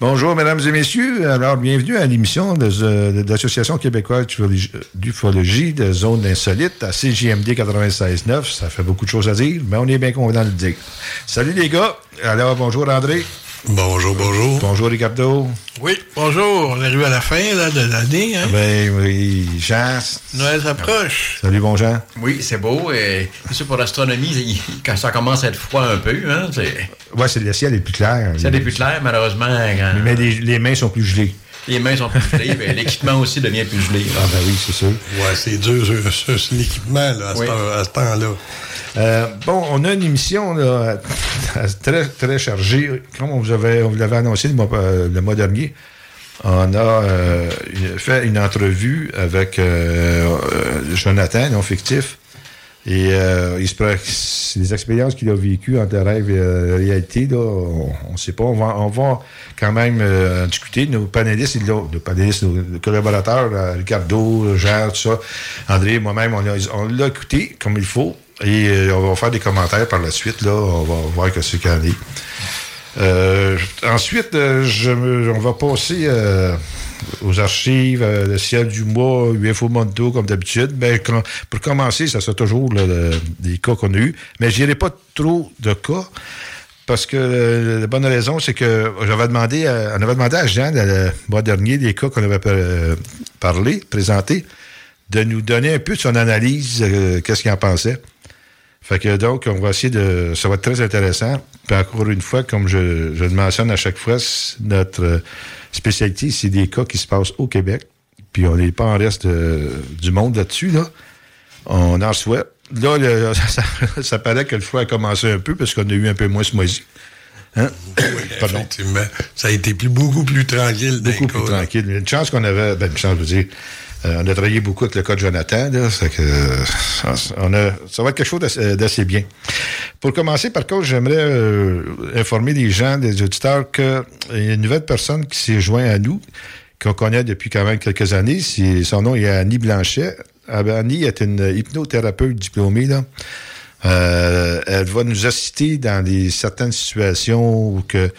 Bonjour, mesdames et messieurs. Alors, bienvenue à l'émission de, l'Association québécoise d'ufologie de zone insolite à CJMD 96.9. Ça fait beaucoup de choses à dire, mais on est bien content de le dire. Salut les gars. Alors, bonjour André. Bonjour, bonjour. Bonjour Ricardo. Oui, bonjour. On est arrivé à la fin là, de l'année. Hein? Ben oui, Jean. Noël s'approche. Salut, bon Jean. Oui, c'est beau. Et c'est pour l'astronomie, quand ça commence à être froid un peu, hein, c'est... Ouais, c'est le ciel est plus clair. Le ciel est plus clair, malheureusement. Quand... Mais les, les, mains sont plus gelées. Les mains sont plus gelées, mais l'équipement aussi devient plus gelé. Ah ben oui, c'est sûr. Ouais, c'est dur, c'est l'équipement là, à, Oui. ce, à ce temps-là. Euh, bon, on a une émission là, très, très chargée. Comme on vous, avait, on vous l'avait annoncé le mois, euh, le mois dernier, on a euh, fait une entrevue avec euh, euh, Jonathan, non fictif. Et il se des expériences qu'il a vécues entre rêve et réalité. Là, on ne sait pas. On va, on va quand même en discuter. Nos panélistes, nos panélistes, nos collaborateurs, Ricardo, Jean, tout ça, André, moi-même, on l'a écouté comme il faut. Et euh, on va faire des commentaires par la suite. Là, on va voir que c'est qu'il y en est. Euh, ensuite, euh, je on va passer aux archives, le ciel du mois, UFO Mondo, comme d'habitude. Ben, com- pour commencer, ça sera toujours là, le- des cas qu'on a eus. Mais je n'irai pas trop de cas. Parce que la bonne raison, c'est que j'avais demandé, à- on avait demandé à Jean le, mois dernier des cas qu'on avait parlé, présenté, de nous donner un peu de son analyse, qu'est-ce qu'il en pensait. Fait que donc, on va essayer de. Ça va être très intéressant. Puis encore une fois, comme je, je le mentionne à chaque fois, notre euh, spécialité, c'est des cas qui se passent au Québec. Puis on n'est pas en reste euh, du monde là-dessus, là. On en souhaite. Là, le- ça, ça paraît que le froid a commencé un peu parce qu'on a eu un peu moins ce mois-ci. Hein? Pardon? Effectivement. Ça a été plus, beaucoup plus tranquille. Beaucoup plus tranquille. Une chance qu'on avait, ben, une chance, je veux dire, on a travaillé beaucoup avec le cas de Jonathan, là, ça, euh, on a, ça va être quelque chose d'assez d'assez bien. Pour commencer, par contre, j'aimerais euh, informer les gens, les auditeurs, qu'il y a une nouvelle personne qui s'est jointe à nous, qu'on connaît depuis quand même quelques années. Son nom est Annie Blanchet. Ah, ben, Annie est une hypnothérapeute diplômée, là. Euh, elle va nous assister dans des, certaines situations où que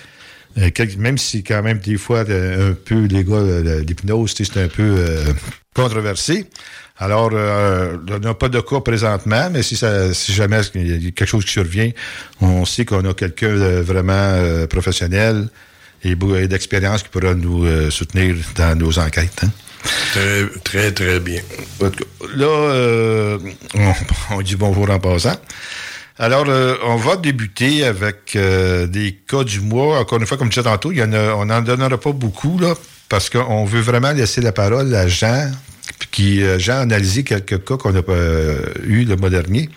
euh, même si quand même des fois euh, un peu les gars euh, l'hypnose c'est un peu euh, controversé Alors, euh, on n'a pas de cas présentement, mais si, ça, si jamais il y a quelque chose qui survient, on sait qu'on a quelqu'un de vraiment euh, professionnel et, d'expérience qui pourra nous euh, soutenir dans nos enquêtes. hein. Très, très, très bien. Là, euh, on, on dit bonjour en passant. Alors, euh, on va débuter avec euh, des cas du mois. Encore une fois, comme je disais tantôt, il y en a- on n'en donnera pas beaucoup, là, parce qu'on veut vraiment laisser la parole à Jean, qui euh, Jean a analysé quelques cas qu'on a euh, eu le mois dernier.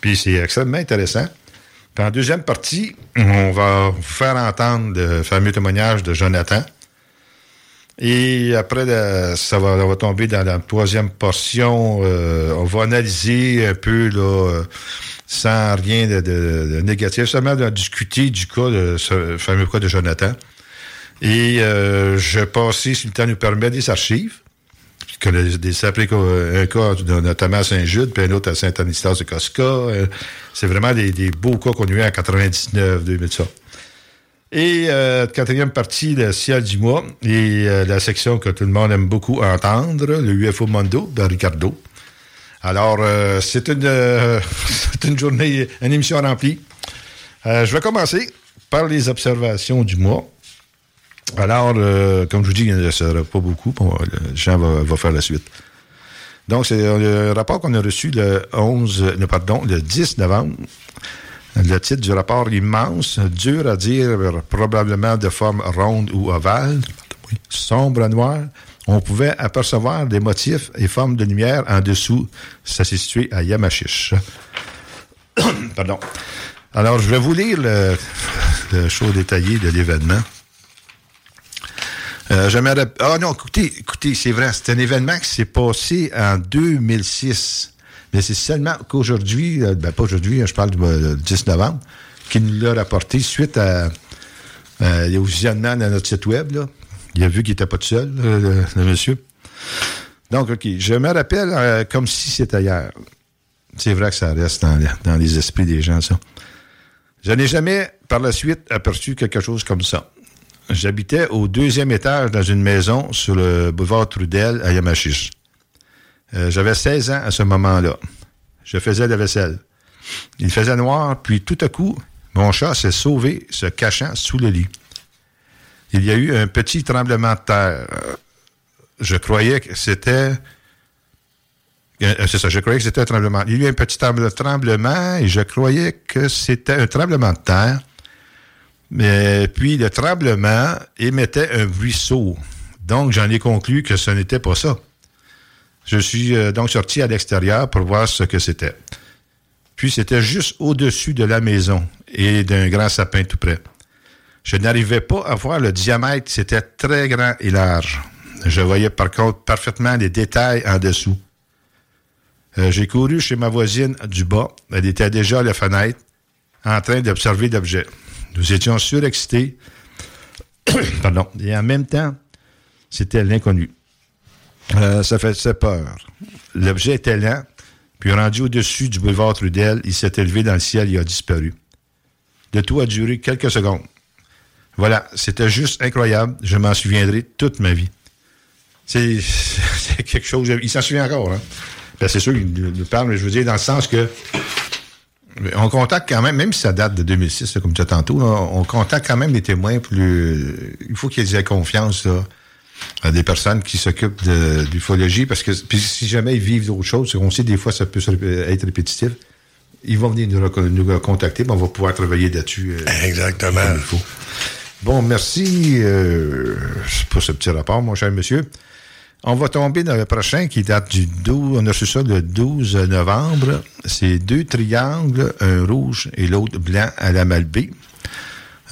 Puis c'est extrêmement intéressant. Puis en deuxième partie, on va vous faire entendre le fameux témoignage de Jonathan. Et après, ça, va tomber dans la troisième portion. euh, on va analyser un peu, là, euh, sans rien de, de- de négatif, seulement de discuter du cas, de ce fameux cas de Jonathan. Et euh, je passer, si le temps nous permet, des archives. Que les, des s'appelait un cas notamment à Saint-Jude, puis un autre à Saint-Anistas de Cosca. Euh, c'est vraiment des, beaux cas qu'on a eu en 99, 2000, ça. Et euh, quatrième partie, le ciel du mois, et euh, la section que tout le monde aime beaucoup entendre, le UFO Mondo de Ricardo. Alors, euh, c'est une, euh, une journée, une émission remplie. Euh, je vais commencer par les observations du mois. Alors, euh, comme je vous dis, il ne sera pas beaucoup. Bon, le Jean va, faire la suite. Donc, c'est le rapport qu'on a reçu le 11, non, pardon, le 10 novembre. Le titre du rapport immense, dur à dire, probablement de forme ronde ou ovale, sombre à noir. On pouvait apercevoir des motifs et formes de lumière en dessous. Ça s'est situé à Yamachiche. Pardon. Alors, je vais vous lire le, le show détaillé de l'événement. Euh, je me rappelle- Ah non, écoutez, écoutez, c'est vrai, c'est un événement qui s'est passé en 2006. Mais c'est seulement qu'aujourd'hui, euh, ben pas aujourd'hui, je parle du euh, 10 novembre, qu'il nous l'a rapporté suite à, euh, au visionnement de notre site web. Là. Il a vu qu'il n'était pas tout seul, le, le- monsieur. Donc, OK, je me rappelle euh, comme si c'était hier. C'est vrai que ça reste dans, dans les esprits des gens, ça. Je n'ai jamais, par la suite, aperçu quelque chose comme ça. J'habitais au deuxième étage dans une maison sur le boulevard Trudel à Yamachiche. Euh, J'avais 16 ans à ce moment-là. Je faisais la vaisselle. Il faisait noir, puis tout à coup, mon chat s'est sauvé, se cachant sous le lit. Il y a eu un petit tremblement de terre. Je croyais que c'était... Euh, C'est ça, je croyais que c'était un tremblement. Il y a eu un petit tremble- tremblement et je croyais que c'était un tremblement de terre. Mais puis le tremblement émettait un bruit sourd. Donc j'en ai conclu que ce n'était pas ça. Je suis euh, donc sorti à l'extérieur pour voir ce que c'était. Puis c'était juste au-dessus de la maison et d'un grand sapin tout près. Je n'arrivais pas à voir le diamètre, c'était très grand et large. Je voyais par contre parfaitement les détails en dessous. Euh, J'ai couru chez ma voisine du bas. Elle était déjà à la fenêtre en train d'observer l'objet. Nous étions surexcités. Pardon. Et en même temps, c'était l'inconnu. Euh, ça faisait peur. L'objet était lent, puis rendu au-dessus du boulevard Trudel, il s'est élevé dans le ciel et a disparu. Le tout a duré quelques secondes. Voilà, c'était juste incroyable. Je m'en souviendrai toute ma vie. C'est quelque chose. Il s'en souvient encore. Hein? Ben, c'est sûr qu'il parle, mais je veux dire, dans le sens que on contacte quand même, même si ça date de 2006, là, comme tu as tantôt, là, on contacte quand même les témoins. Plus, il faut qu'ils aient confiance là, à des personnes qui s'occupent de d'ufologie, parce que puis si jamais ils vivent d'autres choses, on sait des fois ça peut être répétitif. Ils vont venir nous, nous contacter, puis on va pouvoir travailler là-dessus. euh, Exactement. comme il faut. Bon, merci euh, pour ce petit rapport, mon cher monsieur. On va tomber dans le prochain qui date du 12, on a reçu ça le 12 novembre. C'est deux triangles, un rouge et l'autre blanc à la Malbaie.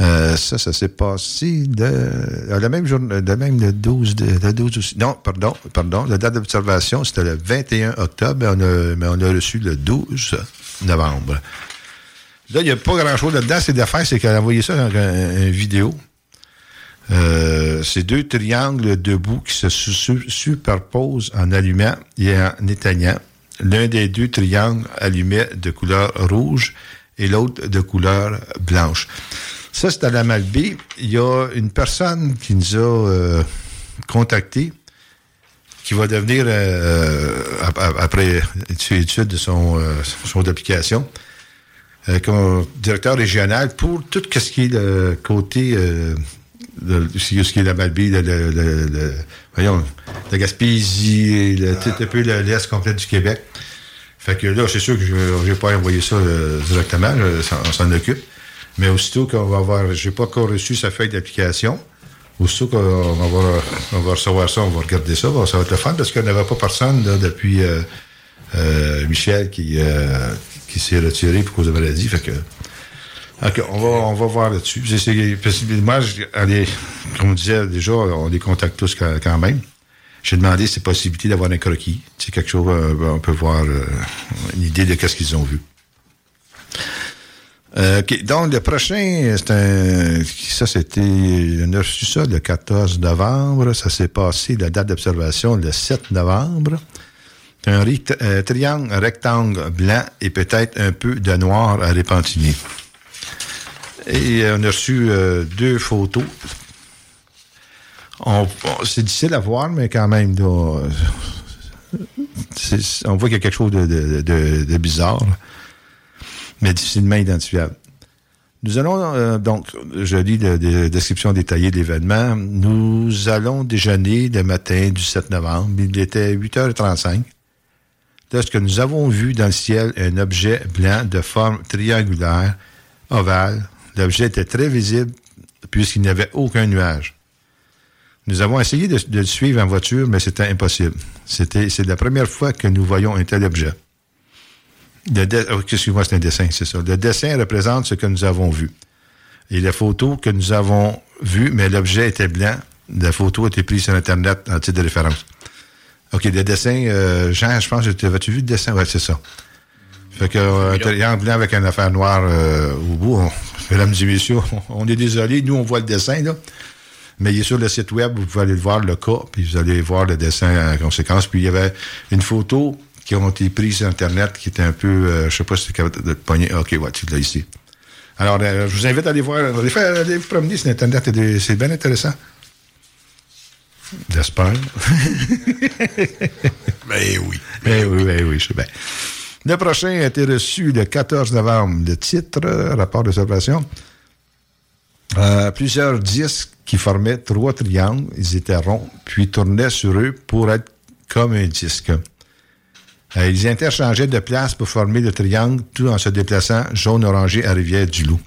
Euh, ça, ça s'est passé de, à la même journée, de même le 12, de, le 12 aussi. Non, pardon, pardon. La date d'observation, c'était le 21 octobre, mais on a, mais on a reçu le 12 novembre. Là, il n'y a pas grand-chose là-dedans. C'est d'affaire, c'est qu'elle a envoyé ça dans une vidéo. Euh, c'est deux triangles debout qui se su- su- superposent en allumant et en éteignant. L'un des deux triangles allumait de couleur rouge et l'autre de couleur blanche. Ça, c'est à la Malbaie. Il y a une personne qui nous a euh, contactés qui va devenir, euh, ap- ap- après étude de son, euh, son application, euh, comme directeur régional pour tout ce qui est le côté de, ce qui est la Malbaie, le, le, le- le- voyons, la Gaspésie, le, tout un peu le- l'Est complet du Québec. Fait que là, c'est sûr que je n'ai pas envoyé ça euh, directement, je- on s'en occupe. Mais aussitôt qu'on va avoir, j'ai pas encore reçu sa feuille d'application, aussitôt qu'on va, avoir- on va recevoir ça, on va regarder ça, ça va être le fun parce qu'il n'y avait pas personne là, depuis euh, euh, Michel qui, euh, qui s'est retiré pour cause de maladie. Fait que, OK, on va, on va voir là-dessus. Moi, allez, comme on disait déjà, on les contacte tous quand, même. J'ai demandé si c'est possibilité d'avoir un croquis. C'est quelque chose, euh, on peut voir euh, une idée de qu'est-ce qu'ils ont vu. Euh, donc, le prochain, c'est un. Ça, c'était. On a reçu ça le 14 novembre. Ça s'est passé, la date d'observation, le 7 novembre. Un triangle rectangle blanc et peut-être un peu de noir à répentiner. Et on a reçu euh, deux photos. C'est difficile à voir, mais quand même, là, euh, on voit qu'il y a quelque chose de, bizarre, mais difficilement identifiable. Nous allons, euh, donc, je lis la description détaillée de l'événement. Nous allons déjeuner le matin du 7 novembre. Il était 8h35. Lorsque nous avons vu dans le ciel un objet blanc de forme triangulaire, ovale, l'objet était très visible puisqu'il n'y avait aucun nuage. Nous avons essayé de, le suivre en voiture, mais c'était impossible. C'était, c'est la première fois que nous voyons un tel objet. Le de- oh, excuse-moi, c'est un dessin, c'est ça. Le dessin représente ce que nous avons vu. Et la photo que nous avons vue, mais l'objet était blanc. La photo été prise sur Internet en titre de référence. OK, le dessin, euh, Jean, je pense, que tu- avais-tu vu le dessin? Ouais, c'est ça. Fait que, euh, blanc avec une affaire noire euh, au bout. On- mesdames et messieurs, on, est désolé. Nous, on voit le dessin, là. Mais il est sur le site web, vous pouvez aller le voir, le cas, puis vous allez voir le dessin en conséquence. Puis il y avait une photo qui ont été prises sur Internet qui était un peu, euh, je sais pas si c'est capable de te pogner. OK, ouais, tu l'as ici. Alors, euh, je vous invite à aller voir, allez, faire, allez vous promener sur Internet, c'est c'est bien intéressant. J'espère. Ben oui. Ben oui, ben oui, je sais bien. Le prochain a été reçu le 14 novembre. Le titre, rapport d'observation. Euh, plusieurs disques qui formaient trois triangles. Ils étaient ronds, puis tournaient sur eux pour être comme un disque. Euh, ils interchangeaient de place pour former le triangle, tout en se déplaçant jaune-orangé à Rivière-du-Loup.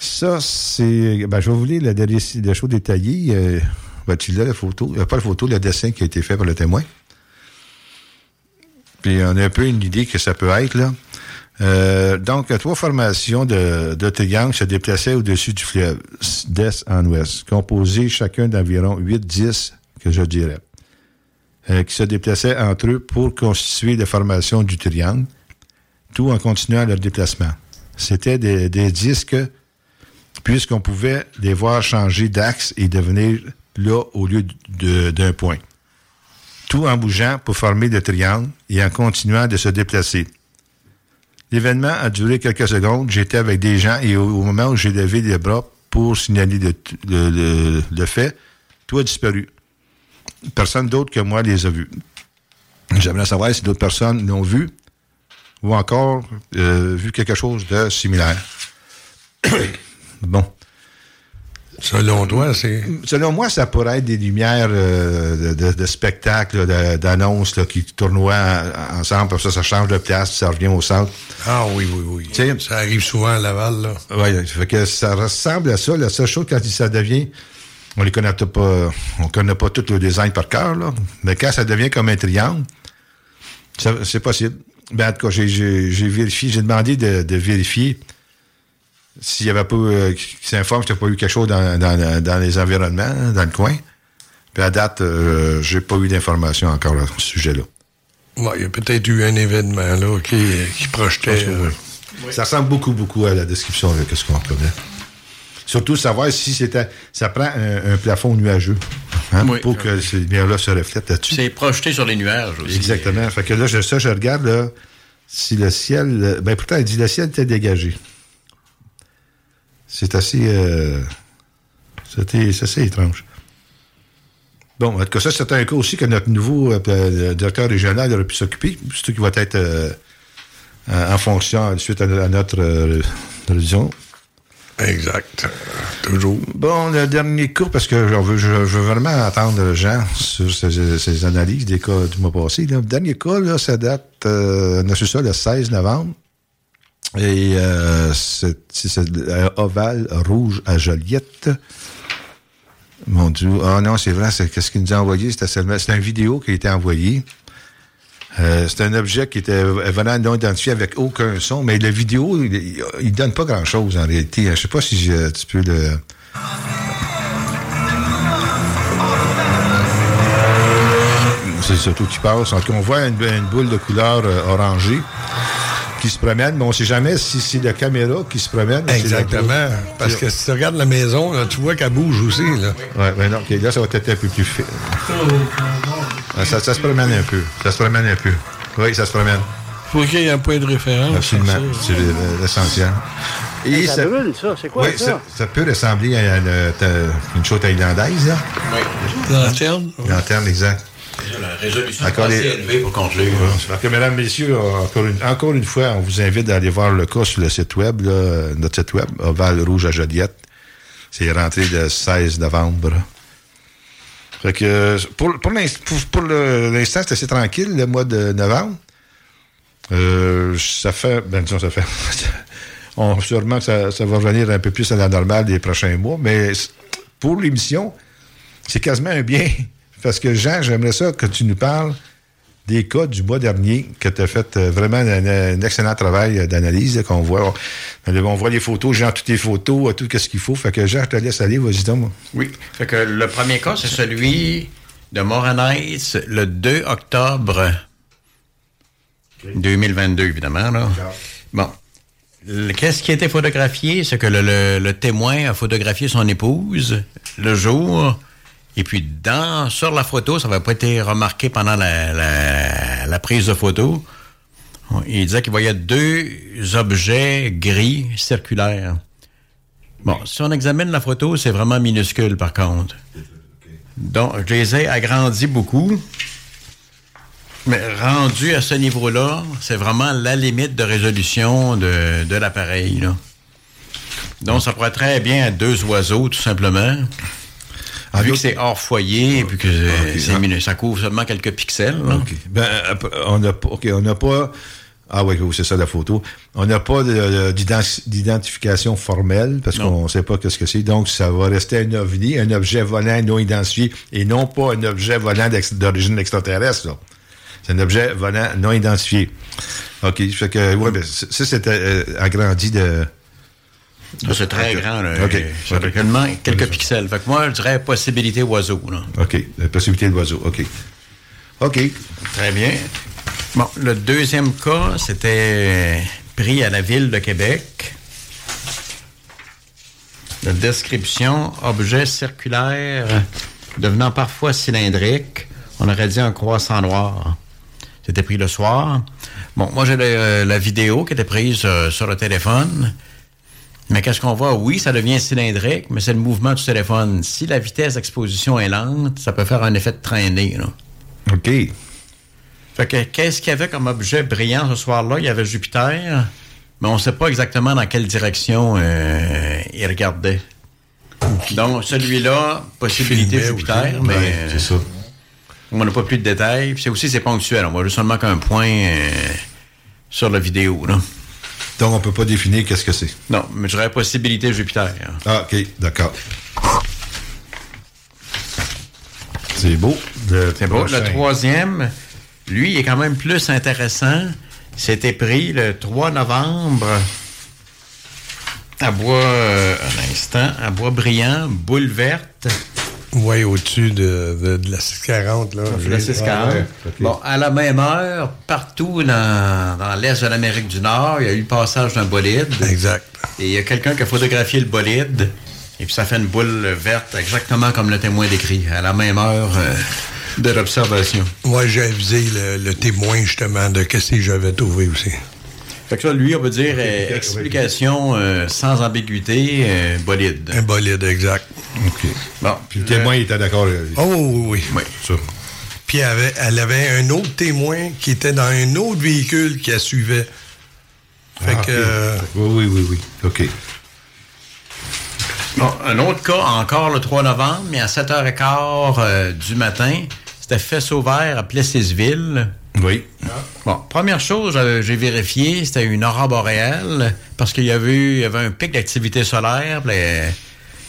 Ça, c'est. Ben, je vais vous lire le, le show détaillé. Euh, ben, tu l'as, la photo. Euh, pas la photo, le dessin qui a été fait par le témoin. Puis on a un peu une idée que ça peut être, là. Euh, donc, trois formations de, de triangles se déplaçaient au-dessus du fleuve, d'est en ouest, composées chacun d'environ 8-10, que je dirais, euh, qui se déplaçaient entre eux pour constituer la formation du triangle, tout en continuant leur déplacement. C'était des, des disques, puisqu'on pouvait les voir changer d'axe et devenir là au lieu d'un point tout en bougeant pour former le triangle et en continuant de se déplacer. L'événement a duré quelques secondes. J'étais avec des gens et au, moment où j'ai levé les bras pour signaler le, le- le- le fait, tout a disparu. Personne d'autre que moi les a vus. J'aimerais savoir si d'autres personnes l'ont vu ou encore euh, vu quelque chose de similaire. bon. Selon toi, c'est. Selon moi, ça pourrait être des lumières euh, de, de, de spectacle, d'annonces qui tournoient en- ensemble, ça, ça change de place, puis ça revient au centre. Ah oui, oui, oui. Ça arrive souvent à Laval, là. Oui, fait que ça ressemble à ça. La seule chose, quand ça devient, on les connaît pas, on connaît pas tout le design par cœur, là, mais quand ça devient comme un triangle, c'est possible. Ben, en tout cas, j'ai- vérifié, j'ai demandé de, de vérifier s'il y avait pas, euh, qui s'informe qu'il n'y a pas eu quelque chose dans, dans, dans les environnements, dans le coin. Puis à date, euh, j'ai pas eu d'informations encore à ce sujet-là. Ouais, il y a peut-être eu un événement, là, qui, qui projetait. euh, Ça ressemble beaucoup, beaucoup à la description de ce qu'on connaît. Surtout savoir si c'était. Ça prend un, un plafond nuageux hein, Oui. pour que ces lumières-là se reflètent là-dessus. C'est projeté sur les nuages aussi. Exactement. Fait que là, je, ça, je regarde là, si le ciel. euh, Ben pourtant, il dit le ciel était dégagé. C'est assez. Euh, c'était assez étrange. Bon, en tout cas, ça, c'est un cas aussi que notre nouveau euh, euh, directeur régional aurait pu s'occuper. C'est qui va être euh, en fonction suite à, à notre révision. Exact. Toujours. Bon, le dernier cas, parce que je veux, je veux vraiment entendre Jean sur ces, ces analyses des cas du mois passé. Le dernier cas, là, ça date, euh, on a su ça le 16 novembre. Et euh, c'est euh, ovale rouge à Joliette. Mon Dieu. Ah non, c'est vrai, c'est qu'est-ce qu'il nous a envoyé? C'était seulement, c'est une vidéo qui a été envoyée. Euh, c'est un objet qui était venant non identifié avec aucun son, mais la vidéo, il, il- donne pas grand-chose en réalité. Je sais pas si tu peux le... C'est surtout qui passe. En tout cas, on voit une, une boule de couleur euh, orangée qui se promène, mais on sait jamais si c'est la caméra qui se promène. ou c'est la Exactement. Parce que si tu regardes la maison, là, tu vois qu'elle bouge aussi. Là. Ouais, mais non, ok, là, ça va être un peu plus fait. Ça, ça se promène un peu. Ça se promène un peu. Oui, ça se promène. faut qu'il y ait un point de référence. Absolument. C'est le- l'essentiel. Et ça brûle, ça. C'est quoi oui, ça? ça, ça peut ressembler à une, une chose thaïlandaise, là. Lanterne. Lanterne, exact. La résolution est assez les- élevée pour conclure. Donc, mesdames, messieurs, encore une, encore une fois, on vous invite d'aller voir le cas sur le site web, là, notre site web, Oval Rouge à Joliette. C'est rentré le 16 novembre. Fait que pour, pour l'instant, c'est assez tranquille, le mois de novembre. Euh, ça fait. Ben, disons, ça fait. on, sûrement que ça, ça va revenir un peu plus à la normale des prochains mois, mais pour l'émission, c'est quasiment un bien. Parce que Jean, j'aimerais ça que tu nous parles des cas du mois dernier, que tu as fait euh, vraiment un, un excellent travail euh, d'analyse, qu'on voit. On, voit les photos, Jean, toutes les photos, euh, tout ce qu'il faut. Fait que Jean, je te laisse aller, vas-y donc. moi. Oui. Fait que le premier cas, c'est celui de Moranais, le 2 octobre 2022, évidemment. Là. Bon. Qu'est-ce qui a été photographié? C'est que le, le- le témoin a photographié son épouse le jour. Et puis, dans, sur la photo, ça n'avait pas été remarqué pendant la, prise de photo. Il disait qu'il voyait deux objets gris circulaires. Bon, si on examine la photo, c'est vraiment minuscule par contre. Donc, je les ai agrandis beaucoup. Mais rendu à ce niveau-là, c'est vraiment la limite de résolution de, de l'appareil. Donc, ça pourrait très bien être deux oiseaux, tout simplement. En vu que c'est hors foyer, et puis que c'est- Ok. c'est minu- ça couvre seulement quelques pixels. là. OK. Ben, on n'a pas. OK, on n'a pas. Ah oui, c'est ça la photo. On n'a pas de- d'identi- d'identification formelle parce qu'on ne sait pas qu'est-ce que c'est. Donc, ça va rester un ovni, un objet volant non identifié et non pas un objet volant d'origine extraterrestre. là. C'est un objet volant non identifié. OK. Fait que, ouais, ben, ça, c'était euh, agrandi de. Ça, c'est très grand. Là. OK. C'est OK. seulement quelques pixels. Fait que moi, je dirais possibilité oiseau. Là. OK. La possibilité de l'oiseau. OK. OK. Très bien. Bon, le deuxième cas, c'était pris à la ville de Québec. La description, objet circulaire devenant parfois cylindrique. On aurait dit un croissant noir. C'était pris le soir. Bon, moi j'ai le- la vidéo qui était prise euh, sur le téléphone. Mais qu'est-ce qu'on voit? Oui, ça devient cylindrique, mais c'est le mouvement du téléphone. Si la vitesse d'exposition est lente, ça peut faire un effet de traînée. Là. OK. Fait que qu'est-ce qu'il y avait comme objet brillant ce soir-là? Il y avait Jupiter, mais on ne sait pas exactement dans quelle direction euh, il regardait. Donc, celui-là, possibilité Filmait Jupiter, mais Ouais, c'est ça. on n'a pas plus de détails. Puis c'est aussi, c'est ponctuel. On voit juste seulement qu'un point euh, sur la vidéo. Là. Donc, on ne peut pas définir qu'est-ce que c'est. Non, mais je dirais possibilité Jupiter. Ah, OK. D'accord. C'est beau. C'est beau. Le troisième, lui, il est quand même plus intéressant. C'était pris le 3 novembre à Bois, euh, un instant, à Bois brillant, boule verte, Oui, au-dessus de, de, de la 640. Là, la 640. ouais, ok. Bon, à la même heure, partout dans, dans l'est de l'Amérique du Nord, il y a eu le passage d'un bolide. Exact. Et il y a quelqu'un qui a photographié le bolide. Et puis ça fait une boule verte, exactement comme le témoin décrit, à la même heure euh, de l'observation. Moi, j'ai avisé le, le témoin, justement, de qu'est-ce que j'avais trouvé aussi. Fait que ça, lui, on peut dire euh, explication euh, sans ambiguïté, euh, bolide. Un bolide, exact. OK. Bon. Puis le témoin était d'accord. euh, Oh oui, oui. Oui. ça. Puis elle avait, elle avait un autre témoin qui était dans un autre véhicule qui la suivait. Fait Ah, que. euh, Oui, oui, oui, oui. OK. Bon, un autre cas, encore le 3 novembre, mais à 7h15 euh, du matin, c'était fait sauvert à Plessisville. Oui. Bon, première chose, euh, j'ai vérifié, c'était une aurore boréale, parce qu'il y avait, eu- il y avait un pic d'activité solaire, puis, euh,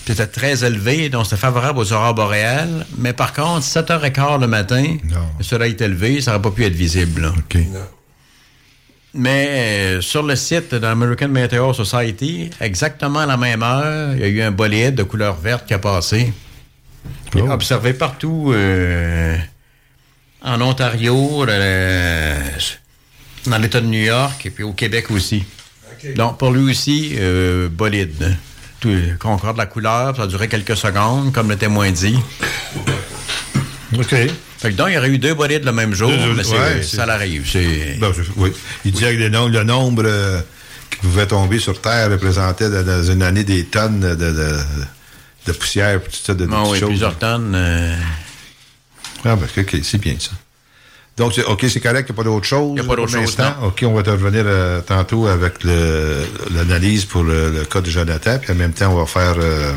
puis c'était très élevé, donc c'était favorable aux aurores boréales. Mais par contre, 7h15 le matin, Non. le soleil est élevé, ça n'aurait pas pu être visible. là. OK. Mais euh, sur le site de l'American Meteor Society, exactement à la même heure, il y a eu un bolide de couleur verte qui a passé. Oh. Observé partout euh, en Ontario, le- dans l'État de New York et puis au Québec aussi. Donc pour lui aussi, euh, bolide. Tout, concorde la couleur, ça duré quelques secondes, comme le témoin dit. OK. Fait que donc, il y aurait eu deux bolides le même jour, Deux- mais ouais, ça l'arrive. Ben, oui. Il disait que le nombre, le nombre euh, qui pouvait tomber sur Terre représentait dans, une année des tonnes de, de, de poussière, tout ça, de, de Bon, petites oui, choses. plusieurs tonnes. euh, Ah, ben, OK, c'est bien ça. Donc, OK, c'est correct, il n'y a pas d'autre chose. Il y a pas d'autre pour chose, l'instant? non. OK, on va te revenir euh, tantôt avec l'analyse pour le, le cas de Jonathan, puis en même temps, on va faire. euh,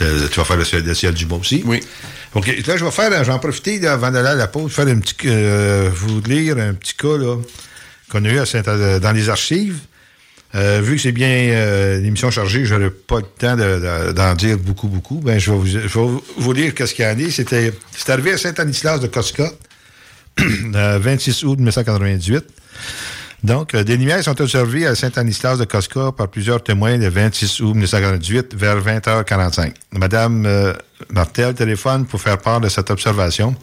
le- tu vas faire le ciel, le ciel du mot aussi. Oui. OK, là, je vais faire, euh, j'en profiter là, avant d'aller à la pause, faire un petit, euh, vous lire un petit cas là, qu'on a eu à Saint- dans les archives. Euh, vu que c'est bien euh, une émission chargée, je n'aurai pas le temps de- de- d'en dire beaucoup, beaucoup. Ben, je vais vous, lire qu'est-ce qu'il y en a. C'était, c'est arrivé à Saint-Anislas de Cosca, le 26 août 1998. Donc, euh, des lumières sont observées à Saint-Anislas de Cosca par plusieurs témoins le 26 août 1998 vers 20h45. Madame euh, Martel téléphone pour faire part de cette observation.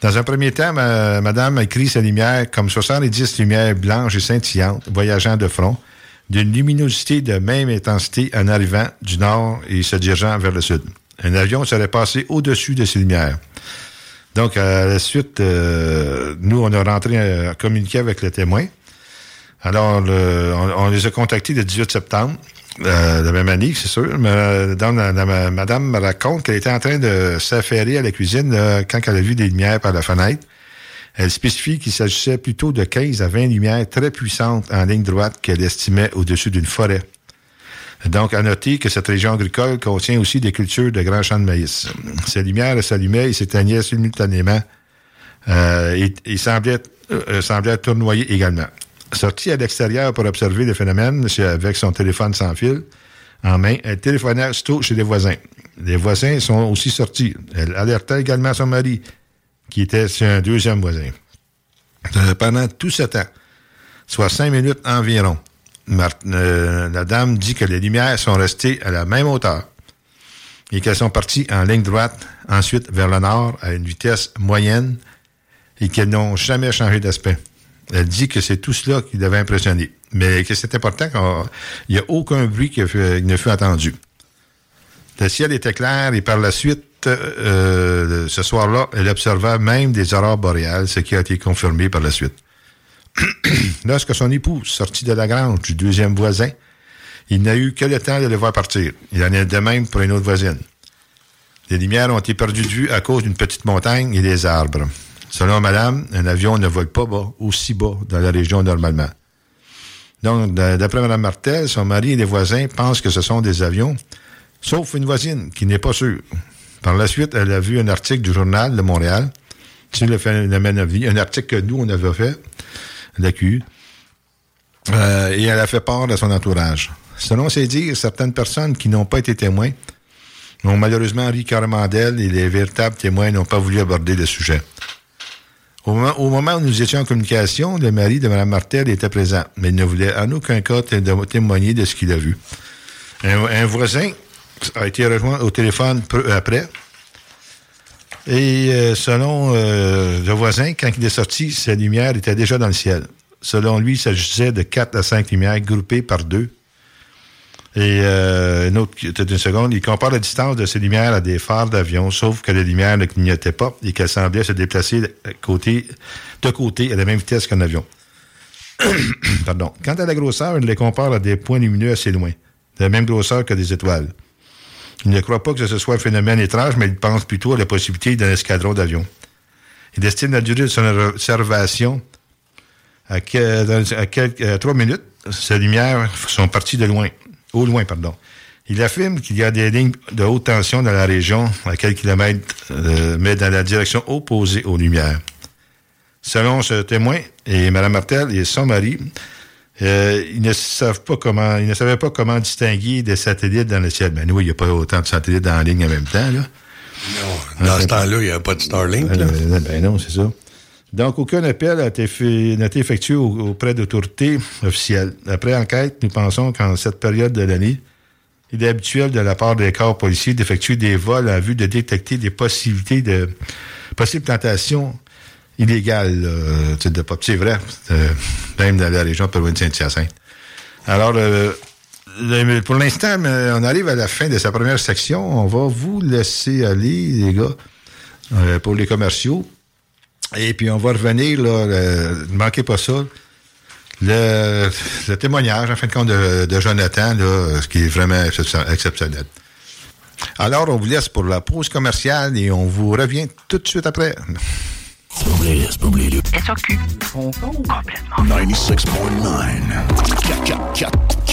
Dans un premier temps, ma- Madame a écrit ces lumières comme 70 lumières blanches et scintillantes voyageant de front, d'une luminosité de même intensité en arrivant du nord et se dirigeant vers le sud. Un avion serait passé au-dessus de ces lumières. Donc, à la suite, euh, nous, on a rentré euh, à communiquer avec le témoin. Alors, on, les a contactés le 18 septembre, euh, la même année, c'est sûr. Mais, euh, la- madame me raconte qu'elle était en train de s'affairer à la cuisine euh, quand elle a vu des lumières par la fenêtre. Elle spécifie qu'il s'agissait plutôt de 15 à 20 lumières très puissantes en ligne droite qu'elle estimait au-dessus d'une forêt. Donc, à noter que cette région agricole contient aussi des cultures de grands champs de maïs. Ces lumières s'allumaient et s'éteignaient simultanément euh, et, semblaient, euh, semblaient tournoyer également. Sortie à l'extérieur pour observer le phénomène avec son téléphone sans fil en main, elle téléphonait aussitôt chez les voisins. Les voisins sont aussi sortis. Elle alerta également son mari, qui était chez un deuxième voisin. Euh, pendant tout ce temps, soit cinq minutes environ, euh, la dame dit que les lumières sont restées à la même hauteur et qu'elles sont parties en ligne droite, ensuite vers le nord à une vitesse moyenne et qu'elles n'ont jamais changé d'aspect. Elle dit que c'est tout cela qui devait impressionner, mais que c'est important qu'il n'y a aucun bruit qui ne fut entendu. Le ciel était clair et par la suite, euh, ce soir-là, elle observa même des aurores boréales, ce qui a été confirmé par la suite. Lorsque son épouse sortit de la grange du deuxième voisin, il n'a eu que le temps de le voir partir. Il en est de même pour une autre voisine. Les lumières ont été perdues de vue à cause d'une petite montagne et des arbres. Selon madame, un avion ne vole pas bas, aussi bas dans la région normalement. Donc, d'après Mme Martel, son mari et les voisins pensent que ce sont des avions, sauf une voisine qui n'est pas sûre. Par la suite, elle a vu un article du journal de Montréal sur le phénomène ovni, un article que nous, on avait fait, la Q, euh, et elle a fait part de son entourage. Selon ses dires, certaines personnes qui n'ont pas été témoins ont malheureusement ri carrément d'elle et les véritables témoins n'ont pas voulu aborder le sujet. Au moment, où nous étions en communication, le mari de Mme Martel était présent, mais il ne voulait en aucun cas té- témoigner de ce qu'il a vu. Un voisin a été rejoint au téléphone peu après. Et euh, selon euh, le voisin, quand il est sorti, sa lumière était déjà dans le ciel. Selon lui, il s'agissait de quatre à cinq lumières groupées par deux. Et euh, une autre, une seconde, il compare la distance de ces lumières à des phares d'avion, sauf que les lumières ne clignotaient pas et qu'elles semblaient se déplacer de côté, de côté à la même vitesse qu'un avion. pardon. Quant à la grosseur, il les compare à des points lumineux assez loin, de la même grosseur que des étoiles. Il ne croit pas que ce soit un phénomène étrange, mais il pense plutôt à la possibilité d'un escadron d'avions. Il estime la durée de son observation à, quelques- trois minutes. Ces lumières sont parties de loin, au loin, pardon. Il affirme qu'il y a des lignes de haute tension dans la région à quelques kilomètres, euh, mais dans la direction opposée aux lumières. Selon ce témoin et Mme Martel et son mari, euh, ils ne savent pas comment, ils ne savaient pas comment distinguer des satellites dans le ciel. Mais nous, il n'y a pas autant de satellites en ligne en même temps, là. Dans ce temps-là, il n'y avait pas de Starlink. là. Euh, ben non, c'est ça. Donc, aucun appel a été, n'a été effectué au- auprès d'autorités officielles. Après enquête, nous pensons qu'en cette période de l'année, il est habituel de la part des corps policiers d'effectuer des vols en vue de détecter des possibilités de possibles plantations illégales euh, tu sais, de pop. C'est vrai, euh, même dans la région de Saint-Hyacinthe. Alors, euh, le- pour l'instant, on arrive à la fin de sa première section. On va vous laisser aller, les gars, euh, pour les commerciaux. Et puis, on va revenir, là, le- ne manquez pas ça. Le, le témoignage, en fin de compte, de, Jonathan, ce qui est vraiment excep- exceptionnel. Alors, on vous laisse pour la pause commerciale et on vous revient tout de suite après. C'est pas oublié, c'est pas oublié. le SAQ. Complètement.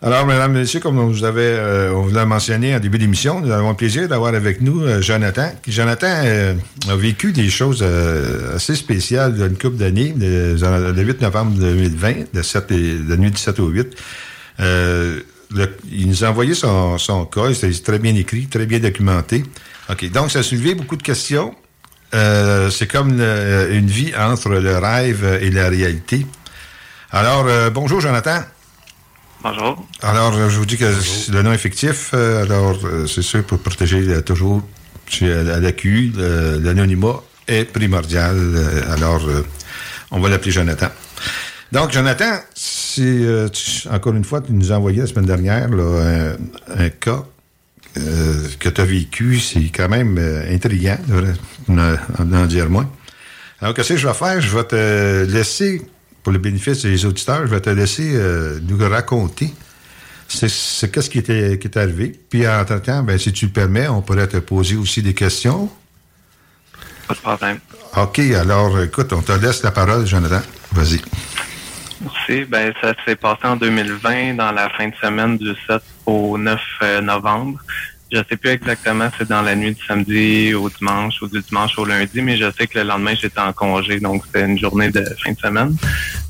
Alors, mesdames messieurs, comme on vous avait, euh, on vous l'a mentionné en début d'émission, nous avons le plaisir d'avoir avec nous euh, Jonathan. Jonathan euh, a vécu des choses euh, assez spéciales d'une couple d'années, le, le 8 novembre 2020, de, 7 et- de nuit du 7 au 8. Euh, le- il nous a envoyé son, son cas, c'est très bien écrit, très bien documenté. OK, donc ça a beaucoup de questions. Euh, c'est comme une vie entre le rêve et la réalité. Alors, bonjour Jonathan. Bonjour. Alors, euh, je vous dis que c'est le nom est fictif. euh, alors, euh, c'est sûr, pour protéger toujours à la l'anonymat est primordial. alors, on va l'appeler Jonathan. Donc, Jonathan, euh, tu- encore une fois, tu nous as envoyé la semaine dernière là, un, un cas euh, que tu as vécu. C'est quand même euh, intriguant, en, en dire moins. Alors, qu'est-ce que je vais faire? Je vais te laisser, pour le bénéfice des auditeurs, je vais te laisser euh, nous raconter c'est, qu'est-ce qui était, qui est arrivé. Puis, entre-temps, ben, si tu le permets, on pourrait te poser aussi des questions. Pas de problème. OK, alors, écoute, on te laisse la parole, Jonathan. Vas-y. Merci. Ben, ça s'est passé en 2020, dans la fin de semaine du 7 au 9 euh, novembre. Je sais plus exactement si c'est dans la nuit du samedi au dimanche ou du dimanche au lundi, mais je sais que le lendemain, j'étais en congé, donc c'était une journée de fin de semaine.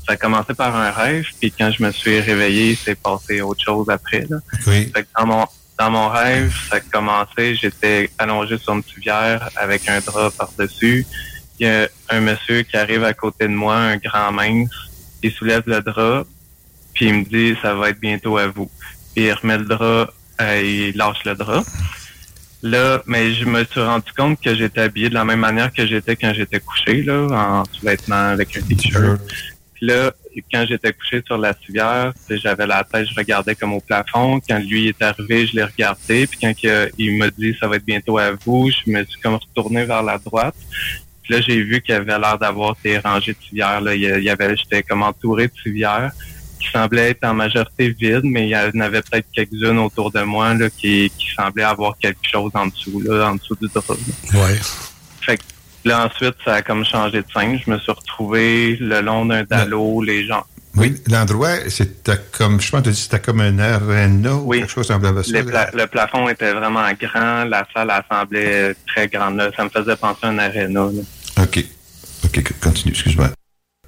Ça a commencé par un rêve, puis quand je me suis réveillé, c'est passé autre chose après. Là. Oui. Fait que dans mon dans mon rêve, ça a commencé, j'étais allongé sur une civière avec un drap par-dessus. Il y a un monsieur qui arrive à côté de moi, un grand mince, il soulève le drap, puis il me dit ça va être bientôt à vous. Puis il remet le drap, euh, il lâche le drap. Là, mais je me suis rendu compte que j'étais habillé de la même manière que j'étais quand j'étais couché, là, en sous-vêtements avec un t-shirt. Puis là, quand j'étais couché sur la civière, j'avais la tête, je regardais comme au plafond. Quand lui est arrivé, je l'ai regardé. Puis quand il, m'a dit ça va être bientôt à vous, je me suis comme retourné vers la droite. Puis là, j'ai vu qu'il avait l'air d'avoir des rangées de civières. Là. J'étais comme entouré de civières qui semblaient être en majorité vides, mais il y en avait peut-être quelques-unes autour de moi là, qui, qui semblaient avoir quelque chose en dessous, là, en dessous du drap. Ouais. Fait que là, ensuite, ça a comme changé de scène. Je me suis retrouvé le long d'un dallo, les gens. Oui, l'endroit, c'était comme, je pense que c'était comme un arena ou quelque chose semblable à ça. Pla- le plafond était vraiment grand, la salle semblait très grande. Là. Ça me faisait penser à un aréna. là. OK. OK, continue, excuse-moi.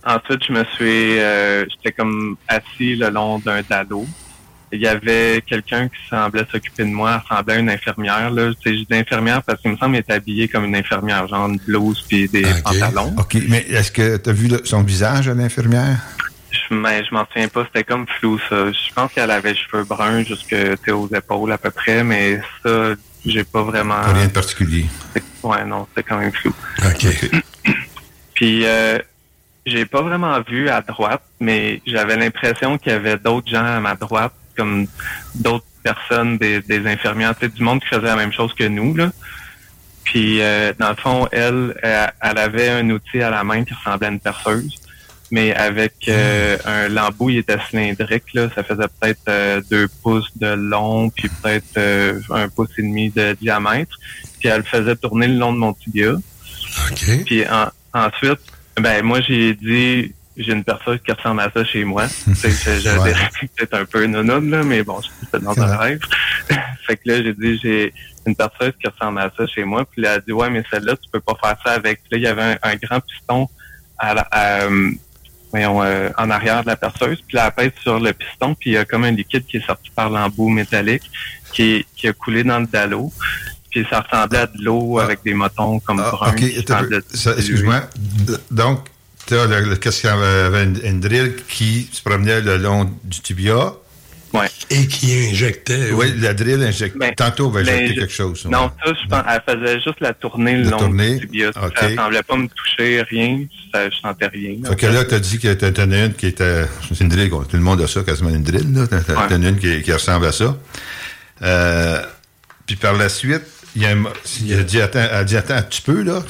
Ensuite, je me suis, euh, j'étais comme assis le long d'un dallo. il y avait quelqu'un qui semblait s'occuper de moi, ressemblait à une infirmière. Là. Je dis infirmière parce qu'il me semble être habillé comme une infirmière, genre une blouse puis des pantalons. OK, mais est-ce que tu as vu le- son visage à l'infirmière? Je, mais je m'en souviens pas, c'était comme flou ça. Je pense qu'elle avait les cheveux bruns jusque aux épaules à peu près, mais ça, j'ai pas vraiment. Rien de particulier. Ouais, non, c'était quand même flou. OK. Puis euh, j'ai pas vraiment vu à droite, mais j'avais l'impression qu'il y avait d'autres gens à ma droite, comme d'autres personnes, des, des infirmières, tu sais, du monde qui faisait la même chose que nous, là. Puis euh, dans le fond, elle, elle, elle avait un outil à la main qui ressemblait à une perceuse, mais avec euh, un lambeau, il était cylindrique, là, ça faisait peut-être euh, deux pouces de long, puis peut-être euh, un pouce et demi de diamètre. Puis elle le faisait tourner le long de mon tibia. Puis en- ensuite, ben moi j'ai dit j'ai une personne qui ressemble à ça chez moi. Ouais. dirais peut-être un peu nonoun, là, mais bon, c'était dans un rêve. fait que là, j'ai dit j'ai une personne qui ressemble à ça chez moi. Puis là, elle a dit Ouais, mais celle-là, tu peux pas faire ça avec. Puis là, il y avait un, un grand piston à la- à, voyons, euh, en arrière de la perceuse. Puis là, elle pèse sur le piston, puis il y a comme un liquide qui est sorti par l'embout métallique qui, qui a coulé dans le dallo. Puis ça ressemblait à de l'eau avec des motons comme bruns. Ah. OK, excuse-moi. Donc, tu as le, le- qu'est-ce qu'il y avait une, une drill qui se promenait le long du tibia. Ouais. Et qui injectait. Oui, la drill injecte. Ben, Tantôt, on va ben, injecter je- quelque chose. Non, ouais. ça, je pense, elle faisait juste la tournée le La long tournée, du tibia. Ça semblait pas me toucher, rien. Ça, je sentais rien. Fait que là, tu as dit que tu en as une qui était. C'est une drill, quoi. tout le monde a ça, quasiment une drill. T'en as une qui, qui ressemble à ça. Euh, puis par la suite, il, a il a dit Attends, elle a dit Attends un petit peu, là.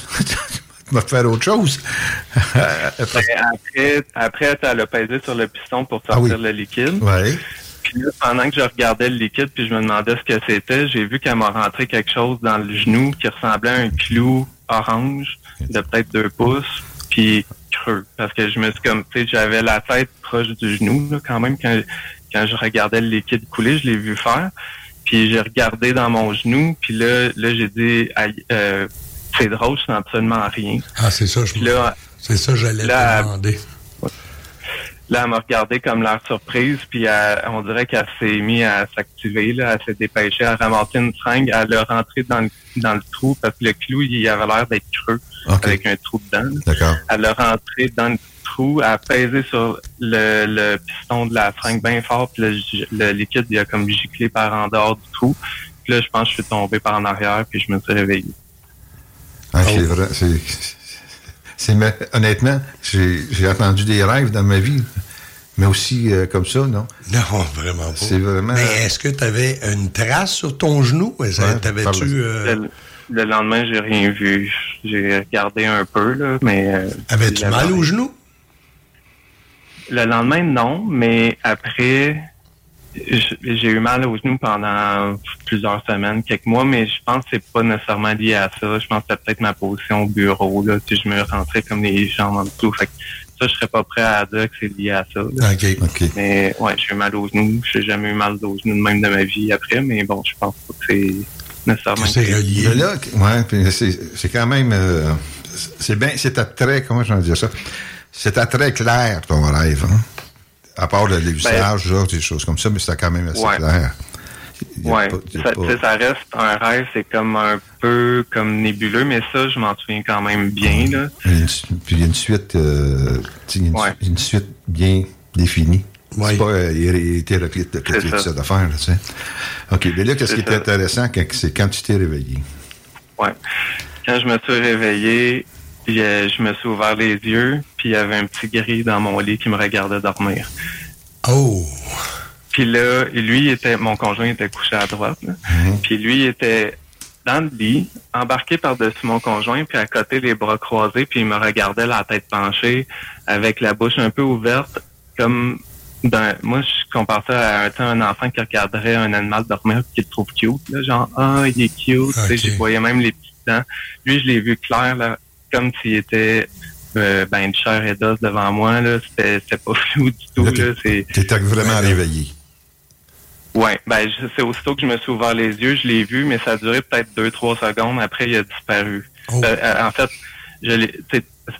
tu vas faire autre chose. Après, après, elle a pesé sur le piston pour Ah oui. sortir le liquide. ouais. Puis là, pendant que je regardais le liquide puis je me demandais ce que c'était, j'ai vu qu'elle m'a rentré quelque chose dans le genou qui ressemblait à un clou orange de peut-être deux pouces, puis creux. Parce que je me suis comme, tu sais, j'avais la tête proche du genou là, quand même quand, quand je regardais le liquide couler, je l'ai vu faire. Puis j'ai regardé dans mon genou, puis là, là j'ai dit, euh, c'est drôle, je sens absolument rien. Ah, c'est ça, je C'est ça, j'allais te demander. Là, elle m'a regardé comme l'air surprise, puis elle- on dirait qu'elle s'est mise à s'activer, là, elle s'est dépêchée à ramasser une seringue, elle l'a rentré dans le, dans le trou, parce que le clou, il avait l'air d'être creux, avec un trou dedans. D'accord. Elle l'a rentré dans le trou, elle a pesé sur le, le piston de la seringue bien fort, puis le, liquide, il a comme giclé par en dehors du trou. Puis là, je pense que je suis tombé par en arrière, puis je me suis réveillé. Ah, c'est vrai. c'est- c'est- mais honnêtement, j'ai j'ai entendu des rêves dans ma vie, mais aussi euh, comme ça, non? Non, vraiment pas. C'est vraiment. Mais est-ce que tu avais une trace sur ton genou? Ouais, T'avais-tu. euh, Le, le lendemain, j'ai rien vu. J'ai regardé un peu, là, mais... euh, Avais-tu mal au genou? Le lendemain, non, mais après, j'ai eu mal au genou pendant plusieurs semaines, quelques mois, mais je pense que c'est pas nécessairement lié à ça. Je pense que c'est peut-être ma position au bureau, là, si je me rentrais comme les jambes en dessous. Fait que ça, je serais pas prêt à dire que c'est lié à ça. là. OK. OK. Mais ouais, j'ai eu mal au genou. J'ai jamais eu mal au genou de même de ma vie après, mais bon, je pense pas que c'est nécessairement... Que c'est relié. Là, ouais, puis c'est c'est quand même. euh, c'est bien. C'est à très. Comment je vais dire ça? À très clair, ton rêve. Hein? À part le, visages, là, des choses comme ça, mais c'était quand même assez Ben, Ouais. clair. A ça, pas- ça reste un rêve, c'est comme un peu comme nébuleux, mais ça, je m'en souviens quand même bien, là. Il y a une, su- puis il y a une suite, euh, une, Ouais. une suite bien définie. Ouais. C'est pas euh, hétéroclite de tout ça. d'affaires, là, tu sais. OK, mais là, qu'est-ce qui est ça. intéressant, c'est quand tu t'es réveillé? Ouais. Quand je me suis réveillé, puis, euh, je me suis ouvert les yeux, puis il y avait un petit gris dans mon lit qui me regardait dormir. Oh! Puis là, lui, était, mon conjoint était couché à droite, là. puis lui, il était dans le lit, embarqué par-dessus mon conjoint, puis à côté, les bras croisés, puis il me regardait la tête penchée, avec la bouche un peu ouverte, comme d'un, moi, je compare ça à un, un enfant qui regarderait un animal dormir qui le trouve cute, là, genre, ah, il est cute, tu sais, Ok. j'y voyais même les petits dents. Lui, je l'ai vu clair, là, comme s'il était, euh, ben, de chair et d'os devant moi, là, c'était, c'était pas flou du tout, Là, là, c'est, Tu étais vraiment réveillé. Ouais, ben je- c'est aussitôt que je me suis ouvert les yeux, je l'ai vu, mais ça a duré peut-être deux, trois secondes. Après, il a disparu. Oh. Euh, euh, en fait, je l'ai-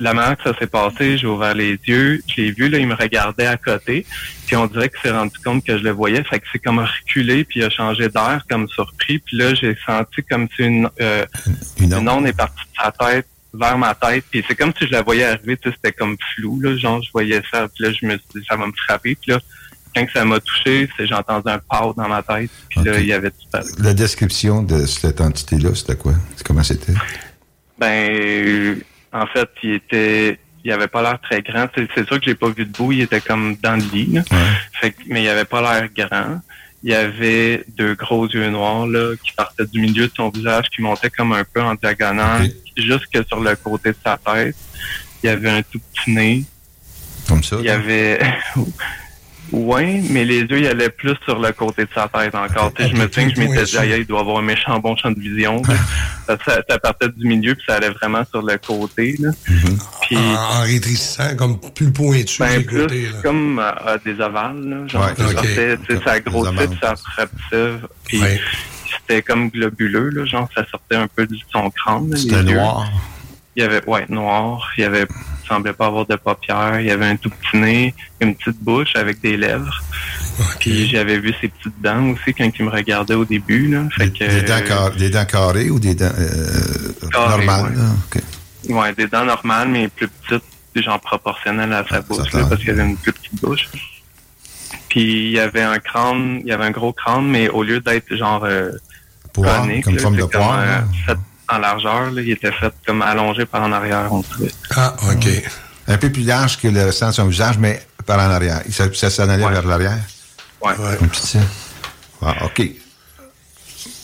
la manière que ça s'est passé, j'ai ouvert les yeux, je l'ai vu, là, il me regardait à côté, puis on dirait qu'il s'est rendu compte que je le voyais, fait que c'est comme reculé, puis il a changé d'air, comme surpris, puis là, j'ai senti comme si une, euh, Une une onde est partie de sa tête vers ma tête, puis c'est comme si je la voyais arriver, tu sais, c'était comme flou, là, genre, je voyais ça, puis là, je me suis dit, ça va me frapper, puis là, quand que ça m'a touché, c'est j'ai entendu un pow dans ma tête, puis là, il y avait disparu. La description de cette entité-là, c'était quoi? Comment c'était? Ben, en fait, il était, il avait pas l'air très grand. C'est sûr que j'ai pas vu debout. Il était comme dans le lit. là. Fait que- mais il avait pas l'air grand. Il avait deux gros yeux noirs là qui partaient du milieu de son visage, qui montaient comme un peu en diagonale, jusque sur le côté de sa tête. Il avait un tout petit nez. Comme ça? Il y avait. Oui, mais les yeux, ils allaient plus sur le côté de sa tête encore. Tu sais, je me souviens que je m'étais dit, il doit avoir un méchant bon champ de vision. ça, ça- ça partait du milieu, puis ça allait vraiment sur le côté. Là. Puis, En, en rétrécissant, comme plus pointu ben, plus côtés. Là. comme euh, des ovales. Là, genre, Ouais, ça, grossait, puis ça rapetissait. Puis c'était comme globuleux, là, genre ça sortait un peu de son crâne. C'était noir. Il y avait, ouais, noir. Il y avait, il semblait pas avoir de paupières. Il y avait un tout petit nez, une petite bouche avec des lèvres. Puis j'avais vu ses petites dents aussi quand il me regardait au début, là. Fait que, Des dents, car- des dents carrées ou des dents euh, Carrées, normales? ouais. des dents normales, mais plus petites, genre proportionnelles à sa bouche, là, parce qu'il avait une plus petite bouche. Puis il y avait un crâne, il y avait un gros crâne, mais au lieu d'être genre euh, Poire, conique, comme là, forme de poire, euh, là. fait en largeur, là, il était fait comme allongé par en arrière, on dirait. Ah, OK. Un peu plus large que le restant de son visage, mais par en arrière. Ça, ça s'en allait vers l'arrière? Ouais. Comme tu dis. Ah, OK. Puis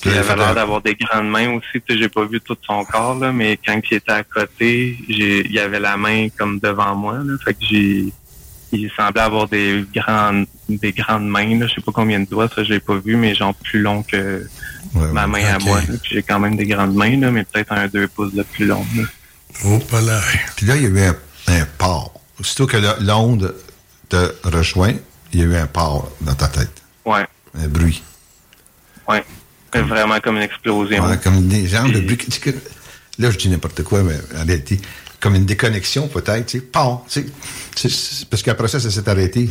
il avait l'air d'avoir des grandes mains aussi. Tu sais, j'ai pas vu tout son corps, là, mais quand il était à côté, j'ai, il avait la main comme devant moi. Là, fait que j'ai, il semblait avoir des grandes, des grandes mains. Là, je sais pas combien de doigts, ça j'ai pas vu, mais genre plus long que ma main à moi. là. Puis j'ai quand même des grandes mains, là, mais peut-être un deux pouces de plus long. Là. Oh, pas là. Puis là, il y a eu un, un port. Aussitôt que l'onde te rejoint, il y a eu un port dans ta tête. Ouais, Un bruit. ouais. Vraiment comme une explosion. Ouais, comme des genres de bruit. Là, je dis n'importe quoi, mais en réalité, comme une déconnexion peut-être, tu sais, Parce qu'après ça, ça s'est arrêté,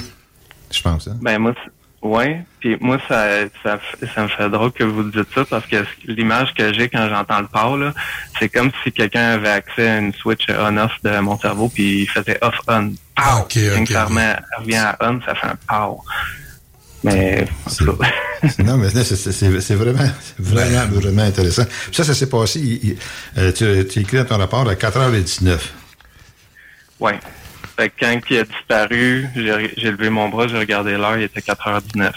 je pense. Hein? Ben moi, ouais. Puis moi, ça, ça, ça me fait drôle que vous dites ça parce que l'image que j'ai quand j'entends le là, c'est comme si quelqu'un avait accès à une switch on-off de mon cerveau puis il faisait off-on. Pow! ok, Quand ok, ça ok. remet- revient à on, ça fait un pow. Mais en tout cas, non, mais c'est- vraiment, vraiment, vraiment intéressant. Puis ça, ça s'est passé, il- il- euh, tu, tu écris dans ton rapport à 4h19. ouais. Fait que quand il a disparu, j'ai levé mon bras, j'ai regardé l'heure, il était 4h19.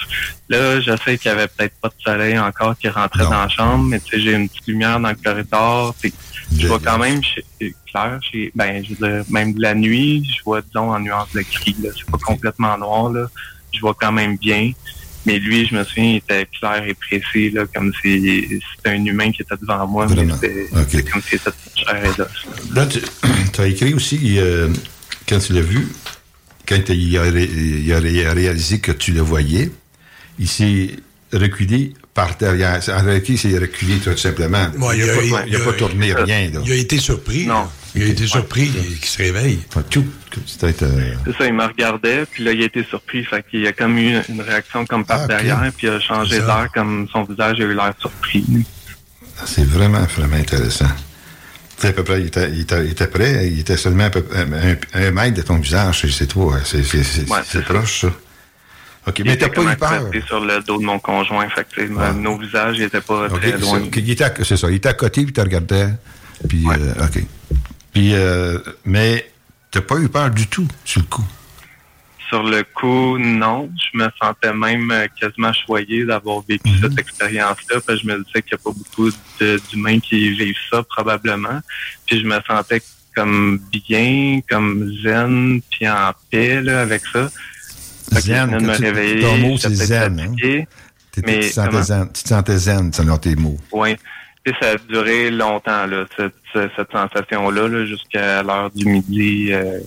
Là, je sais qu'il y avait peut-être pas de soleil encore qui rentrait dans la chambre, mais tu sais, j'ai une petite lumière dans le corridor. puis Je vois quand même chez- clair. ben, je veux dire, même de la nuit, je vois, disons, en nuance de gris. là. C'est pas complètement noir, là. Je vois quand même bien. Mais lui, je me souviens, il était clair et précis, là, comme si c'était un humain qui était devant moi, mais c'était comme si c'était chair et. Là, tu as écrit aussi, euh, quand tu l'as vu, quand il a, réalisé que tu le voyais, il s'est reculé par derrière. En réalité, il s'est reculé tout simplement. Ouais, il n'a pas, il a pas tourné il- rien. Là. Il a été surpris. Non. Il a été surpris qu'il se réveille. Tout, euh, C'est ça, il me regardait, puis là, il a été surpris. Fait qu'il a comme eu une réaction comme par derrière, puis il a changé d'air, comme son visage a eu l'air surpris. C'est vraiment, vraiment intéressant. À peu près, il était, il était- il était prêt, il était seulement à peu- un, un- mètre de ton visage, c'est toi. C'est Ouais, proche, ça. OK, Il mais t'as pas eu peur. sur le dos de mon conjoint. Sais, Ah. nos visages n'étaient pas très loin. c'est- OK, il était à- c'est ça. Il était à côté, puis tu regardais. Puis, euh, OK. Puis, euh, mais t'as pas eu peur du tout sur le coup? Sur le coup, non. Je me sentais même euh, quasiment choyé d'avoir vécu Mhm. cette expérience-là. Parce que je me disais qu'il n'y a pas beaucoup d'humains qui vivent ça, probablement. Puis je me sentais comme bien, comme zen, puis en paix là, avec ça. Zen, de me réveiller. ton mot, c'est zen, hein? fatigué, T'étais- mais tu, te sentais zen, tu te sentais zen, selon tes mots. Oui. Puis ça a duré longtemps, là, cette, cette cette sensation-là, là, jusqu'à l'heure du midi, euh,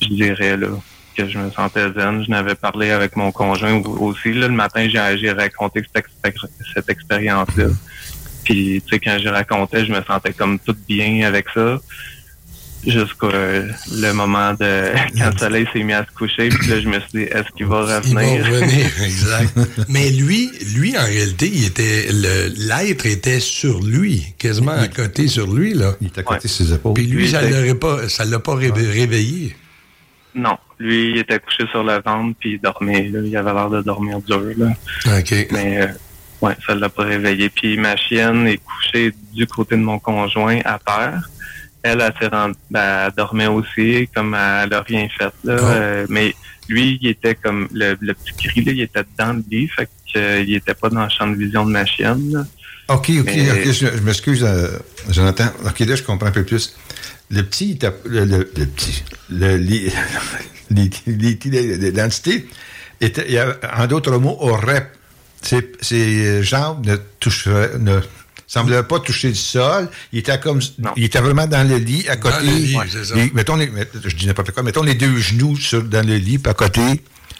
je dirais, là, que je me sentais zen. Je n'avais parlé avec mon conjoint au- aussi. Là, le matin, j'ai raconté cette, expé- cette expérience-là. Puis, tu sais, quand j'ai raconté, je me sentais comme tout bien avec ça. jusqu'au euh, le moment de quand le soleil s'est mis à se coucher. Puis là, je me suis dit, est-ce qu'il va revenir? Il va revenir, exact. Mais lui, lui, en réalité, il était le- l'être était sur lui, quasiment à côté sur lui, là. Il était à côté de ses épaules. Puis lui, Lui, ça l'aurait pas, ça l'a pas réve- réveillé. Non, lui, il était couché sur le ventre, puis il dormait. Là. Il avait l'air de dormir dur. Là. OK. Mais euh, ouais, ça l'a pas réveillé. Puis ma chienne est couchée du côté de mon conjoint à terre. Elle, elle, s'est rendue- ben, elle dormait aussi, comme elle a rien fait. Là. Oh. Euh, mais lui, il était comme le, le petit gris, là, il était dans le lit, fait qu'il était pas dans le champ de vision de ma chienne. là. OK, OK, Mais- OK, je, je m'excuse, euh, Jonathan. OK, là, je comprends un peu plus. Le petit, le, le, le petit, le, li- li- li- li- l'identité, était, il y a- en d'autres mots, aurait, ses, ses jambes ne toucheraient, ne semblaient pas toucher le sol. Il était comme, il était vraiment dans le lit, à côté. le lit, c'est ça. Les- mettons, les, je dis n'importe quoi, mettons les deux genoux sur, dans le lit, puis à côté.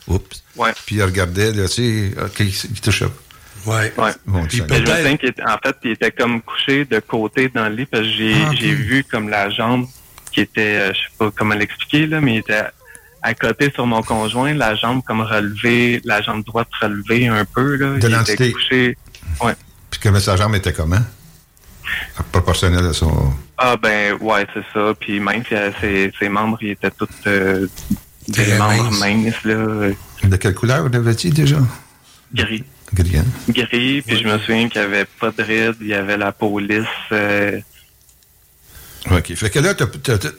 Oups. Ouais. Puis il regardait, là, tu sais, OK, il touchait pas. Ouais. Ouais. Bon, Puis je me souviens qu'il en fait, il était comme couché de côté dans le lit parce que j'ai Ah, vu comme la jambe qui était, euh, je sais pas comment l'expliquer, là, mais il était à côté sur mon conjoint, la jambe comme relevée, la jambe droite relevée un peu, là. De il était couché. Ouais. Puis que sa jambe était comment? Proportionnel à son. Ah ben ouais, c'est ça. Puis même si, ses, ses membres, ils étaient tous euh, des membres minces. minces, là, De quelle couleur dit déjà? gris. Gris, hein? Gris, puis je me souviens qu'il n'y avait pas de rides, il y avait la lisse. euh, OK. Fait que là, tu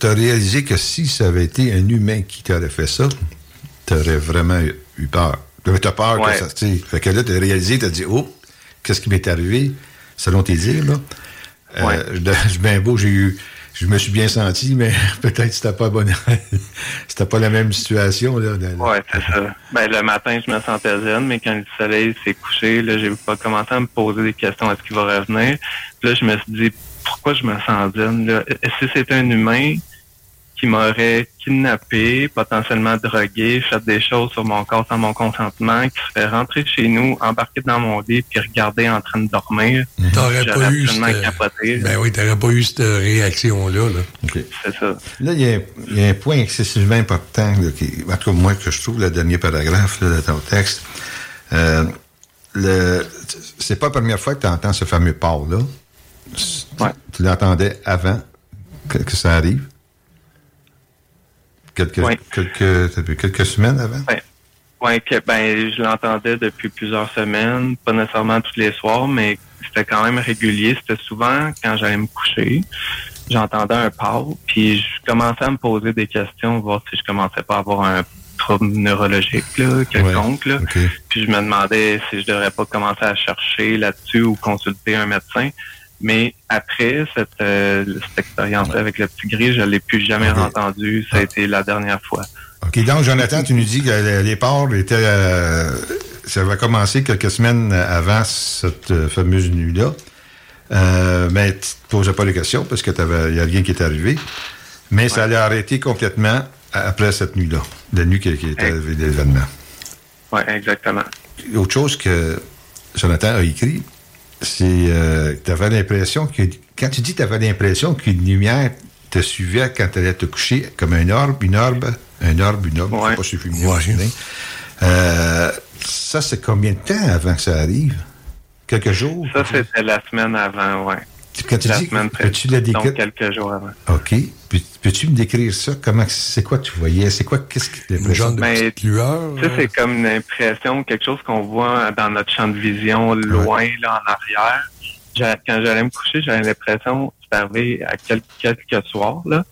as, réalisé que si ça avait été un humain qui t'aurait fait ça, tu aurais vraiment eu, eu peur. Tu as peur Ouais. que ça. tu sais. Fait que là, tu as réalisé, tu as dit, oh, qu'est-ce qui m'est arrivé, selon tes dires, là? Euh, Ouais. je- je suis bien beau, j'ai eu. Je me suis bien senti, mais peut-être c'était pas bonne. c'était pas la même situation, là. Ouais, c'est ça. Ben, le matin, je me sentais zen, mais quand le soleil s'est couché, là, j'ai pas commencé à me poser des questions. Est-ce qu'il va revenir? Puis là, je me suis dit, pourquoi je me sens zen, là? Si c'était un humain qui m'aurait kidnappé, potentiellement drogué, fait des choses sur mon corps sans mon consentement, qui serait rentré chez nous, embarqué dans mon lit, puis regardé en train de dormir, T'aurais pas eu absolument cette... capoté. Ben oui, t'aurais pas eu cette réaction-là. Là. C'est ça. Là, il y, a, il y a un point excessivement important, là, qui, en tout cas, moi, que je trouve, le dernier paragraphe là, de ton texte. Euh, le, c'est pas la première fois que tu entends ce fameux port-là. Ouais. Tu l'entendais avant que, que ça arrive? Quelques, Ouais. quelques, semaines avant? Ouais, que, ben, je l'entendais depuis plusieurs semaines, pas nécessairement tous les soirs, mais c'était quand même régulier. C'était souvent quand j'allais me coucher, j'entendais un pas, puis je commençais à me poser des questions, voir si je commençais pas à avoir un trouble neurologique, là, quelconque, là. Puis je me demandais si je devrais pas commencer à chercher là-dessus ou consulter un médecin. Mais après cette, euh, cette expérience avec le petit gris, je l'ai plus jamais Ok. entendu. Ça a été la dernière fois. OK, donc, Jonathan, tu nous dis que le- les ports étaient. euh, ça va commencer quelques semaines avant cette euh, fameuse nuit-là. Euh, mais tu te posais pas les questions parce qu'il n'y a rien qui est arrivé. Mais ça allait arrêter complètement après cette nuit-là, la nuit qui, qui est Hey. arrivé l'événement. Ouais, exactement. Autre chose que Jonathan a écrit, c'est euh, tu avais l'impression que. Quand tu dis que tu avais l'impression qu'une lumière te suivait quand tu allais te coucher, comme un orbe, une orbe, un orbe, une orbe, je sais Ouais. pas si je imaginer. Euh, ça, c'est combien de temps avant que ça arrive? Quelques jours? Ça, c'était la semaine avant, ouais. Quand tu la dis, semaine peux-tu la Donc, décrire? quelques jours avant. OK. Puis, Peux-tu me décrire ça? Comment, c'est quoi tu voyais? C'est quoi, qu'est-ce qui te Une genre de Ben, petite lueur. Ça, c'est comme une impression, quelque chose qu'on voit dans notre champ de vision, loin, là, en arrière. Quand j'allais me coucher, j'avais l'impression, c'est arrivé à quelques, quelques soirs, là.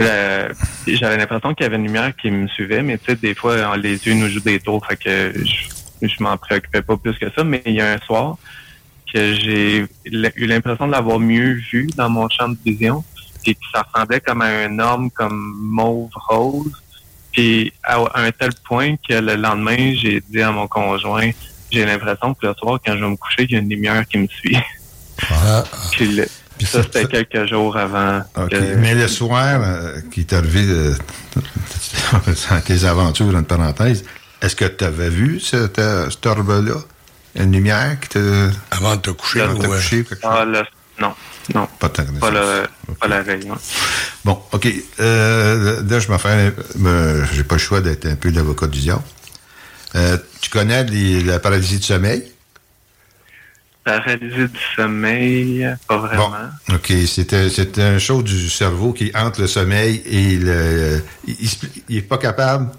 Euh, j'avais l'impression qu'il y avait une lumière qui me suivait, mais tu sais, des fois, les yeux nous jouent des tours, fait que je, je m'en préoccupais pas plus que ça. Mais il y a un soir que j'ai eu l'impression de l'avoir mieux vu dans mon champ de vision, et que ça ressemblait comme à un homme comme mauve rose. Puis à, un tel point que le lendemain, j'ai dit à mon conjoint, j'ai l'impression que le soir, quand je vais me coucher, il y a une lumière qui me suit. Ah, Puis, le- Puis ça, c'était quelques jours avant. Que- Mais le soir, euh, qui est arrivé euh, dans tes aventures, entre parenthèses, est-ce que tu avais vu cette, euh, cet orbe-là? Une lumière qui te. avant de te coucher. Avant de te ouais. coucher ou quelque chose? Ah, le, Non, non. Pas Pas, le, pas la veille, non. Bon, OK. Euh, là, je m'en fais. J'ai pas le choix d'être un peu l'avocat du diable. Euh, tu connais les- la paralysie du sommeil? Paralysie du sommeil, pas vraiment. OK. C'était c'est une chose du cerveau qui entre le sommeil et le. Il, il se- il est pas capable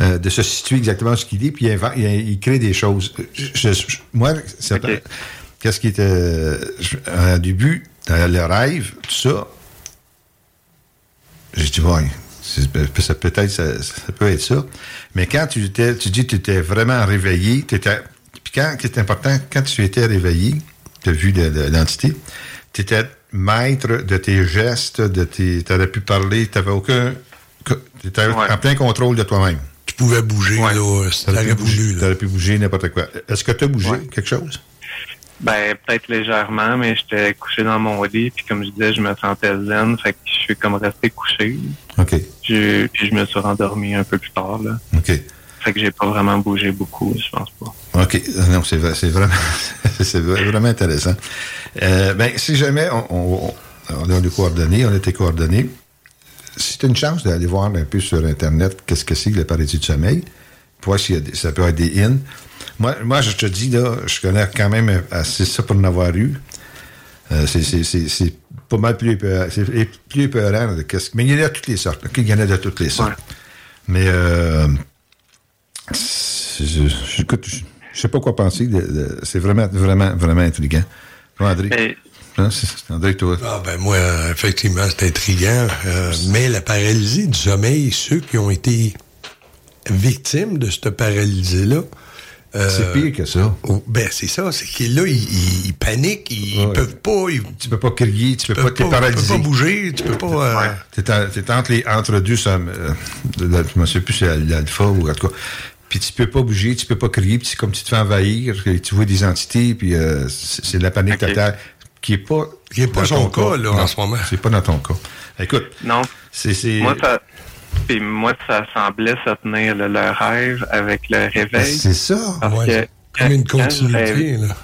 euh, de se situer exactement ce qu'il dit, puis il, invente- il, il crée des choses. Je- je- moi, c'est- qu'est-ce qui était. Au début, dans le rêve, tout ça, j'ai dit, ouais, c'est- peut- ça peut-être ça, ça peut être ça. Mais quand tu étais, tu dis que tu étais vraiment réveillé, t'étais- puis quand c'est important, quand tu étais réveillé, tu as vu l'entité, tu étais maître de tes gestes, de tes. Tu aurais pu parler, tu n'avais aucun. Tu étais en plein contrôle de toi-même. Tu pouvais bouger, là, si Tu t'aurais aurais pu bouger, là. t'aurais pu bouger n'importe quoi. Est-ce que tu as bougé quelque chose? Ben, peut-être légèrement, mais j'étais couché dans mon lit, puis comme je disais, je me sentais zen, fait que je suis comme resté couché. OK. Puis je me suis rendormi un peu plus tard, là. OK. Fait que j'ai pas vraiment bougé beaucoup, je pense pas. OK. Non, c'est vrai- c'est vraiment, c'est vraiment intéressant. Euh, ben, si jamais on, on, on a coordonnées, on a tes coordonnées, si tu as une chance d'aller voir un peu sur Internet qu'est-ce que c'est que la paralysie du sommeil, pour des- ça peut être des in. Moi, moi, je te dis, là, je connais quand même assez ça pour en avoir eu. Euh, c'est- pas mal plus épeurant. Plus épeurant. de qu'est-ce- Mais il y en a de toutes les sortes. Il y en a de toutes les sortes. Mais euh, je, je, écoute, je, je sais pas quoi penser. c'est vraiment, vraiment, vraiment intriguant. André? Hein, c'est- André, toi? Ah ben moi, euh, effectivement, c'est intriguant. euh, mais la paralysie du sommeil, ceux qui ont été victimes de cette paralysie-là... euh, C'est pire que ça. oh, ben c'est ça, c'est qu'ils là, ils, paniquent, ils Ouais. peuvent pas... Ils, tu peux pas crier, tu peux pas, t'es tu paralysé. peux pas bouger, tu peux pas... euh, t'es entre, les, entre deux, ça, euh, la- je ne sais plus si c'est l'alpha ou en tout cas. Puis tu peux pas bouger, tu peux pas crier, puis c'est comme tu te fais envahir, tu vois des entités, puis euh, c'est, la panique totale, qui est pas... Qui est pas dans son ton cas, là, Non, en ce moment. C'est pas dans ton cas. Écoute, Non. c'est... c'est Moi, ça, puis moi, ça semblait se tenir le, le rêve avec le réveil. Ben, c'est ça. Parce Ouais, que c'est comme une quand- quand continuité, rêvais- là.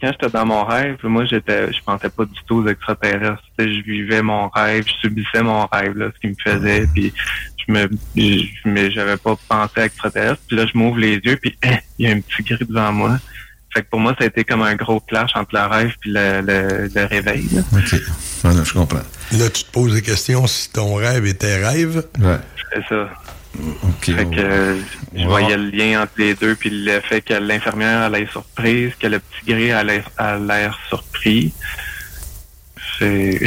Quand j'étais dans mon rêve, moi, j'étais, je pensais pas du tout aux extraterrestres. Tu sais, Je vivais mon rêve, je subissais mon rêve, là, ce qui me faisait, puis je me, je, mais j'avais pas pensé à extraterrestres. Puis là, je m'ouvre les yeux, puis hein, il y a un petit gris devant moi. Fait que pour moi, ça a été comme un gros clash entre le rêve puis le, le, le réveil. là. OK. Non, je comprends. Là, tu te poses la question si ton rêve était rêve. Ouais. C'est ça. OK. Fait que euh, je voyais le lien entre les deux, puis le fait que l'infirmière allait être surprise, que le petit gris allait a l'air surpris. C'est.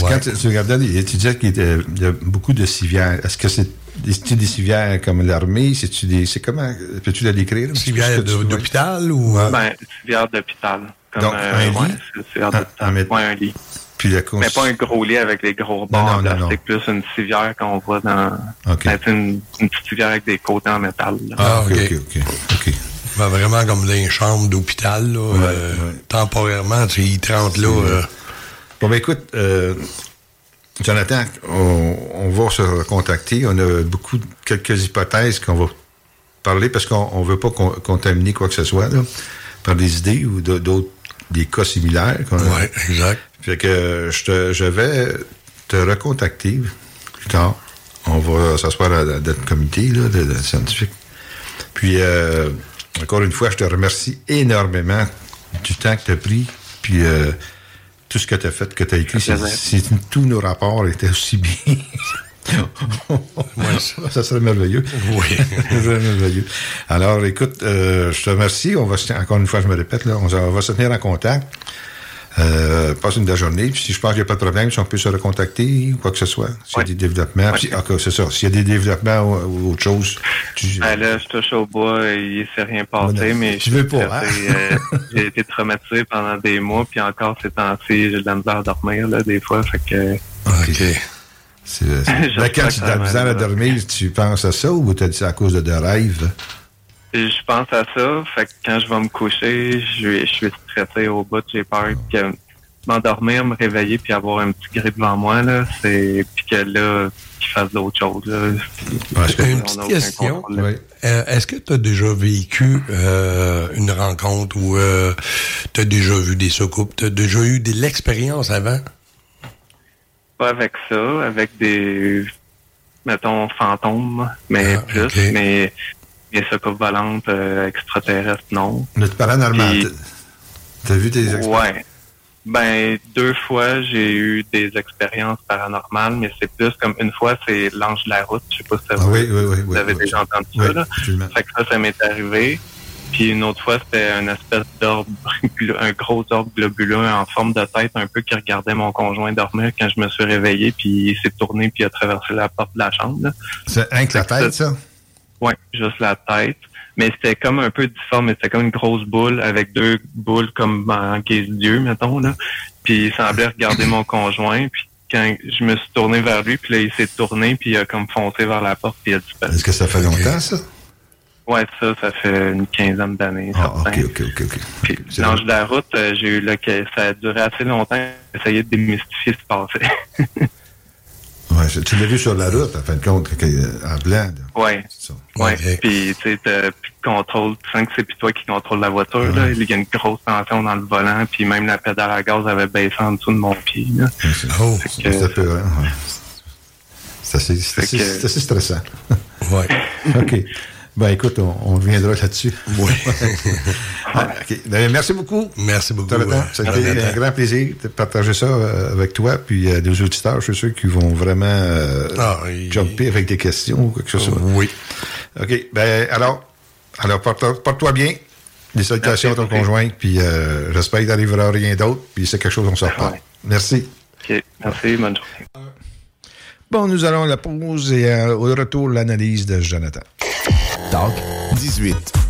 Quand tu, tu regardais, tu disais qu'il y a il y a beaucoup de civières. Est-ce que c'est c'est-tu des civières comme l'armée? C'est-tu des. C'est comment? Peux-tu la décrire? Civière d'hôpital ou. euh, Ben, civière d'hôpital. Comme, Donc, euh, un lit? ouais, c'est- civière Ah, d'hôpital. ah, un lit. Puis la Mais pas un gros lit avec des gros bords non, non, plastique, plus une civière qu'on voit dans. OK. Ben, c'est une, une petite civière avec des côtés en métal. là. Ah, OK, OK. OK, OK. OK. ben, vraiment comme dans une chambre d'hôpital, là. euh, Temporairement, tu sais, ils te rentrent là. euh, Bon, ben écoute, euh, Jonathan, on, on va se recontacter. On a beaucoup, quelques hypothèses qu'on va parler parce qu'on ne veut pas con- contaminer quoi que ce soit là, par des idées ou d'autres des cas similaires. Ouais, exact. Fait que je, te, je vais te recontacter plus tard. On va s'asseoir à, notre comité là, de, de scientifique. Puis, euh, encore une fois, je te remercie énormément du temps que tu as pris, puis euh, tout ce que tu as fait, que tu as écrit. C'est- tous nos rapports étaient aussi bien. ça serait merveilleux. Oui. Ça serait merveilleux. Alors, écoute, euh, je te remercie. On va se- encore une fois, je me répète, là, on va se tenir en contact. Euh, passe une belle journée. Puis si je pense qu'il n'y a pas de problème, si on peut se recontacter ou quoi que ce soit, s'il y a des développements. Puis, ah, c'est ça. S'il y a des développements ou, ou autre chose, tu, Ben là, je touche au bois, et il s'est rien passé, Ben mais tu je veux pas, hein? euh, j'ai été traumatisé pendant des mois, puis encore ces temps-ci, j'ai de la misère à dormir, là, des fois, fait que... OK. C'est, Là, quand tu as la va misère à dormir, tu penses à ça ou t'as dit ça à cause de, de rêves? Je pense à ça, fait que quand je vais me coucher, je, je suis stressé au bout, j'ai peur que m'endormir, me réveiller, puis avoir un petit gris devant moi, là, c'est puis que là, qu'il fasse d'autres choses. Là. Une petite question. Euh, Est-ce que tu as déjà vécu euh, une rencontre où tu as déjà vu des soucoupes, tu as déjà eu de l'expérience avant? Pas avec ça, avec des, mettons, fantômes, mais Ah, plus, mais des soucoupes volantes euh, extraterrestres, non. Notre paranormal. T'as- vu tes expériences? Ouais. Ben, deux fois, j'ai eu des expériences paranormales, mais c'est plus comme une fois, c'est l'ange de la route. Je sais pas si ça Ah vous, oui, oui, oui. vous avez déjà entendu ça, là. Fait que ça, ça m'est arrivé. Puis une autre fois, c'était une espèce d'orbe, un gros orbe globuleux en forme de tête, un peu qui regardait mon conjoint dormir quand je me suis réveillé, puis il s'est tourné puis il a traversé la porte de la chambre. C'est rien que la tête, ça? Ouais, juste la tête. Mais c'était comme un peu difforme, mais c'était comme une grosse boule avec deux boules comme en guise d'yeux, mettons, là. Puis il semblait regarder mon conjoint, puis quand je me suis tourné vers lui, puis là, il s'est tourné, puis il a comme foncé vers la porte, puis il a disparu. Est-ce que ça fait longtemps, ça? Ouais, ça, ça fait une quinzaine d'années, Ah, ok, certain. ok, ok, ok. Puis de la route, euh, j'ai eu là que ça a duré assez longtemps, j'essayais de démystifier ce qui se passait. Ouais, tu l'as vu sur la route, en fin de compte, euh, en blanc. là. ouais. Puis tu sais, contrôle, tu sens que c'est plus toi qui contrôle la voiture, là. Il y a une grosse tension dans le volant, puis même la pédale à gaz avait baissé en dessous de mon pied, là. Oh, c'est un peu, hein, ouais. C'est assez, stressant. ouais. OK. Ben écoute, on, on reviendra là-dessus. Oui. Ah, merci beaucoup. Merci beaucoup. Jonathan. euh, Ça a été un grand plaisir de partager ça euh, avec toi. Puis euh, nos auditeurs, je suis sûr qu'ils vont vraiment euh, Ah, jumper avec des questions ou quelque chose. comme ça. Oui. OK. Ben, alors, alors porte- porte-toi bien. Les salutations à ton conjoint. Puis euh, j'espère qu'il n'arrivera rien d'autre. Puis c'est quelque chose qu'on se reparle. Ouais. Merci. OK, merci, bonne journée. Bon, nous allons à la pause et euh, au retour, l'analyse de Jonathan. Talk 18.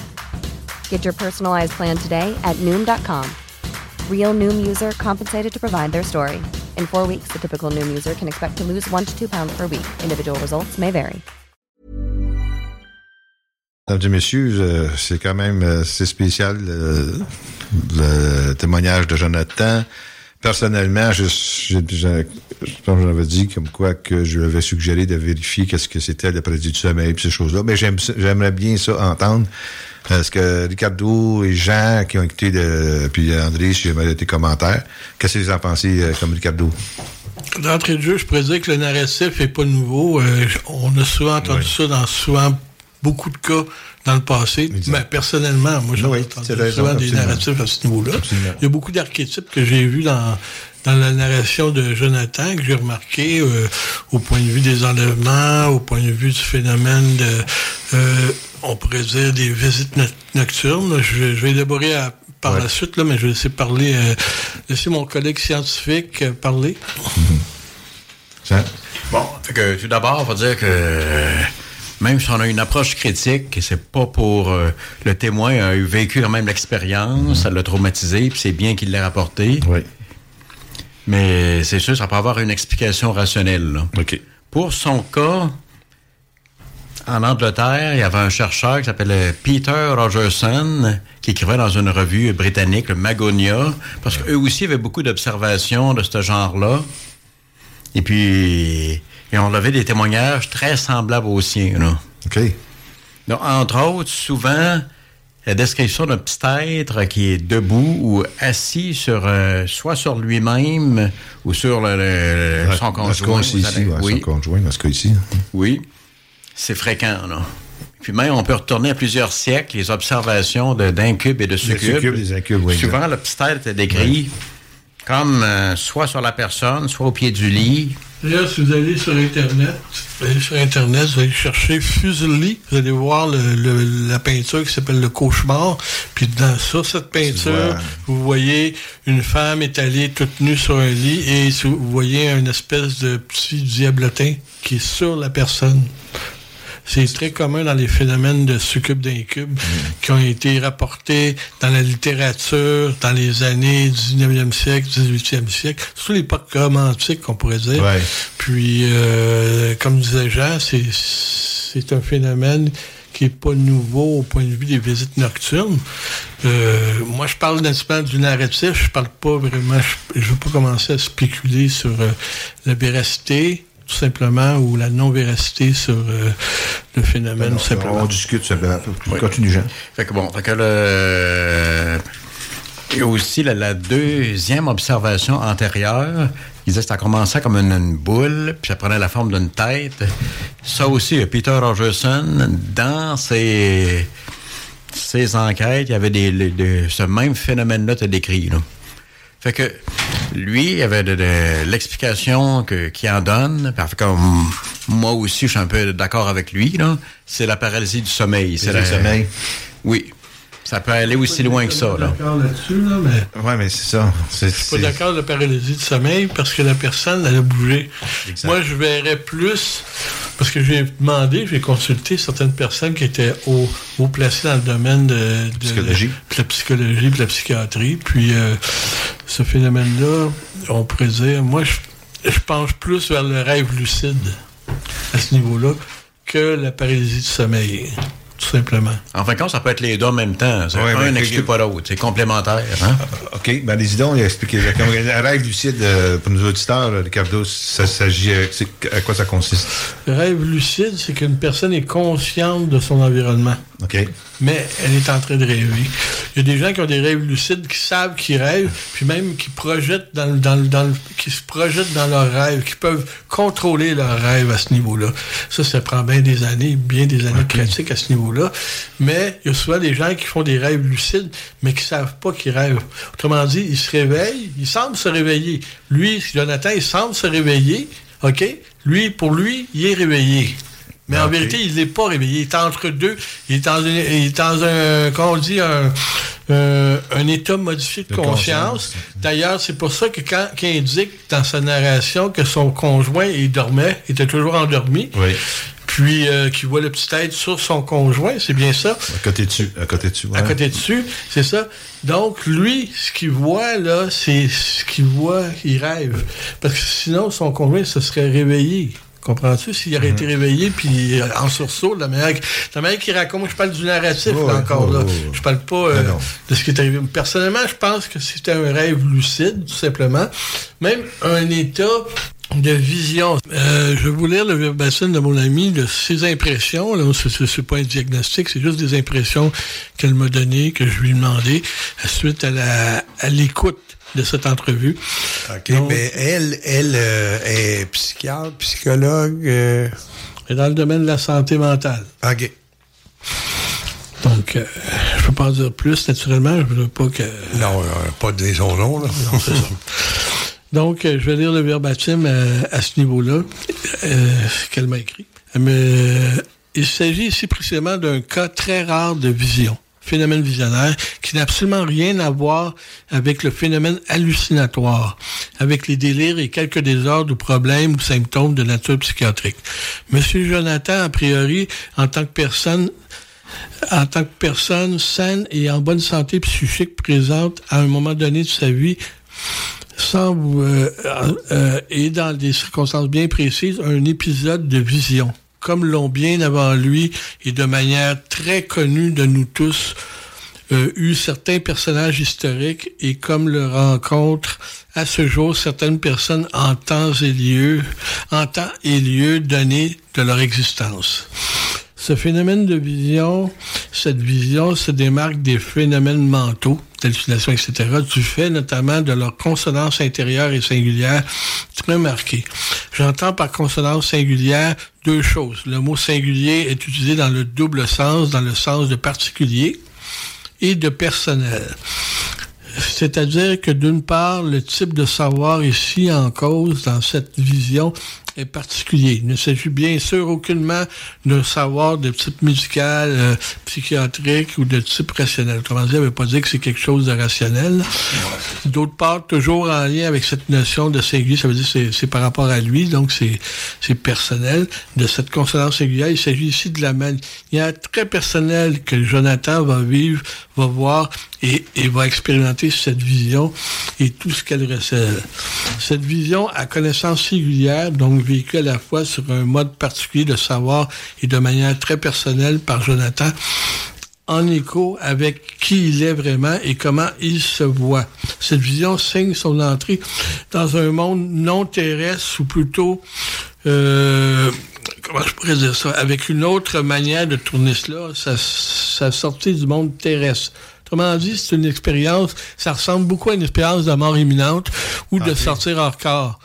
Get your personalized plan today at Noom.com. Real Noom user compensated to provide their story. In four weeks, the typical Noom user can expect to lose one to two pounds per week. Individual results may vary. Mesdames et messieurs, c'est quand même euh, c'est spécial euh, le témoignage de Jonathan. Personnellement, je, je, je, pense que j'avais dit comme quoi que je lui avais suggéré de vérifier qu'est-ce que c'était le prédit du sommeil et ces choses-là. Mais j'aime, j'aimerais bien ça entendre. Parce que Ricardo et Jean qui ont écouté de, puis André, si jamais tes commentaires, qu'est-ce que vous en pensez euh, comme Ricardo? D'entrée de jeu, je pourrais dire que le narratif est pas nouveau. Euh, on a souvent entendu ça dans souvent beaucoup de cas dans le passé. Mais personnellement, moi, j'ai Oui, entendu raison, souvent des narratifs à ce niveau-là. Il y a beaucoup d'archétypes que j'ai vus dans dans la narration de Jonathan que j'ai remarqué euh, au point de vue des enlèvements, au point de vue du phénomène de, euh, on pourrait dire des visites no- nocturnes. Je, vais- je vais élaborer à- par la suite, là, mais je vais laisser parler, euh, laisser mon collègue scientifique euh, parler. Bon, fait que tout d'abord, faut dire que même si on a une approche critique, c'est pas pour euh, le témoin a eu vécu quand même l'expérience, ça l'a traumatisé, puis c'est bien qu'il l'ait rapporté. Oui. Mais c'est sûr, ça peut avoir une explication rationnelle. là. OK. Pour son cas, en Angleterre, il y avait un chercheur qui s'appelait Peter Rogerson, qui écrivait dans une revue britannique, le Magonia, parce qu'eux aussi avaient beaucoup d'observations de ce genre-là. Et puis, ils ont levé des témoignages très semblables aux siens. Là. OK. Donc, entre autres, souvent, la description d'un petit être qui est debout ou assis sur, euh, soit sur lui-même ou sur le, le- Dans- son conjoint. ici, ouais, oui. son conjoint, dans ce cas ici. Oui, c'est fréquent, là. Puis même, on peut retourner à plusieurs siècles, les observations d'incubes et de succubes. succubes, des incubes, oui, Souvent, le petit être est décrit comme euh, soit sur la personne, soit au pied du lit. D'ailleurs, si vous allez sur Internet, vous allez sur Internet, vous allez chercher Fuseli, vous allez voir le- le- la peinture qui s'appelle le cauchemar. Puis dans, sur cette peinture, vous voyez une femme étalée toute nue sur un lit et vous voyez une espèce de petit diablotin qui est sur la personne. C'est très commun dans les phénomènes de succube d'incube qui ont été rapportés dans la littérature dans les années 19e siècle, 18e siècle, surtout l'époque romantique, on pourrait dire. Ouais. Puis, euh, comme disait Jean, c'est, c'est un phénomène qui est pas nouveau au point de vue des visites nocturnes. Euh, moi, je parle nettement du narratif. Je parle pas vraiment... Je, je veux pas commencer à spéculer sur euh, la véracité, tout simplement, ou la non-véracité sur euh, le phénomène, Ben non, tout simplement. on discute, ça va. Continue, Jean. Fait que bon, fait que le... Il y a aussi la, la deuxième observation antérieure. Il disait que ça commençait comme une, une boule, puis ça prenait la forme d'une tête. Ça aussi, Peter Rogerson, dans ses, ses enquêtes, il y avait des, les- des- ce même phénomène-là était décrit. Là. Fait que lui, il avait de, de- l'explication que- qu'il en donne. Puis, comme moi aussi, je suis un peu d'accord avec lui. là. C'est la paralysie du sommeil. C'est du sommeil. Oui. Ça peut aller aussi loin que ça. Je suis Là. pas d'accord là-dessus, là, mais... Ouais, mais c'est ça. C'est, Je suis pas d'accord de la paralysie du sommeil parce que la personne, elle a bougé. Moi, je verrais plus, parce que j'ai demandé, j'ai consulté certaines personnes qui étaient haut, haut placées dans le domaine de, de Psychologie. la, la psychologie et la psychiatrie. Puis, euh, ce phénomène-là, on pourrait dire, moi, je, je penche plus vers le rêve lucide à ce niveau-là que la paralysie du sommeil, tout simplement. En fin de compte, ça peut être les deux en même temps. C'est Ouais, un n'exclut pas l'autre. C'est complémentaire. Hein? OK. Ben, les idons, il a expliqué. Comme un rêve lucide, euh, pour nos auditeurs, euh, Ricardo, ça s'agit. euh, À quoi ça consiste? Le rêve lucide, c'est qu'une personne est consciente de son environnement. OK. mais elle est en train de rêver. Il y a des gens qui ont des rêves lucides, qui savent qu'ils rêvent, puis même qui projettent dans, le- dans, le- dans le- qui se projettent dans leurs rêves, qui peuvent contrôler leurs rêves à ce niveau-là. Ça, ça prend bien des années, bien des années de pratique à ce niveau-là. Mais il y a souvent des gens qui font des rêves lucides, mais qui savent pas qu'ils rêvent. Autrement dit, ils se réveillent, ils semblent se réveiller. Lui, Jonathan, il semble se réveiller, OK? Lui, pour lui, il est réveillé. Mais en vérité, il n'est pas réveillé. Il est entre deux. Il est dans, une- il est dans un, comment on dit, un, un état modifié de, De conscience. conscience. D'ailleurs, c'est pour ça que quand qu'il indique dans sa narration que son conjoint, il dormait, était toujours endormi, Oui. puis euh, qu'il voit le petit être sur son conjoint, c'est bien ça. À côté dessus. À côté dessus. À côté dessus, c'est ça. Donc, lui, ce qu'il voit, là, c'est ce qu'il voit, il rêve. Parce que sinon, son conjoint se serait réveillé. Comprends-tu? S'il aurait Mhm. été réveillé, puis euh, en sursaut, la manière, la manière qu'il raconte, je parle du narratif, Oh, là, encore, oh, là. oh. Je parle pas euh, de ce qui est arrivé. Personnellement, je pense que c'était un rêve lucide, tout simplement. Même un état de vision. Euh, je vais vous lire le verbatim de mon ami, de ses impressions. Là, c'est, pas un diagnostic, c'est juste des impressions qu'elle m'a données, que je lui ai demandé, suite à, la, à l'écoute de cette entrevue. OK, Donc, mais elle, elle euh, est psychiatre, psychologue. euh, est dans le domaine de la santé mentale. OK. Donc, euh, je peux pas en dire plus, naturellement. Je veux pas que... Non, pas de son nom, là. Donc, euh, je vais lire le verbatim euh, à ce niveau-là, qu'elle m'a écrit. Elle me- Il s'agit ici précisément d'un cas très rare de vision. Phénomène visionnaire qui n'a absolument rien à voir avec le phénomène hallucinatoire, avec les délires et quelques désordres ou problèmes ou symptômes de nature psychiatrique. Monsieur Jonathan, a priori, en tant que personne, en tant que personne saine et en bonne santé psychique présente à un moment donné de sa vie, semble, euh, euh, et dans des circonstances bien précises, un épisode de vision comme l'ont bien avant lui et de manière très connue de nous tous, euh, eu certains personnages historiques et comme le rencontrent à ce jour certaines personnes en temps et lieu, en temps et lieu donné de leur existence. Ce phénomène de vision, cette vision se démarque des phénomènes mentaux, d'hallucination, etc., du fait notamment de leur consonance intérieure et singulière très marquée. J'entends par consonance singulière deux choses. Le mot singulier est utilisé dans le double sens, dans le sens de particulier et de personnel. C'est-à-dire que d'une part, le type de savoir ici en cause dans cette vision est particulier. Il ne s'agit bien sûr aucunement d'un savoir de type médical, euh, psychiatrique ou de type rationnel. Autrement dit, ça ne veut pas dire que c'est quelque chose de rationnel. D'autre part, toujours en lien avec cette notion de singulier, ça veut dire que c'est par rapport à lui, donc c'est personnel. De cette consonance singulière, il s'agit ici de la manière très personnelle que Jonathan va vivre, va voir et, et va expérimenter cette vision et tout ce qu'elle recèle. Cette vision à connaissance singulière, donc vécue à la fois sur un mode particulier de savoir et de manière très personnelle par Jonathan, en écho avec qui il est vraiment et comment il se voit. Cette vision signe son entrée dans un monde non terrestre ou plutôt euh, comment je pourrais dire ça, avec une autre manière de tourner cela, sa, sa sortie du monde terrestre. Autrement dit, c'est une expérience, ça ressemble beaucoup à une expérience de mort imminente ou de sortir hors corps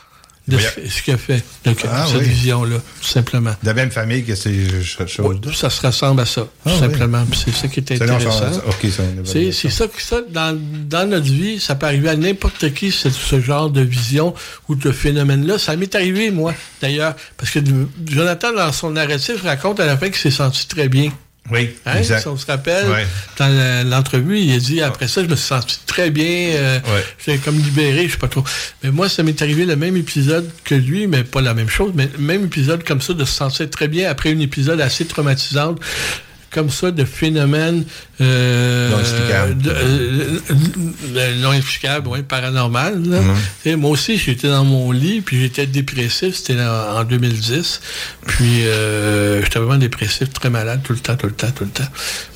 de ce qu'il a fait, de Ah, cette oui. vision-là, tout simplement. De la même famille que ces choses Ça se ressemble à ça, tout Ah, oui. simplement. C'est ça qui est intéressant. ça, C'est ça que ça, dans, dans notre vie, ça peut arriver à n'importe qui, ce, ce genre de vision ou de phénomène-là. Ça m'est arrivé, moi, d'ailleurs, parce que Jonathan, dans son narratif, raconte à la fin qu'il s'est senti très bien. Oui, Hein, exact. Si on se rappelle, Ouais. dans l'entrevue, il a dit après ça, je me suis senti très bien, euh, Ouais. j'étais comme libéré, je sais pas trop. Mais moi, ça m'est arrivé le même épisode que lui, mais pas la même chose, mais le même épisode comme ça, de se sentir très bien après un épisode assez traumatisant, comme ça, de phénomènes euh, Non explicables. euh, euh, non explicables, oui, paranormal. là. Mhm. Sais, Moi aussi, j'étais dans mon lit, puis j'étais dépressif, c'était en, en 2010. Puis euh, j'étais vraiment dépressif, très malade, tout le temps, tout le temps, tout le temps.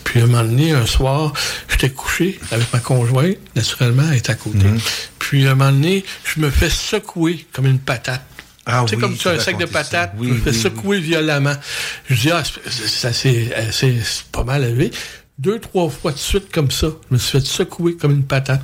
Puis à un moment donné, un soir, j'étais couché avec ma conjointe, naturellement, elle était à côté. Mhm. Puis à un moment donné, je me fais secouer comme une patate. Ah tu sais, oui, comme tu sur un as sac de patates, Oui, je me fais oui, secouer violemment. Je dis, ah, ça c'est euh, c'est pas mal élevé. Deux, trois fois de suite comme ça, je me suis fait secouer comme une patate.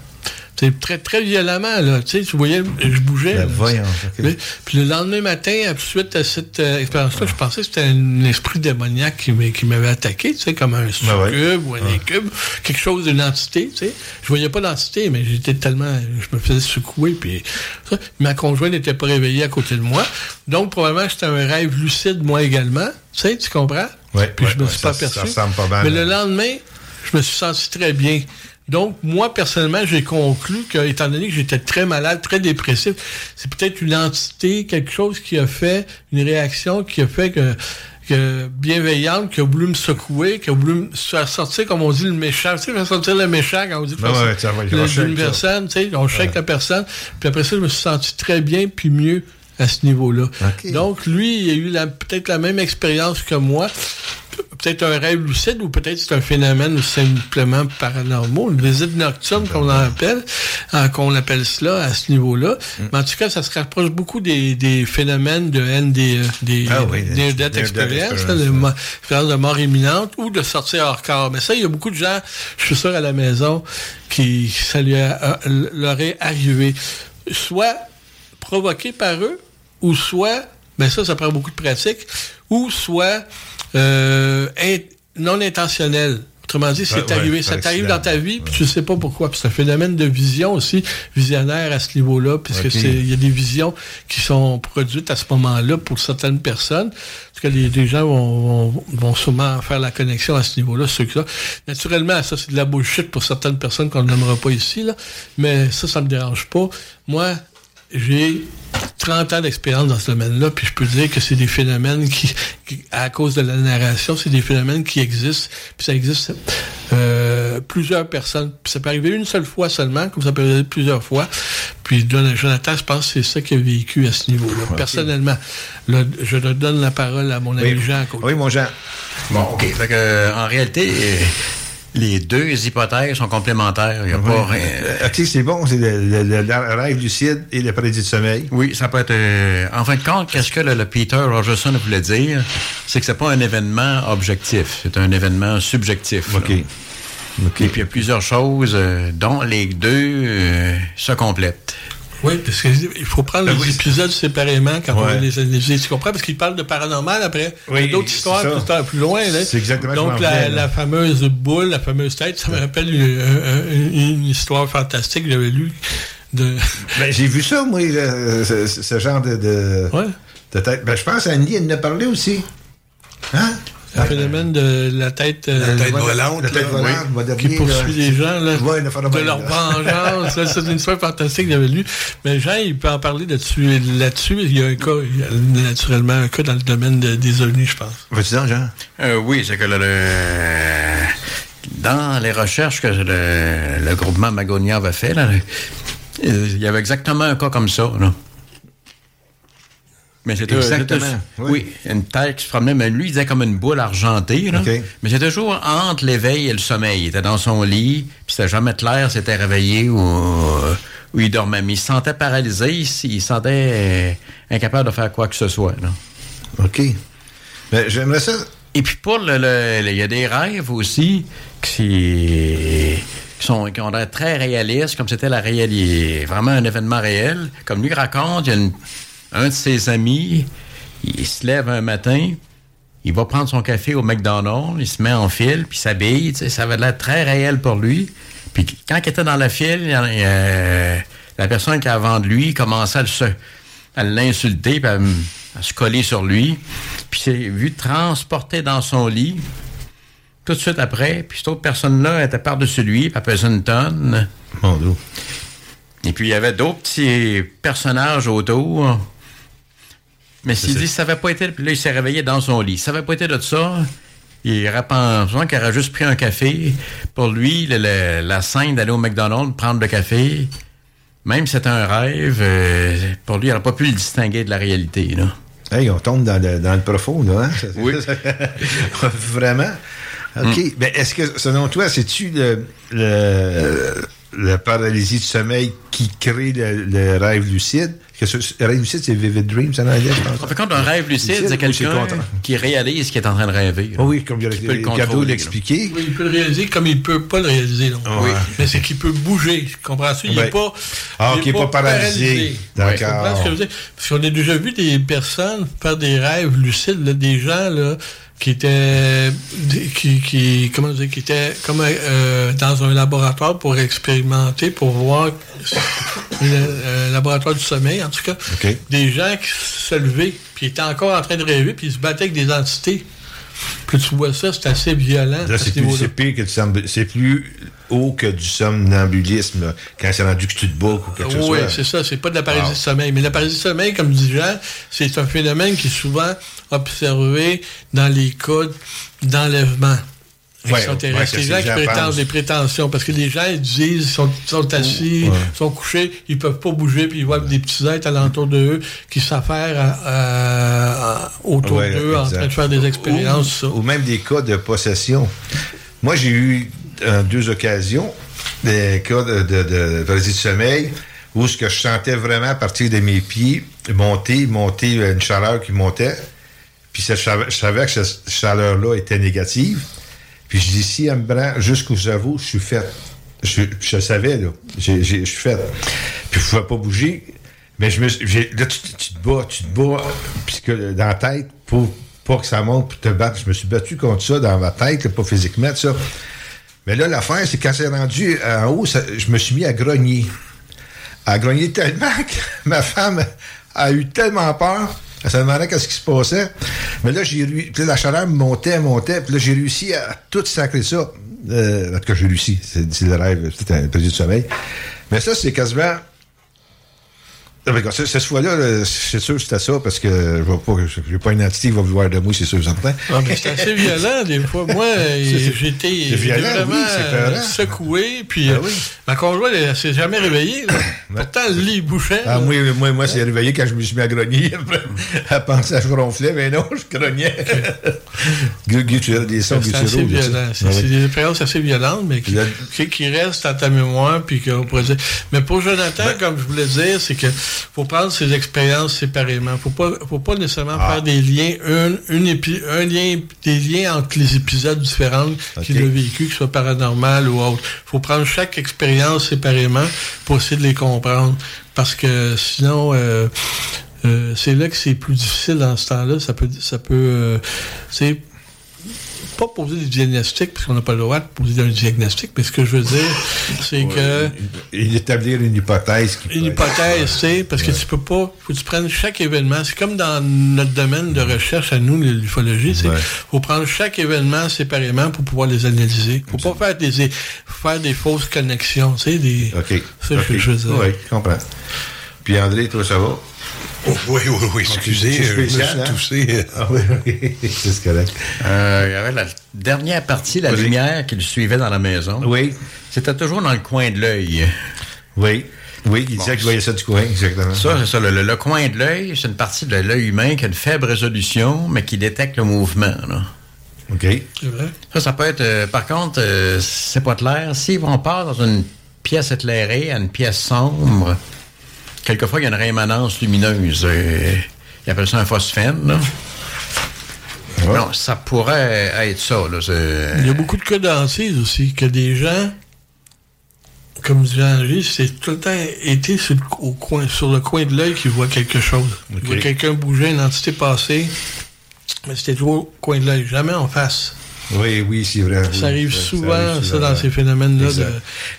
C'est très, très violemment, là. Tu sais, tu voyais, je bougeais. Ben, là. voyons, ok. Oui. Puis le lendemain matin, suite à cette euh, expérience-là, je pensais que c'était un esprit démoniaque qui m'a- qui m'avait attaqué, tu sais, comme un succube Ben ouais. ou un incube, quelque chose d'une entité, tu sais. Je voyais pas l'entité, mais j'étais tellement, je me faisais secouer, puis ça. ma conjointe n'était pas réveillée à côté de moi. Donc, probablement, c'était un rêve lucide, moi également. Tu sais, tu comprends? Ouais, puis ouais, je me ouais, suis pas ça aperçu. ressemble pas mal mais le à- lendemain, je me suis senti très bien. Donc, moi, personnellement, j'ai conclu que, étant donné que j'étais très malade, très dépressif, c'est peut-être une entité, quelque chose qui a fait, une réaction qui a fait que, que bienveillante, qui a voulu me secouer, qui a voulu me faire sortir, comme on dit, le méchant. Tu sais, faire sortir le méchant quand on dit faire ouais, sortir ça. personne, tu sais, on shake la personne. Puis après ça, je me suis senti très bien, puis mieux à ce niveau-là. Donc, lui, il a eu peut-être la même expérience que moi. Peut-être un rêve lucide ou peut-être c'est un phénomène simplement paranormal, une visite nocturne qu'on appelle, euh, qu'on appelle cela à ce niveau-là. Mm. Mais en tout cas, ça se rapproche beaucoup des, des phénomènes de NDE, des Ah oui, near death near-death experience, experience, là, de ouais. mo- expérience de mort imminente ou de sortir hors corps. Mais ça, il y a beaucoup de gens, je suis sûr, à la maison, qui ça lui a- euh, leur est arrivé. Soit provoqué par eux, ou soit, ben ça, ça prend beaucoup de pratique, ou soit euh, non intentionnel. Autrement dit, c'est Ouais, arrivé, ça t'arrive dans ta vie, puis tu sais pas pourquoi. Puis c'est un phénomène de vision aussi, visionnaire à ce niveau-là, puisque c'est il y a des visions qui sont produites à ce moment-là pour certaines personnes. Tout cas, les, les gens vont, vont, vont sûrement faire la connexion à ce niveau-là, ceux que ça. Naturellement, ça, c'est de la bullshit pour certaines personnes qu'on n'aimera pas ici, là. Mais ça, ça me dérange pas. Moi, j'ai 30 ans d'expérience dans ce domaine-là, puis je peux dire que c'est des phénomènes qui, qui, à cause de la narration, c'est des phénomènes qui existent, puis ça existe euh, plusieurs personnes. Puis ça peut arriver une seule fois seulement, comme ça peut arriver plusieurs fois. Puis Jonathan, je pense que c'est ça qu'il a vécu à ce niveau-là. Personnellement, là, je donne la parole à mon ami. Jean. à côté. Oui, mon Jean. Bon, OK. Fait que, euh, en réalité, euh, les deux hypothèses sont complémentaires. Il y a pas Euh, OK, c'est bon, c'est le, le- le- rêve lucide et le paradis de sommeil. Oui, ça peut être. euh, en fin de compte, qu'est-ce que le, le Peter Rogerson voulait dire? C'est que c'est pas un événement objectif, c'est un événement subjectif. là. OK. Et puis il y a plusieurs choses euh, dont les deux euh, se complètent. Oui, parce qu'il faut prendre les épisodes séparément quand on Ouais. les analyser. Tu comprends? Parce qu'il parle de paranormal après. Oui, Il y a d'autres histoires temps plus loin. C'est exactement Donc, la, la fameuse boule, la fameuse tête, ça me rappelle une, histoire fantastique que j'avais lue de. Ben, j'ai vu ça, moi, le- ce, genre de, de, de tête. Ben, je pense qu'Annie, elle en a parlé aussi. Hein? Le phénomène de la tête, euh, La tête volante, La tête là, volante, oui. va qui poursuit là, les gens là, Ouais, le phénomène, de leur là. vengeance. c'est une histoire fantastique que j'avais lue. Mais Jean, il peut en parler là-dessus. Là-dessus, il y a un cas, il y a naturellement un cas dans le domaine de- des ovnis, je pense. Vas-y, donc, Jean? Euh, oui, c'est que le, dans les recherches que le, le groupement Magonia avait fait, là, euh, il y avait exactement un cas comme ça. Là. Mais c'était Exactement, c'était- oui. oui. une tête qui se promenait, mais lui, il disait comme une boule argentée. Là. Mais c'était toujours entre l'éveil et le sommeil. Il était dans son lit, puis c'était jamais clair s'il était réveillé ou, ou il dormait. Mais il se sentait paralysé, il, se sentait euh, incapable de faire quoi que ce soit. Là. OK. Ben, j'aimerais ça. Et puis pour le, il y a des rêves aussi qui, qui sont qui ont l'air très réalistes, comme c'était la réalité, vraiment un événement réel. Comme lui raconte, il y a une- un de ses amis, il se lève un matin, il va prendre son café au McDonald's, il se met en file, puis il s'habille, tu sais, ça avait l'air très réel pour lui. Puis quand il était dans la file, la personne qui est avant de lui commençait à le se- à l'insulter, puis à, se coller sur lui. Puis c'est vu transporter dans son lit. Tout de suite après, puis cette autre personne-là était par-dessus lui, puis elle pesait une tonne. Mon Dieu. Et puis il y avait d'autres petits personnages autour. Mais s'il dit ça n'avait pas été. Puis là, il s'est réveillé dans son lit. Ça n'avait pas été de ça. Il pensé qu'il aurait juste pris un café. Pour lui, le- le- la scène d'aller au McDonald's, prendre le café, même si c'était un rêve, euh, pour lui, il n'aurait pas pu le distinguer de la réalité. Là. Hey, on tombe dans le, dans le profond, là. Hein? Oui. Vraiment? OK. Mm. Ben, est-ce que, selon toi, c'est-tu le, le, le paralysie du sommeil qui crée le, le rêve lucide? Ce- rêve lucide, c'est vivid dreams en anglais, je pense. En fait, quand un rêve lucide, Lucide c'est quelqu'un qui réalise qu'il est en train de rêver. là. Oh oui, comme il Qui peut le Ricardo contrôler, l'expliquait. Oui, il peut le réaliser comme il peut pas le réaliser. donc. Ouais. Mais c'est qu'il peut bouger. Comprends-tu? Il Ben, n'est pas. ah, il ok, pas paralysé. D'accord. Tu comprends ce que je veux dire? Parce qu'on a déjà vu des personnes faire des rêves lucides, là, des gens là, qui étaient des- qui, qui comment dire qui étaient comme euh, dans un laboratoire pour expérimenter, pour voir le laboratoire du sommeil, en tout cas. Des gens qui se levaient, puis étaient encore en train de rêver, puis ils se battaient avec des entités. Puis tu vois ça, c'est assez violent. Là, c'est ce plus, pire que du. C'est plus haut que du somnambulisme, quand c'est rendu que tu te bats ou quelque chose. Oui, c'est ça. C'est pas de la paralysie Wow. de sommeil. Mais la paralysie de sommeil, comme dit Jean, c'est un phénomène qui est souvent observé dans les cas d'enlèvement. Ouais, ouais, les gens qui prétendent des prétentions, parce que les gens ils disent, ils sont, sont assis, Ouais. ils sont couchés, ils peuvent pas bouger, puis ils voient des petits êtres alentour d'eux qui s'affairent autour d'eux en train de faire des expériences. Ou, ou même des cas de possession. Moi, j'ai eu en deux occasions des cas de, de, de du sommeil où ce que je sentais vraiment à partir de mes pieds monter, monter euh, une chaleur qui montait. Puis je savais que cette chaleur-là était négative. Puis je dis, si elle me prend jusqu'au cerveau, je suis fait. Je, je savais, là. Je suis fait. Puis je ne pouvais pas bouger. Mais je me là, tu, te bats, tu te bats, dans la tête, pour pas que ça monte, pour te battre. Je me suis battu contre ça dans ma tête, pas physiquement, ça. Mais là, l'affaire, c'est quand c'est rendu en haut, je me suis mis à grogner. À grogner tellement que ma femme a eu tellement peur. Elle se demandait qu'est-ce qui se passait. Mais là, j'ai la chaleur montait, montait. Puis là, j'ai réussi à tout sacrer ça. Euh, en tout cas, j'ai réussi. C'est le rêve. C'était un de sommeil. Mais ça, c'est quasiment. Ah, ben, ce- Cette fois-là, là, c'est sûr que c'était ça, parce que je vois pas, j'ai pas une entité qui va vouloir de moi, c'est sûr, certain. Ah, mais c'est assez violent, des fois. Moi, j'étais violent, vraiment oui, secoué. Puis, Ah euh, oui. ma conjointe, elle, s'est jamais réveillée. Pourtant, le lit bouchait. Ah, moi, moi, moi c'est réveillé quand je me suis mis à grogner. Elle pensait que je ronflais, mais non, je grognais. Tu as des sons C'est assez violent. C'est Ah des expériences assez violentes, mais qui, qui, qui restent dans ta mémoire. Puis qu'on pourrait dire. Mais pour Jonathan, Ben comme je voulais dire, c'est que faut prendre ses expériences séparément. Faut pas, faut pas nécessairement Ah. faire des liens, un, une épi- un lien, des liens entre les épisodes différents qu'il a vécu, que ce soit paranormal ou autre. Faut prendre chaque expérience séparément pour essayer de les comprendre. Parce que sinon, euh, euh, c'est là que c'est plus difficile dans ce temps-là. Ça peut, ça peut, euh, pas poser des diagnostics, parce qu'on n'a pas le droit de poser un diagnostic, mais ce que je veux dire, c'est que Et d'établir une hypothèse. qui une hypothèse, tu sais, parce que tu peux pas, faut que tu prennes chaque événement. C'est comme dans notre domaine de recherche à nous, l'ufologie, c'est Ouais. faut prendre chaque événement séparément pour pouvoir les analyser. Faut pas faire des faire des fausses connexions, tu sais, des. OK. Ça, je veux dire. Oui, je comprends. Puis André, toi, ça va? Oui, oui, oui, excusez, C'est je me suis spécial, hein? toussé. Ah oui, oui, c'est correct. Euh, il y avait la dernière partie, la lumière qui le suivait dans la maison. Oui. C'était toujours dans le coin de l'œil. Oui. Oui, il disait que je voyais ça du coin, exactement. Ça, c'est ça. Le, le- le coin de l'œil, c'est une partie de l'œil humain qui a une faible résolution, mais qui détecte le mouvement. là. OK. C'est vrai. Ça, ça peut être. euh, par contre, euh, c'est pas clair. Si on part dans une pièce éclairée à une pièce sombre, quelquefois, il y a une rémanence lumineuse. euh, ils appellent ça un phosphène. là. Non, ça pourrait être ça. Là, Il y a beaucoup de cas d'antise aussi, que des gens, comme dit Henri, c'est tout le temps été sur le, au coin, sur le coin de l'œil qui voit quelque chose. Ok. Il voit quelqu'un bouger, une entité passer, mais c'était toujours au coin de l'œil, jamais en face. Oui, oui, c'est vrai. Ça Oui, arrive ça souvent, arrive ça, dans ces phénomènes-là.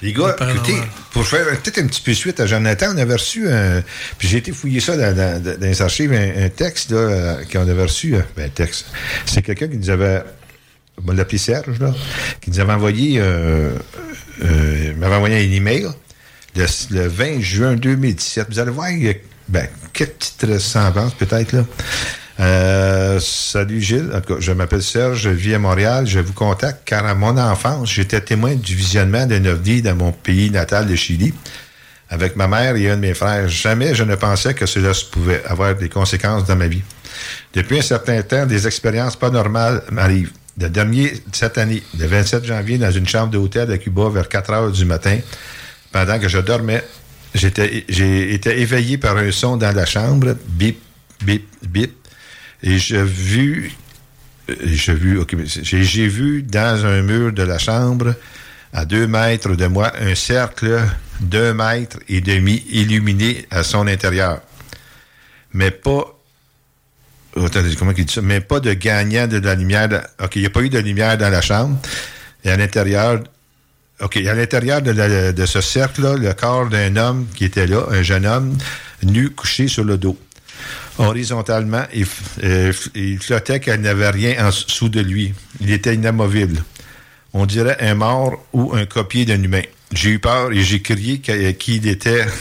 Les gars, de écoutez, pour faire peut-être un petit peu suite à Jonathan, on avait reçu un. Puis j'ai été fouiller ça dans, dans- dans les archives, un, un texte là, euh, qu'on avait reçu. euh, Ben, texte. C'est quelqu'un qui nous avait. On va l'appeler Serge, là. Qui nous avait envoyé. Euh, euh, il m'avait envoyé un email le, le 20 juin 2017. Vous allez voir, il y a ben, quelques petites ressemblances peut-être là. Euh, salut Gilles, je m'appelle Serge, je vis à Montréal, je vous contacte car à mon enfance, j'étais témoin du visionnement d'un ovni dans mon pays natal de Chili avec ma mère et un de mes frères. Jamais je ne pensais que cela pouvait avoir des conséquences dans ma vie. Depuis un certain temps, des expériences pas normales m'arrivent. Le dernier, cette année, le 27 janvier, dans une chambre d'hôtel à Cuba vers 4 heures du matin, pendant que je dormais, j'ai été éveillé par un son dans la chambre, bip, bip, bip, et j'ai vu, euh, j'ai vu, j'ai, vu dans un mur de la chambre, à deux mètres de moi, un cercle d'un mètre et demi illuminé à son intérieur. Mais pas Oh, attendez, comment il dit ça? Mais pas de gagnant de la lumière. OK, il n'y a pas eu de lumière dans la chambre. Et à l'intérieur, OK, à l'intérieur de, de ce cercle-là, le corps d'un homme qui était là, un jeune homme, nu, couché sur le dos. Horizontalement, euh, il flottait qu'il n'avait rien en dessous de lui. Il était inamovible. On dirait un mort ou un copier d'un humain. J'ai eu peur et j'ai crié qu'il qu'il était.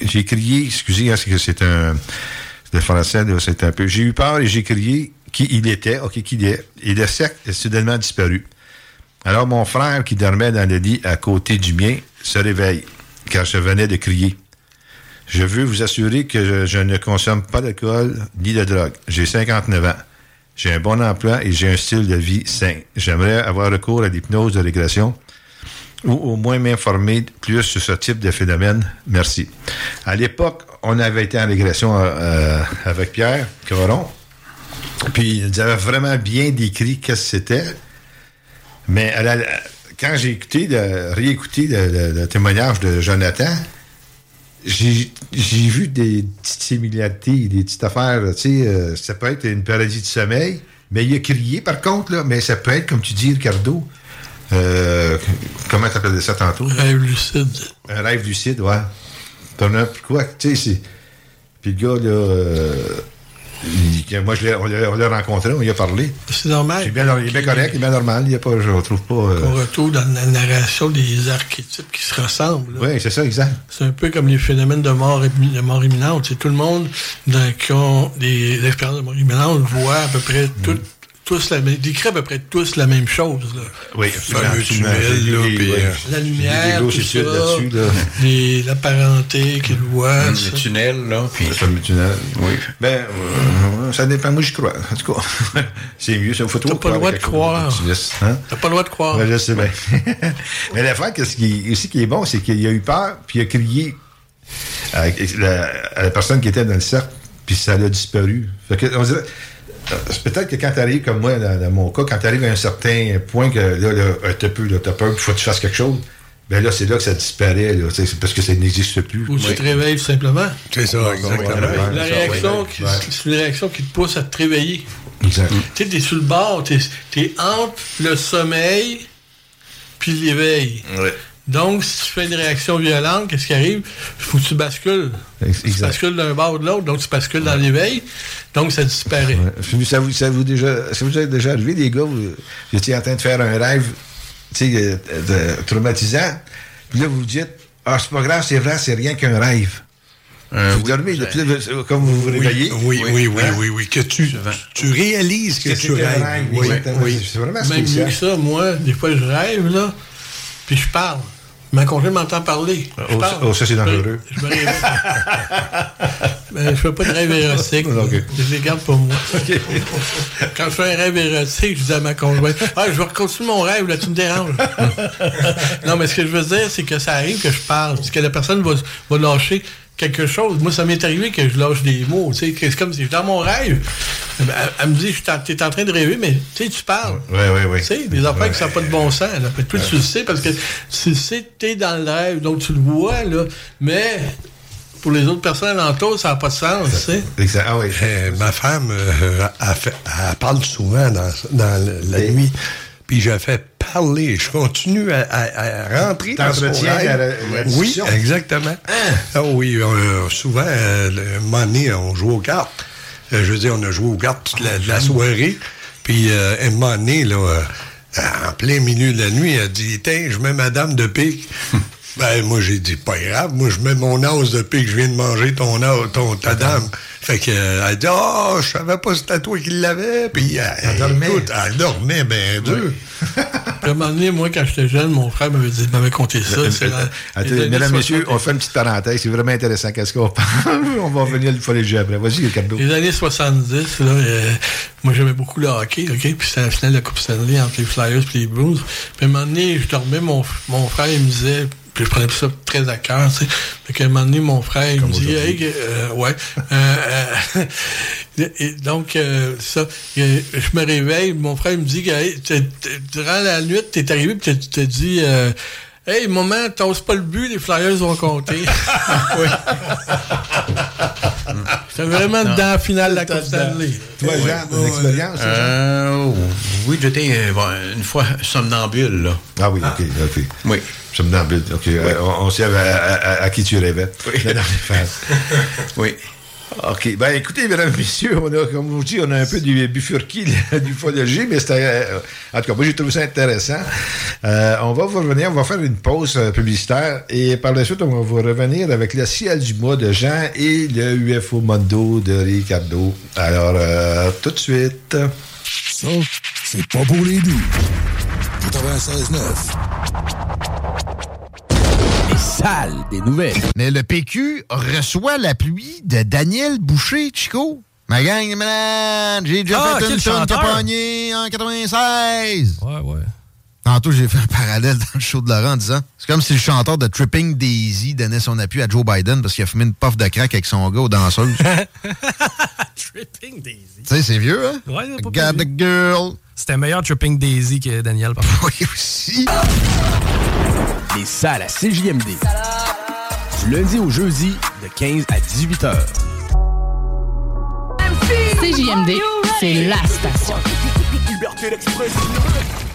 J'ai crié, excusez, hein, que c'est un. Le français, c'est un peu. J'ai eu peur et j'ai crié qui il était, OK, qui il est. Et le cercle est soudainement disparu. Alors mon frère, qui dormait dans le lit à côté du mien, se réveille, car je venais de crier. Je veux vous assurer que je, ne consomme pas d'alcool ni de drogue. J'ai 59 ans. J'ai un bon emploi et j'ai un style de vie sain. J'aimerais avoir recours à l'hypnose de régression ou au moins m'informer plus sur ce type de phénomène. Merci. À l'époque, on avait été en régression euh, avec Pierre Coron. Puis il nous avait vraiment bien décrit qu'est-ce que c'était. Mais quand j'ai écouté, réécouté le témoignage de Jonathan, j'ai j'ai vu des petites similarités, des petites affaires. Tu sais, euh, ça peut être une paradis de sommeil, mais il a crié par contre, là, mais ça peut être, comme tu dis, Ricardo, euh, comment t'appelais ça tantôt? Rêve lucide. Un rêve lucide, ouais. T'en as quoi? Tu sais, c'est. Puis le gars, là. euh, moi, je l'ai- on l'a on l'a rencontré, on y a parlé. C'est normal. Il est bien, il est bien correct, il est bien normal. Il y a pas, je ne trouve pas. euh, On retrouve dans la narration des archétypes qui se ressemblent. là. Oui, c'est ça, exact. C'est un peu comme les phénomènes de mort, de mort imminente. C'est tout le monde dans, qui ont des expériences de mort imminente voit à peu près tout, tous la, même- décrit à peu près tous la même chose. Là. Oui, fameux absolument. tunnel, là, J'ai- puis, ouais. euh, La lumière, tout ça, là-dessus, là. les- la parenté qu'ils voient. Le ça. tunnel, là. Puis... Le fameux tunnel. Oui. Ben, euh, ça dépend. Moi, j'y crois. En tout cas, c'est mieux. C'est une photo. T'as pas le droit de croire. Hein? T'as pas le droit de croire. Je sais bien. Mais l'affaire, qu'est-ce qui, aussi qui est bon, c'est qu'il a eu peur, puis il a crié à la, à la personne qui était dans le cercle, puis ça a disparu. Fait que, on dirait, euh, peut-être que quand tu arrives, comme moi, dans, dans mon cas, quand tu arrives à un certain point que là, là euh, t'as peu, là, t'as peur, il faut que tu fasses quelque chose, ben là, c'est là que ça disparaît, là, parce que ça n'existe plus. Ou tu te réveilles tout simplement. C'est ça, exactement. La réaction, Ouais. c'est une réaction qui te pousse à te réveiller. Exact. Tu sais, t'es sur le bord, t'es es entre le sommeil puis l'éveil. Ouais. Donc, si tu fais une réaction violente, qu'est-ce qui arrive? Il faut que tu bascules. Tu Exact. bascules d'un bord ou de l'autre, donc tu bascules dans l'éveil, donc ça disparaît. Ouais. Ça vous, ça vous déjà, ça vous est déjà arrivé, les gars, vous, vous étiez en train de faire un rêve, tu sais, euh, de- traumatisant, puis là, vous vous dites, ah, c'est pas grave, c'est vrai, c'est rien qu'un rêve. vous dormez, comme vous vous réveillez. Oui, oui, oui, Hein? oui, oui, que tu, tu réalises que Que tu c'est un rêves. rêve, Oui, oui. C'est vraiment Même mieux que ça, moi, des fois, je rêve, là, puis je parle. Ma conjointe m'entend parler. Je Oh, parle. ça- oh, ça, c'est dangereux. Je réveille. Ben, je fais pas de rêve érotique. Je les garde pour moi. Quand je fais un rêve érotique, je dis à ma conjointe Ah, je vais continuer mon rêve, là, tu me déranges. non, mais ce que je veux dire, c'est que ça arrive que je parle. C'est que la personne va, va lâcher quelque chose. Moi, ça m'est arrivé que je lâche des mots. Tu c'est comme si j'étais dans mon rêve. Ben, Elle, elle me dit Je suis en- train de rêver, mais tu sais, tu parles. Oui, oui, oui. Tu sais, des affaires qui n'ont pas de bon sens. Là. Puis toi, tu le sais parce que tu le sais, t'es dans le rêve, donc tu le vois, là. Mais pour les autres personnes alentour, ça n'a pas de sens, tu sais. Exact. Ah oui. Euh, ma femme, euh, elle, fait- elle parle souvent dans, la nuit. Puis je fais parler. Je continue à, à- à rentrer dans la- la Oui, exactement. Ah oui, on- souvent, euh, le- donné, on joue aux cartes. Euh, je veux dire, on a joué aux cartes toute la, la soirée. Puis, euh, un moment donné, là, euh, en plein milieu de la nuit, elle dit Tiens, je mets ma dame de pique. ben, moi, j'ai dit Pas grave, moi, je mets mon as de pique, je viens de manger ton as, ton, ta dame. Fait que, euh, elle dit Oh, je savais pas c'était toi qui l'avais. Puis, elle, dormait. écoute, elle dormait, ben, dur. Puis à un moment donné, moi, quand j'étais jeune, mon frère m'avait dit, m'avait conté ça. c'est Attends, mesdames, 60. messieurs, on fait une petite parenthèse. C'est vraiment intéressant. Qu'est-ce qu'on parle? on va revenir une fois après. Vas-y, Ricardo. Les années 70, là, euh, moi j'aimais beaucoup le hockey, OK? Puis c'était la finale de la Coupe Stanley entre les Flyers et les Blues. Puis à un moment donné, je dormais, mon, mon frère, il me disait, puis je prenais ça très à cœur, tu sais. Fait qu'à un moment donné, mon frère, il me dit, hey, euh, ouais. Euh, euh, et donc, euh, ça, je me réveille, mon frère, il me dit, hey, durant la nuit, t'es arrivé, puis tu t'es dit, euh, Hey, maman, t'oses pas le but, les Flyers vont compter. oui. J'étais vraiment dans la finale de la Coupe Stanley. Toi, Jean, ton expérience? Euh, oui, j'étais euh, bon, une fois somnambule, là. Ah oui, OK, OK. Oui. Somnambule. OK. euh, on, on sait à, à- à- à qui tu rêvais. Dans les fans. Oui. OK. Ben, écoutez, mesdames et messieurs, on a, comme vous dis, on a un peu du bifurqué du ufologie, mais c'était. euh, en tout cas, moi, j'ai trouvé ça intéressant. Euh, on va vous revenir, on va faire une pause euh, publicitaire et par la suite, on va vous revenir avec le ciel du mois de Jean et le UFO Mondo de Ricardo. Alors, tout de suite. Ça, c'est pas pour les doux. 96.9. Des nouvelles. Mais le PQ reçoit l'appui de Daniel Boucher, Chico. Ma gang, man, j'ai déjà Ah, fait une tonne de en 96. Ouais, ouais. Tantôt, j'ai fait un parallèle dans le show de Laurent en disant c'est comme si le chanteur de Tripping Daisy donnait son appui à Joe Biden parce qu'il a fumé une puff de crack avec son gars aux danseuses. tu Tripping Daisy. sais, c'est vieux, hein? Ouais, pas Got the girl. C'était meilleur Tripping Daisy que Daniel, par contre. Oui, aussi. Les salles à CJMD. Du lundi au jeudi, de 15 à 18 heures. CJMD, c'est la station.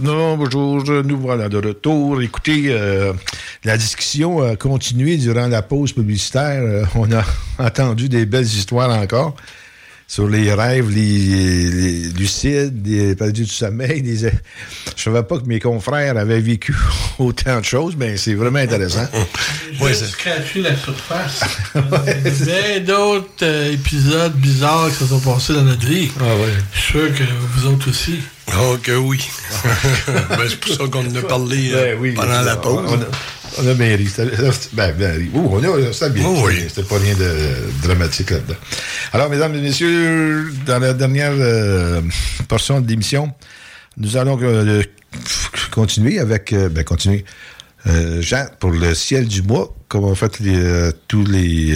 Non, bonjour, nous voilà de retour. Écoutez, euh, la discussion a continué durant la pause publicitaire. Euh, on a entendu des belles histoires encore sur les rêves, les, les lucides, les perdus du sommeil. Les... Je savais pas que mes confrères avaient vécu autant de choses, mais c'est vraiment intéressant. J'ai scratché la surface. Il y a bien d'autres euh, épisodes bizarres qui se sont passés dans notre vie. Ah ouais. Je suis sûr que vous autres aussi. Oh que oui. Ben, c'est pour ça qu'on en a parlé euh, Ben oui, pendant la pause. On a, on a bien ri. C'était- Ben, bien ri. Ouh, on a, c'était bien. Oh oui. C'était pas rien de dramatique là-dedans. Alors, mesdames et messieurs, dans la dernière euh, portion de l'émission, nous allons euh, continuer avec... ben, continuer. Jean, pour le ciel du mois, comme on fait les, tous les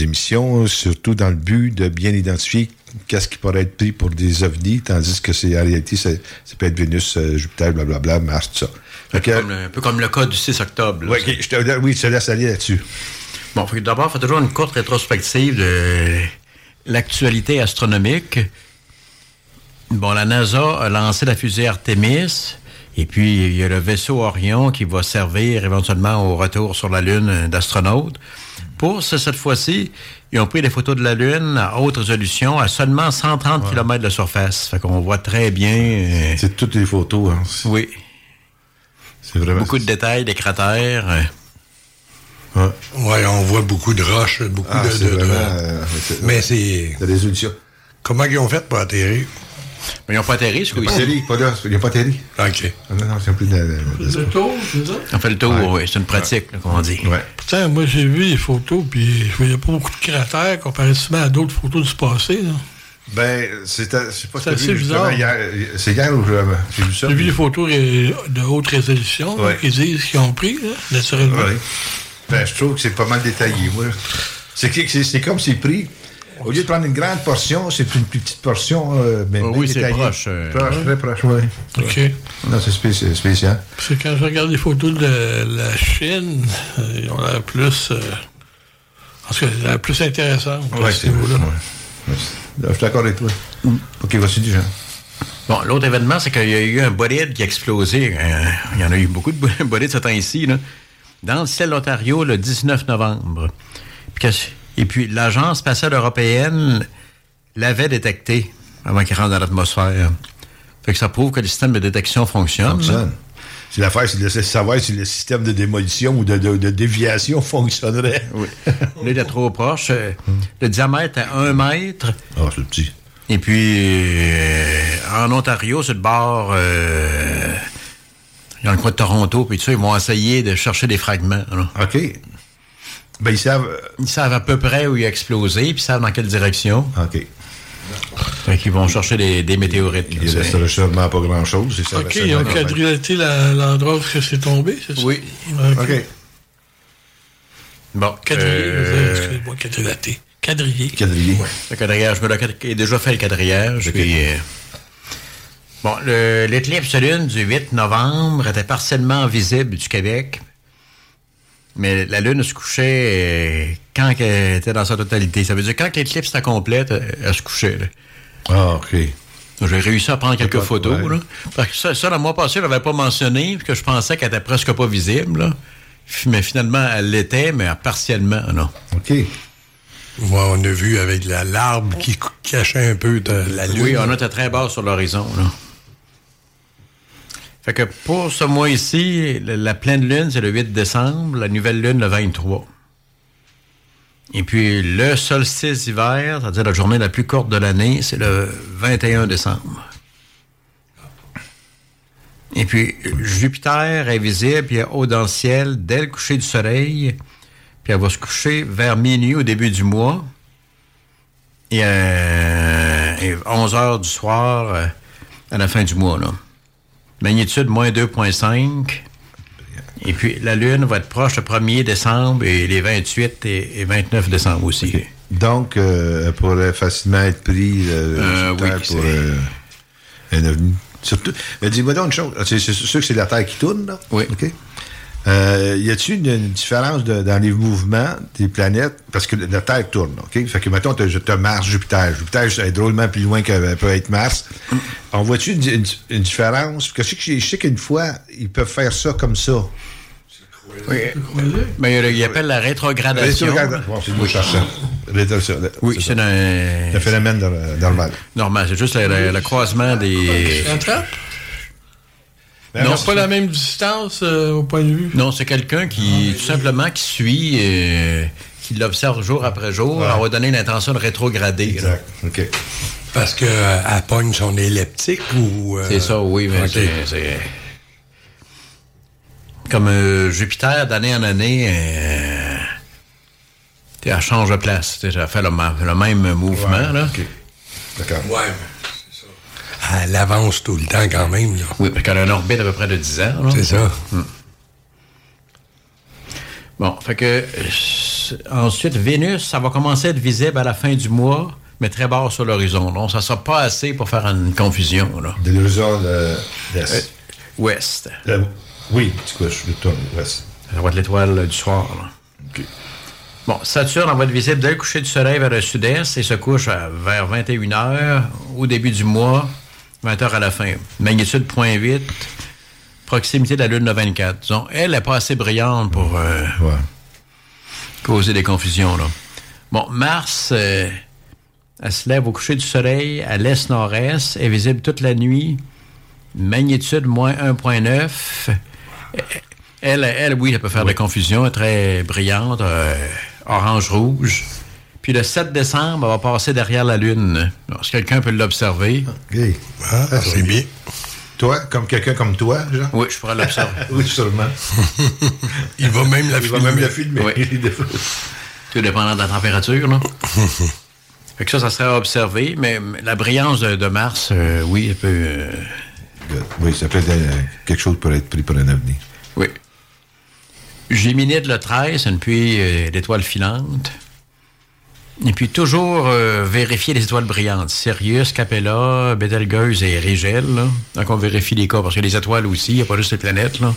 émissions, surtout dans le but de bien identifier qu'est-ce qui pourrait être pris pour des ovnis, tandis que c'est en réalité, ça, peut être Vénus, euh, Jupiter, blablabla, Mars, tout ça. Fait que- Comme le- un peu comme le cas du 6 octobre. là. Ouais, ok, je te, oui, je te laisse aller là-dessus. Bon, d'abord, fait toujours une courte rétrospective de l'actualité astronomique. Bon, la NASA a lancé la fusée Artemis, et puis il y a le vaisseau Orion qui va servir éventuellement au retour sur la Lune d'astronautes. Pour ce- cette fois-ci, ils ont pris des photos de la Lune à haute résolution à seulement 130 km de surface. Fait qu'on voit très bien. C'est toutes les photos. Hein. Oui. C'est vraiment. Beaucoup de détails, des cratères. euh. Ouais, on voit beaucoup de roches, beaucoup Ah, de. c'est de- de- vraiment, euh, c'est- Mais c'est. La résolution. Comment ils ont fait pour atterrir? Mais ils n'ont pas atterri, Il n'y a pas atterri, pas. Il n'y a atterri. OK. Non, non, c'est plus de. de- de- Le tour, c'est ça? On fait le tour, oui. C'est une pratique, comme on dit. Ouais. Pourtant, moi, j'ai vu les photos, puis je voyais pas beaucoup de cratères comparativement à d'autres photos du passé. là. Ben, c'est pas C'est assez bizarre. hier- C'est hier où je- j'ai vu ça. J'ai vu les photos de haute résolution Ouais. qui disent qu'ils ont pris, là, naturellement. Ouais. Ben, je trouve que c'est pas mal détaillé, moi. C'est que- c'est c'est comme c'est pris. Au lieu de prendre une grande portion, c'est une plus petite portion. euh, mais Oh, oui, c'est proche, euh, Proche, très proche, oui. OK. Non, c'est spécial. spécial. Parce que quand je regarde les photos de la Chine, euh, ils ont l'air plus. euh, en tout cas, l'air plus Ouais, ce c'est niveau-là. ouais. Je suis d'accord avec toi. Ok, vas-y, dis, Jean. Bon, l'autre événement, c'est qu'il y a eu un bolide qui a explosé. Euh, il y en a eu beaucoup de bo- bolides ce temps-ci, là, dans le ciel de l'Ontario le 19 novembre. Puis que- et puis, l'Agence spatiale européenne l'avait détecté avant qu'il rentre dans l'atmosphère. Fait que ça prouve que le système de détection fonctionne. Fonctionne. C'est l'affaire, c'est de savoir si le système de démolition ou de, de- de déviation fonctionnerait. Oui. Là, il est trop proche. Euh, Le diamètre est 1 mètre. Ah, c'est petit. Et puis, euh, en Ontario, sur le bord, euh, dans le coin de Toronto, puis tout ça, ils vont essayer de chercher des fragments. là. OK. Ben, ils savent. Ils savent à peu près où il a explosé, puis ils savent dans quelle direction. OK. Fait qu'ils vont chercher des, des météorites. Il c'est- resterait sûrement pas grand-chose. OK, ils ont la- l'endroit où c'est tombé, c'est ça? Oui. OK. Bon. Quadrillé, euh, excusez-moi, quadrillaté. Quadrillé. Quadrillé. Le quadrillage, je me l'ai déjà fait le quadrillage. Puis, euh, bon, l'éclipse de lune du 8 novembre était partiellement visible du Québec. Mais la lune se couchait euh, quand elle était dans sa totalité. Ça veut dire quand l'éclipse était complète, euh, elle se couchait. là. Ah, OK. J'ai réussi à prendre quelques photos. ouais. Là. Parce que ça, ça, le mois passé, je l'avais pas mentionné, puis que je pensais qu'elle était presque pas visible. là. Mais finalement, elle l'était, mais partiellement, non. OK. Ouais, on a vu avec la l'arbre qui cou- cachait un peu de la lune. Oui, on était très bas sur l'horizon. Fait que pour ce mois ici, la, pleine lune, c'est le 8 décembre, la nouvelle lune, le 23. Et puis le solstice d'hiver, c'est-à-dire la journée la plus courte de l'année, c'est le 21 décembre. Et puis Jupiter est visible et haut dans le ciel dès le coucher du soleil. Puis elle va se coucher vers minuit au début du mois. Et, euh, et 11 heures du soir euh, à la fin du mois. Là. Magnitude moins 2,5. Et puis la Lune va être proche le 1er décembre et les 28 et, et 29 décembre aussi. Donc, euh, elle pourrait facilement être prise euh, sur oui, pour euh, un ovni. Surtout, mais dis-moi donc une chose. C'est c'est sûr que c'est la Terre qui tourne, là? Oui. OK. Euh, y a-t-il une, une différence de- dans les mouvements des planètes? Parce que la Terre tourne, OK? Fait que, mettons, t'as as Mars, Jupiter. Jupiter est drôlement plus loin que peut être Mars. On voit-tu une, une- une différence? Parce que je sais je qu'une fois, ils peuvent faire ça comme ça. Oui. Mais il, il appelle la rétrogradation. Rétrograda- Bon, c'est le mot cherchant. Rétro- Oui, c'est un, un phénomène nor- normal. normal. C'est juste le, le- le croisement des. Un trap? Ben, Ils non, n'ont pas la même distance euh, au point de vue. Non, c'est quelqu'un qui, tout simplement, qui suit, euh, qui l'observe jour après jour. On va donner l'intention de rétrograder. Exact. OK. Parce qu'elle pogne son elliptique ou. euh, C'est ça, oui, mais OK. c'est- c'est. Comme euh, Jupiter, d'année en année, euh, elle change de place. Elle fait le, même mouvement. là. D'accord. Ouais, mais c'est ça. Elle avance tout le temps quand même. Là. Oui, parce qu'elle a une orbite à peu près de 10 ans. là. C'est ça. Hmm. Bon, fait que euh, ensuite, Vénus, ça va commencer à être visible à la fin du mois, mais très bas sur l'horizon. Donc, ça sera pas assez pour faire une confusion. Là. De l'horizon de l'Est. Euh, ouest. Euh, oui, tu couches, je tourne l'Ouest. Ça va être l'étoile euh, du soir. là. Bon, Saturne on va être visible dès le coucher du soleil vers le sud-est et se couche à- vers 21h au début du mois, 20h à la fin. Magnitude 0.8, proximité de la Lune de 24. Disons, elle n'est pas assez brillante pour euh, causer des confusions. Là. Bon, Mars, euh, elle se lève au coucher du soleil à l'est-nord-est, est visible toute la nuit, magnitude moins 1.9. Elle, elle, oui, elle peut faire des confusions, elle est très brillante, euh, orange-rouge. Puis le 7 décembre, elle va passer derrière la Lune. Alors, si quelqu'un peut l'observer? OK. Ah, c'est bien. Toi, comme quelqu'un comme toi, Jean? Oui, je pourrais l'observer. oui, sûrement. Il va même la Il va filmer. même la filmer. Oui. Tout dépendant de la température, là. fait que ça, ça serait à observer, mais la brillance de, de Mars, euh, oui, elle peut... euh, Oui, ça peut être euh, quelque chose pour être pris pour un avenir. Oui. Géminide le 13, c'est une pluie euh, d'étoiles filantes. Et puis toujours euh, vérifier les étoiles brillantes. Sirius, Capella, Betelgeuse et Rigel. là. Donc on vérifie les cas, parce que les étoiles aussi, il n'y a pas juste les planètes. Là.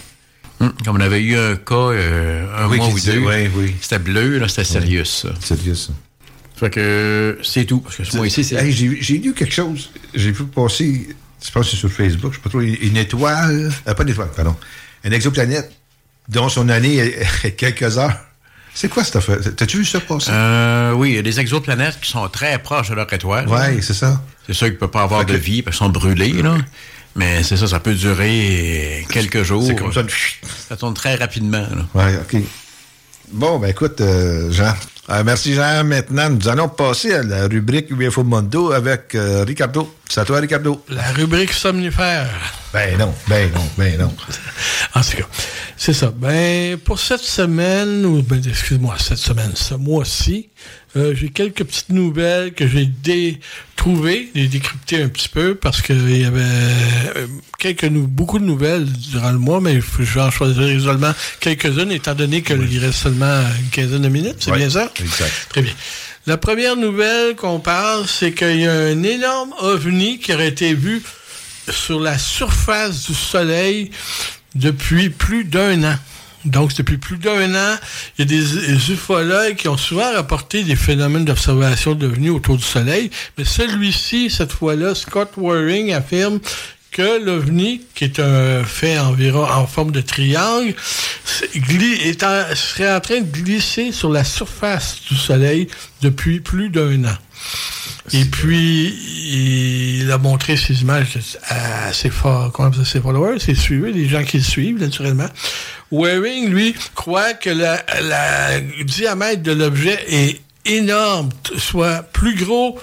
Hum, Comme on avait eu un cas euh, un Oui, mois ou deux. oui, oui. C'était bleu, là, c'était Sirius. ça. Fait que euh, c'est tout. Parce que moi ici, c'est. Hey, j'ai j'ai lu quelque chose. J'ai vu passer, je pense que c'est sur Facebook, je sais pas trop, une, étoile, euh, pas une étoile, pardon, une exoplanète dont son année est quelques heures. C'est quoi cette affaire? T'as-tu vu ça passer? Euh, oui, il y a des exoplanètes qui sont très proches de leur étoile. Ouais, c'est ça. C'est sûr qu'il ne peut pas avoir de vie parce qu'ils sont brûlés, là. Mais c'est ça, ça peut durer quelques jours. C'est comme ça. Ça tourne très rapidement. là. Ouais, OK. Bon, ben écoute, euh, Jean. Euh, merci, Jean. Maintenant, nous allons passer à la rubrique UFO Mondo avec euh, Ricardo. C'est à toi, Ricardo. La rubrique somnifère. Ben non, ben non, ben non. En tout cas, c'est ça. Ben, pour cette semaine, ou ben, excuse-moi, cette semaine, ce mois-ci, euh, j'ai quelques petites nouvelles que j'ai dé trouvées, j'ai décryptées un petit peu parce qu'il y avait euh, quelques beaucoup de nouvelles durant le mois, mais je vais en choisir seulement quelques-unes, étant donné qu'il reste seulement une quinzaine de minutes, c'est bien ça? Exact. Très bien. La première nouvelle qu'on parle, c'est qu'il y a un énorme ovni qui aurait été vu sur la surface du Soleil depuis plus d'un an. Donc, depuis plus d'un an, il y a des, ufologues qui ont souvent rapporté des phénomènes d'observation devenus autour du Soleil, mais celui-ci, cette fois-là, Scott Waring affirme que l'OVNI, qui est un fait environ en forme de triangle, est en- serait en train de glisser sur la surface du Soleil depuis plus d'un an. Et puis, il a montré ces images à ses, ses followers, ses suiveurs, les gens qui le suivent, naturellement. Waring, lui, croit que le diamètre de l'objet est énorme, soit plus gros,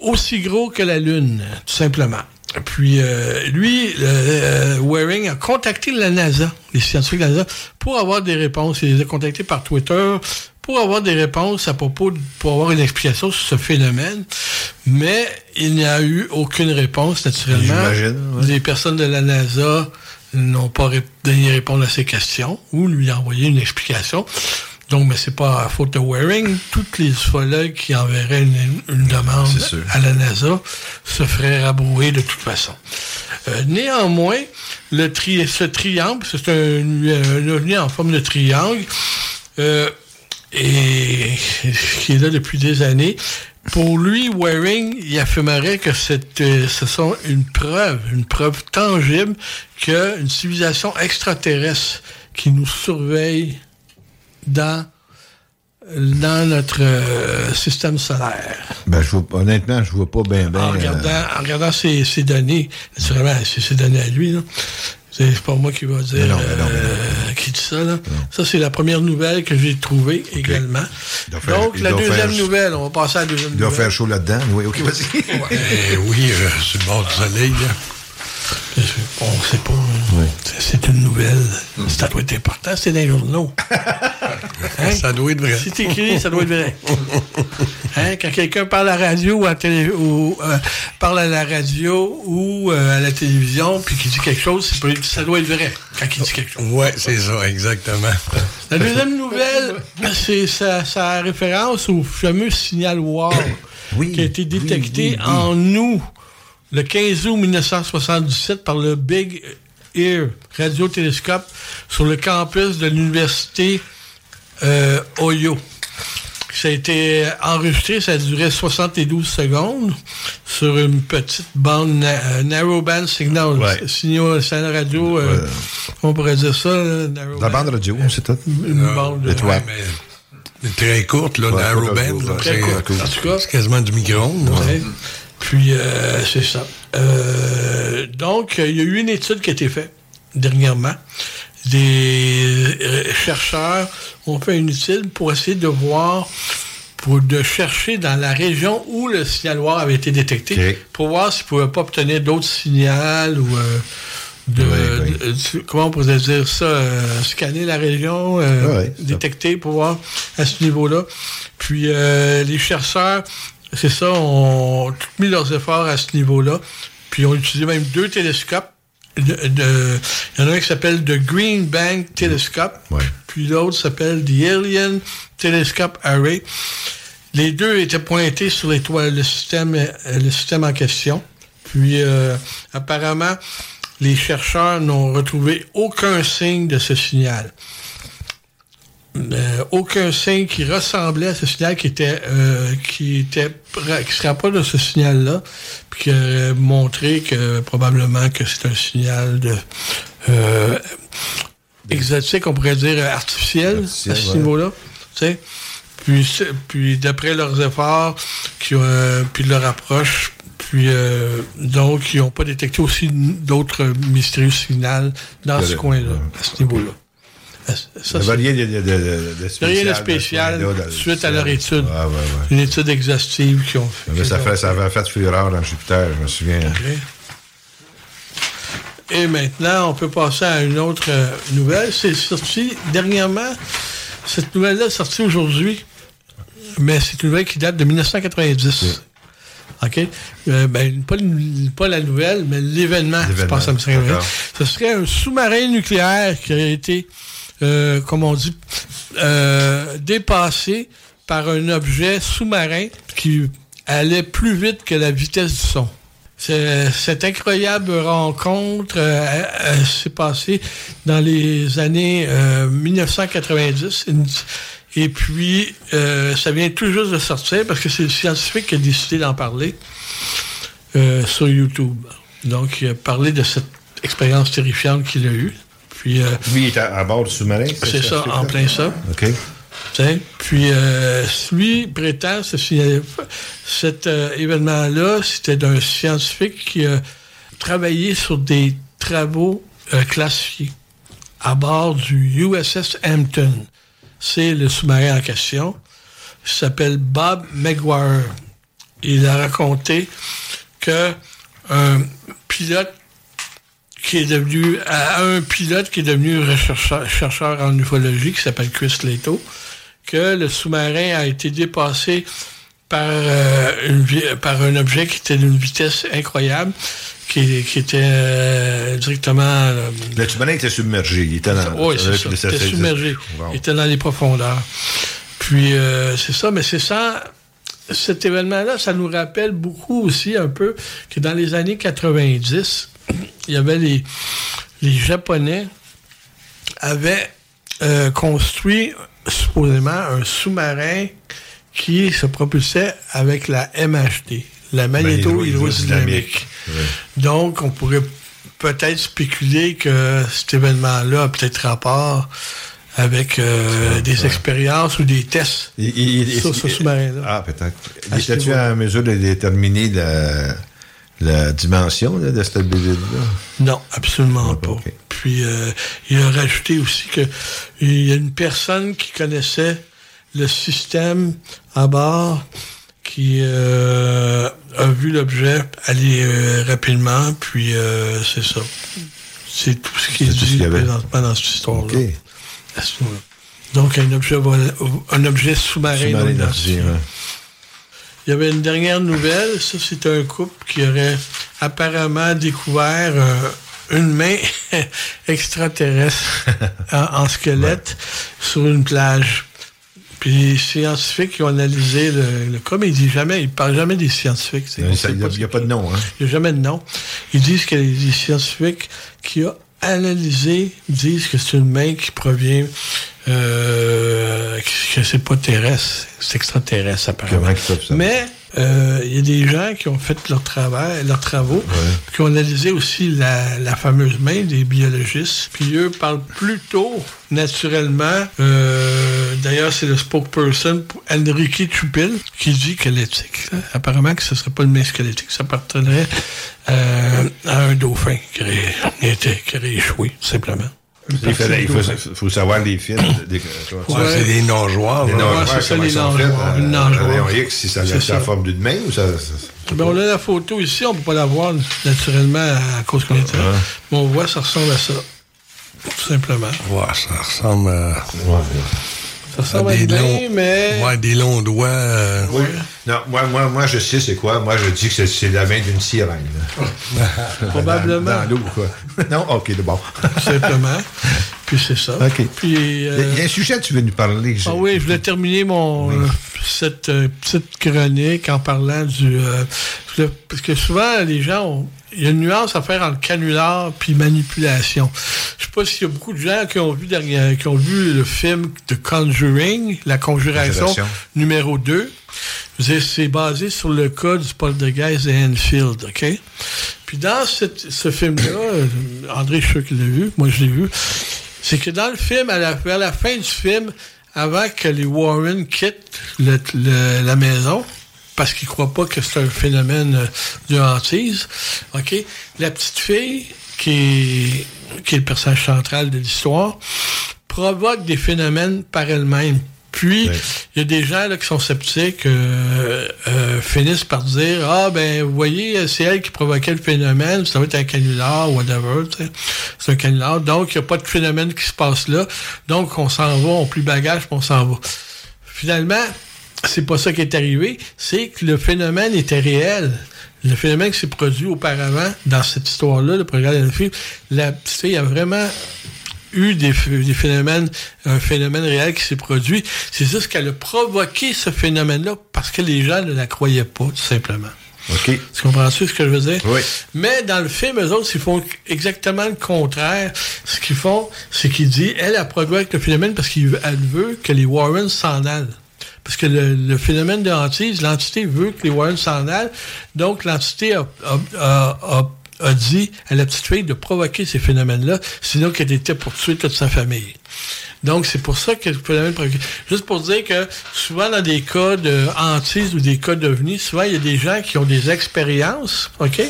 aussi gros que la Lune, tout simplement. Puis euh, lui, euh, Waring a contacté la NASA, les scientifiques de la NASA, pour avoir des réponses. Il les a contactés par Twitter pour avoir des réponses à propos, de- pour avoir une explication sur ce phénomène. Mais il n'y a eu aucune réponse, naturellement. J'imagine, ouais. Les personnes de la NASA n'ont pas ré- donné réponse à ces questions ou lui envoyé une explication. Donc, mais c'est pas à faute de Waring. Toutes les ufologues qui enverraient une, une demande à la NASA se feraient rabrouer de toute façon. Euh, néanmoins, le tri ce triangle, c'est un, un ovni en forme de triangle, euh, et qui est là depuis des années. Pour lui, Waring, il affirmerait que c'est, euh, ce sont une preuve, une preuve tangible qu'une civilisation extraterrestre qui nous surveille dans, dans notre euh, système solaire. Ben, je vois, honnêtement, je vois pas bien. En regardant, en regardant ces, ces données, naturellement, c'est ses données à lui, là. C'est c'est pas moi qui va dire non, mais non, euh, qui dit ça. Là. Ça, c'est la première nouvelle que j'ai trouvée également. doit faire- Donc, il la doit deuxième faire- nouvelle, on va passer à la deuxième Il doit nouvelle. faire chaud là-dedans. Oui, ok, vas-y. Eh oui, euh, sur le bord du soleil. là. Bon, c'est pas. c'est- C'est une nouvelle. Ça doit être important, c'est dans les journaux. Hein? Ça doit être vrai. Si c'est écrit, ça doit être vrai. Hein, Quand quelqu'un parle à la radio ou, à, télé, ou euh, parle à la radio ou euh, à la télévision, puis qu'il dit quelque chose, ça doit être vrai quand il dit quelque chose. Ouais, c'est ça, exactement. La deuxième nouvelle, c'est ça, ça a référence au fameux signal WAR qui a été détecté en août, le 15 août 1977 par le Big Ear radiotélescope sur le campus de l'université euh, Ohio. Ça a été enregistré, ça a duré 72 secondes sur une petite bande na- euh, narrowband signal, Ouais. signal, signal radio, euh, on pourrait dire ça, là, narrowband. La bande radio, c'est tout. Une bande de- Étoile. Mais très courte, là, Ouais, là, c'est- Très courte. En tout cas, C'est quasiment du micro-ondes. Puis, euh, c'est ça. Euh, donc, il y a eu une étude qui a été faite dernièrement. Des chercheurs ont fait une étude pour essayer de voir, pour de chercher dans la région où le signal noir avait été détecté, pour voir s'ils ne pouvaient pas obtenir d'autres signaux ou euh, de, Oui, oui. de- de- comment on pourrait dire ça, euh, scanner la région, euh, détecter pour voir à ce niveau-là. Puis euh, les chercheurs, c'est ça, ont tout mis leurs efforts à ce niveau-là. Puis ils ont utilisé même deux télescopes. Il y en a un qui s'appelle The Green Bank Telescope, Ouais. puis l'autre s'appelle The Alien Telescope Array. Les deux étaient pointés sur l'étoile, le système, euh, le système en question. Puis euh, apparemment, les chercheurs n'ont retrouvé aucun signe de ce signal. Euh, aucun signe qui ressemblait à ce signal qui était euh, qui était qui serait pas de ce signal là puis qui aurait montré que probablement que c'est un signal de euh, exotique on pourrait dire artificiel, Artificiel, à ce ouais. niveau là tu sais. Puis puis d'après leurs efforts qui euh, puis leur approche puis euh, donc ils n'ont pas détecté aussi d'autres mystérieux signaux dans ce coin-là à ce niveau-là ça, Ça va rien de, spécial. Rien de spécial dans- suite à leur étude. Ouais, ouais, ouais. Une étude exhaustive qu'ils ont fait. Mais ça, fait, ça avait fait fureur dans Jupiter, je me souviens. Et maintenant, on peut passer à une autre euh, nouvelle. C'est sorti dernièrement. Cette nouvelle-là est sortie aujourd'hui, mais c'est une nouvelle qui date de 1990. OK? Euh, ben, pas, la nouvelle, mais l'événement qui se passe à 1990. d'accord. Ce serait un sous-marin nucléaire qui a été, euh, comme on dit, euh, dépassé par un objet sous-marin qui allait plus vite que la vitesse du son. Cette incroyable rencontre euh, euh, s'est passée dans les années euh, 1990. Une- Et puis, euh, ça vient tout juste de sortir parce que c'est le scientifique qui a décidé d'en parler euh, sur YouTube. Donc, il a parlé de cette expérience terrifiante qu'il a eue. Puis, euh, Lui, il est à, bord du sous-marin. c'est ça, en plein ça. OK. T'sais, Puis, euh, lui prétend, ce, cet euh, événement-là, c'était d'un scientifique qui a travaillé sur des travaux classifiés à bord du USS Hampton. C'est le sous-marin en question. Il s'appelle Bob McGuire. Il a raconté que un, pilote qui est devenu, à un pilote qui est devenu chercheur, chercheur en ufologie, qui s'appelle Chris Leto, que le sous-marin a été dépassé par, euh, une par un objet qui était d'une vitesse incroyable, qui, qui était euh, directement... euh, Le sous-marin était submergé. Il était dans... oui, c'est ça. ça- Il était submergé. Wow. Il était dans les profondeurs. Puis, c'est ça, mais c'est ça. Cet événement-là, ça nous rappelle beaucoup aussi un peu que dans les années 90, il y avait les, les Japonais avaient euh, construit supposément un sous-marin qui se propulsait avec la MHD, la magnéto-hydrodynamique. Donc, on pourrait peut-être spéculer que cet événement-là a peut-être rapport avec euh, des expériences ou des tests Il- il- sur il- ce sous-marin-là. Ah, peut-être. Étais-tu en mesure de déterminer la, la dimension là, de cette bébé-là? Non, absolument pas. Puis euh, il a rajouté aussi que il y a une personne qui connaissait le système à bord qui euh, a vu l'objet aller euh, rapidement, puis euh, c'est ça. C'est tout ce qui est dit qu'il avait. présentement dans cette histoire-là. Donc un objet, un objet sous-marin. Sous-marin non énergie, identifié. ouais. Il y avait une dernière nouvelle. Ça, c'est un couple qui aurait apparemment découvert euh, une main extraterrestre en, en squelette sur une plage. Puis les scientifiques qui ont analysé le, le cas, mais ils disent jamais, ils parlent jamais des scientifiques. Il n'y pas a pas de nom, hein? il n'y a jamais de nom. Ils disent que les scientifiques qui ont analysé disent que c'est une main qui provient, euh, que c'est pas terrestre, c'est extraterrestre apparemment. Mais euh, il y a des gens qui ont fait leur travail, leurs travaux, qui ont analysé aussi la, la fameuse main des biologistes. Puis eux parlent plutôt naturellement. euh, D'ailleurs, c'est le spokesperson pour Enrique Chupil qui dit que l'éthique, là, apparemment que ce serait pas une main squelettique, ça appartiendrait euh, à un dauphin qui aurait, qui aurait échoué, simplement. Il, fallait- il faut, faut savoir les films. Des, Ouais, c'est des nageoires, Des nageoires, Ouais, c'est les nageoires, euh, si ça la forme d'une main ou ça... Ben, on a la photo ici, on peut pas la voir naturellement à cause qu'on est là. Mais on voit, ça ressemble à ça. Tout simplement. Ouais, ça ressemble à... Ça ressemble à des une main, longs, mais... Ouais, des longs doigts. euh, Oui. Non, moi, moi, moi, je sais c'est quoi. Moi, je dis que c'est- c'est la main d'une sirène. Probablement. Dans, dans l'eau, quoi. non? OK, bon. Simplement. Puis c'est ça. OK. Puis... euh, Il y a un sujet que tu veux nous parler. Ah oui, je voulais terminer mon euh, cette euh, petite chronique en parlant du euh, parce que souvent les gens ont il y a une nuance à faire entre canular puis manipulation. Je sais pas s'il y a beaucoup de gens qui ont vu derrière, qui ont vu le film The Conjuring, la conjuration Conjuration. numéro 2. Je veux dire, C'est basé sur le cas du poltergeist de Enfield, OK? Puis dans cette- ce film-là, André, je suis sûr qu'il l'a vu, moi je l'ai vu, c'est que dans le film, à la, vers la fin du film, avant que les Warren quittent le- le- la maison, parce qu'ils croient pas que c'est un phénomène euh, de hantise, OK? La petite fille, qui est, qui est le personnage central de l'histoire, provoque des phénomènes par elle-même. Puis, il y a des gens là, qui sont sceptiques, euh, euh, finissent par dire Ah, ben, vous voyez, c'est elle qui provoquait le phénomène, ça va être un canular, whatever, tu sais. C'est un canular. Donc, il n'y a pas de phénomène qui se passe là. Donc, on s'en va, on plie bagage, puis on s'en va. Finalement, c'est pas ça qui est arrivé, c'est que le phénomène était réel. Le phénomène qui s'est produit auparavant dans cette histoire-là, le programme de la fille, la petite fille a vraiment eu des, ph- des phénomènes, un phénomène réel qui s'est produit. C'est juste qu'elle a provoqué ce phénomène-là parce que les gens ne la croyaient pas, tout simplement. OK. Tu comprends-tu ce que je veux dire? Oui. Mais dans le film, eux autres, ils font exactement le contraire. Ce qu'ils font, c'est qu'ils disent, elle a provoqué le phénomène parce qu'elle veut que les Warren s'en allent. Parce que le, le phénomène de hantise, l'entité veut que les Warren s'en allent. Donc, l'entité a, a- a- a- dit à la petite fille de provoquer ces phénomènes-là, sinon qu'elle était pour tuer toute sa famille. Donc, c'est pour ça que le phénomène provoqué. Juste pour dire que souvent, dans des cas de hantise ou des cas d'ovnis, souvent, il y a des gens qui ont des expériences, OK,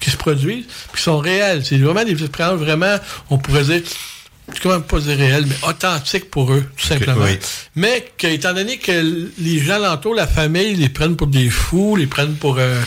qui se produisent, qui sont réelles. C'est vraiment des expériences vraiment, on pourrait dire, comment pas dire réelles, mais authentiques pour eux, tout simplement. oui. Mais que, étant donné que les gens l'entourent, la famille, les prennent pour des fous, les prennent pour euh,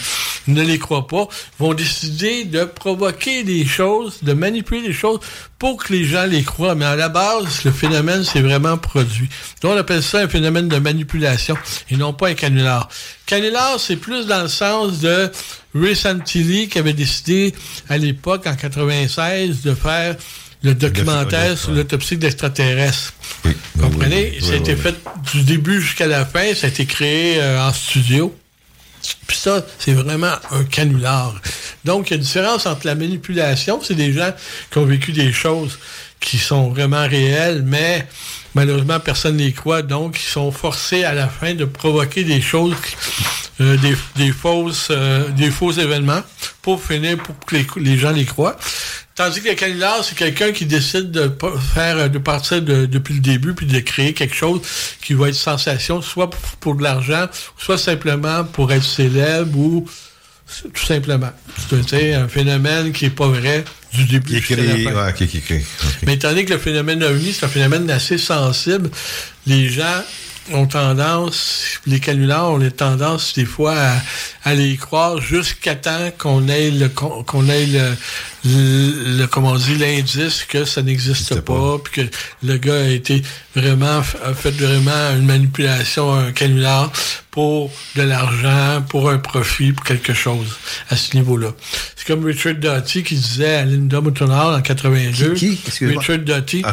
ne les croient pas, vont décider de provoquer des choses, de manipuler des choses pour que les gens les croient. Mais à la base, le phénomène s'est vraiment produit. Donc, on appelle ça un phénomène de manipulation et non pas un canular. Canular, c'est plus dans le sens de Ray Santilli qui avait décidé à l'époque, en 96, de faire le documentaire sur l'autopsie d'extraterrestres. Vous comprenez? ça a été fait du début jusqu'à la fin. Ça a été créé euh, en studio. Puis ça, c'est vraiment un canular. Donc, il y a une différence entre la manipulation, c'est des gens qui ont vécu des choses qui sont vraiment réelles, mais malheureusement, personne ne les croit, donc ils sont forcés à la fin de provoquer des choses, euh, des, des, fausses, euh, des faux événements pour finir, pour que les, les gens les croient. Tandis que le canular, c'est quelqu'un qui décide de faire, de partir de, depuis le début, puis de créer quelque chose qui va être sensation, soit pour, pour de l'argent, soit simplement pour être célèbre ou tout simplement. C'est un phénomène qui n'est pas vrai du début qui est créé, ouais, Mais étant donné que le phénomène ovni, c'est un phénomène assez sensible, les gens ont tendance, les canulars ont tendance des fois à, à les croire jusqu'à temps qu'on ait le qu'on ait le, le, comment on dit l'indice que ça n'existe pas, puis que le gars a été vraiment a fait vraiment une manipulation un canular pour de l'argent, pour un profit, pour quelque chose à ce niveau-là. C'est comme Richard Doty qui disait à Linda Moutonard en 82. Qui? Richard Doty.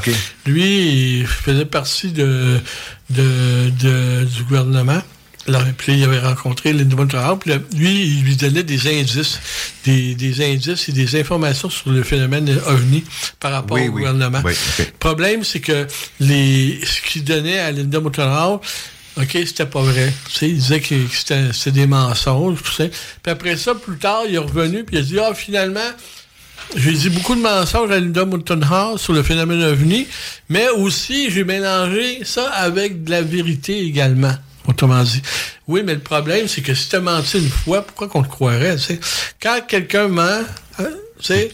Lui, il faisait partie de, de, de du gouvernement. Puis il avait rencontré Linda Moutonard. Puis lui, il lui donnait des indices, des, des, indices et des informations sur le phénomène OVNI par rapport oui, au oui. gouvernement. Oui, Le problème, c'est que les ce qu'il donnait à Linda Moutonard, OK, c'était pas vrai. Tu sais, il disait que c'était, c'était des mensonges, tout ça. Puis après ça, plus tard, il est revenu, puis il a dit, ah, finalement, j'ai dit beaucoup de mensonges à Linda Moulton House sur le phénomène ovni, mais aussi, j'ai mélangé ça avec de la vérité également. Autrement dit. Oui, mais le problème, c'est que si tu as menti une fois, pourquoi qu'on te croirait, tu sais? Quand quelqu'un ment, hein, C'est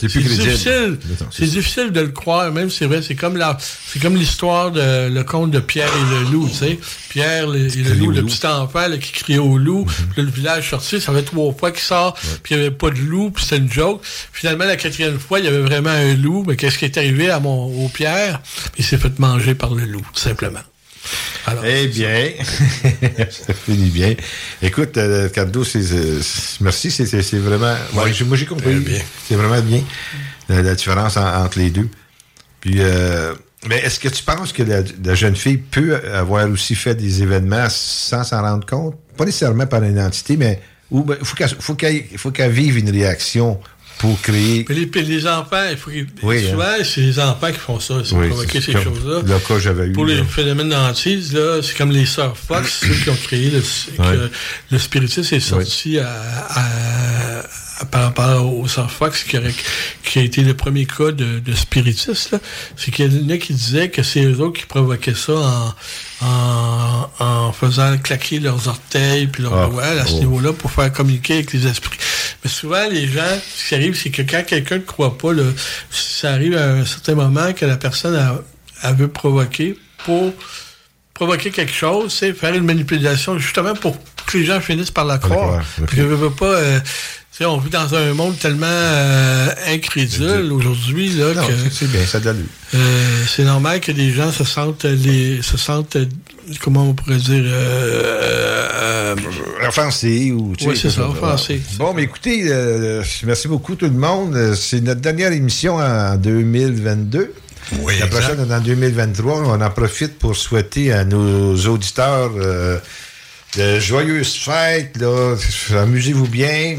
difficile. C'est difficile de le croire, même c'est vrai. C'est comme la, c'est comme l'histoire de le conte de Pierre et le loup, tu sais. Pierre le- et le loup, le petit enfant là, qui criait au loup. Puis là, le village sorti, ça fait trois fois qu'il sort, puis il n'y avait pas de loup, puis c'était une joke. Finalement, la quatrième fois, il y avait vraiment un loup. Mais qu'est-ce qui est arrivé à mon au Pierre? Il s'est fait manger par le loup, tout simplement. Eh bien, ça finit bien. Écoute, euh, Cardo, c'est, merci, c'est, vraiment. ouais, moi, j'ai compris. C'est vraiment bien la, la différence en- entre les deux. Puis, euh, mais est-ce que tu penses que la, la jeune fille peut avoir aussi fait des événements sans s'en rendre compte? Pas nécessairement par une entité, mais il ben, faut, qu'elle, faut, qu'elle, faut qu'elle vive une réaction pour créer. Mais les, enfants, il faut qu'ils- Oui, souvent, c'est les enfants qui font ça, c'est Oui, provoquer ces choses-là. le cas que j'avais eu, Pour les là. phénomènes d'antise, là, c'est comme les sœurs Fox, ceux qui ont créé le, que Ouais. le spiritisme est sorti à- par rapport aux sœurs Fox, qui, aurait- qui a été le premier cas de, de spiritisme. C'est qu'il y en a qui disaient que c'est eux autres qui provoquaient ça en, en, en faisant claquer leurs orteils puis leurs Ah, à ce oh. niveau-là pour faire communiquer avec les esprits. Mais souvent, les gens, ce qui arrive, c'est que quand quelqu'un ne croit pas, ça arrive à un certain moment que la personne a- elle veut provoquer pour provoquer quelque chose, c'est faire une manipulation justement pour que les gens finissent par la croire. je veux pas. euh, on vit dans un monde tellement euh, incrédule aujourd'hui là Non, que c'est, bien, ça l'allure. euh, c'est normal que les gens se sentent les se sentent comment on pourrait dire euh, euh, offensé ou tu sais, c'est ça, offensé. Bon, mais écoutez, merci beaucoup tout le monde. C'est notre dernière émission en 2022. Oui, La prochaine est en 2023. On en profite pour souhaiter à nos auditeurs euh, de joyeuses fêtes. Là. Amusez-vous bien.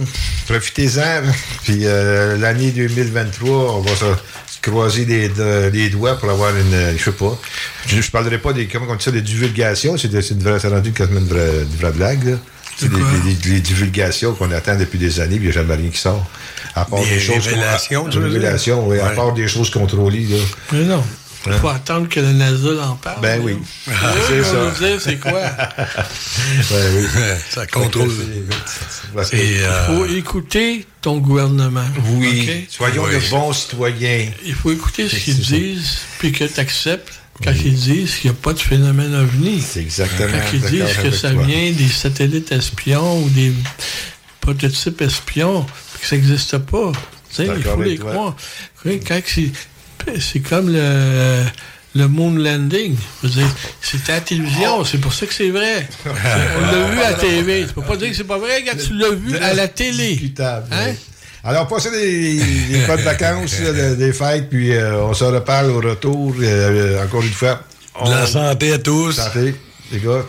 Profitez-en. Puis euh, l'année 2023, on va se se croiser les, les doigts pour avoir une. euh, Je sais pas. Je, je parlerai pas des. Comment on dit ça, des divulgations. C'est de- c'est c'est rendu quasiment une vraie, une vraie blague. là. C'est des- des- des divulgations qu'on attend depuis des années, puis il n'y a jamais rien qui sort. À part Des des, choses. révélations, des révélations, oui. À part des choses contrôlées, là. mais non. Il Hein? faut attendre que la NASA en parle. Ben oui. Eux, C'est ça. nous dire c'est quoi. Ben oui. Ça contrôle. Il euh, faut écouter ton gouvernement. Oui. Soyons Oui. de bons citoyens. Il faut écouter ce qu'ils disent, puis que tu acceptes quand ils disent qu'il n'y a pas de phénomène ovni. C'est exactement. Quand ils disent que ça toi. vient des satellites espions ou des prototype espion, puis que ça n'existe pas. Tu sais, il faut les croire. Quand c'est, comme le, le moon landing. C'était à la télévision, c'est pour ça que c'est vrai. On l'a vu à la TV. Tu peux pas dire que c'est pas vrai quand tu l'as vu à la télé. Hein? Alors, passez des, des bonnes vacances, là, des fêtes, puis euh, on se reparle au retour. euh, encore une fois. De la santé à tous. Santé, les gars.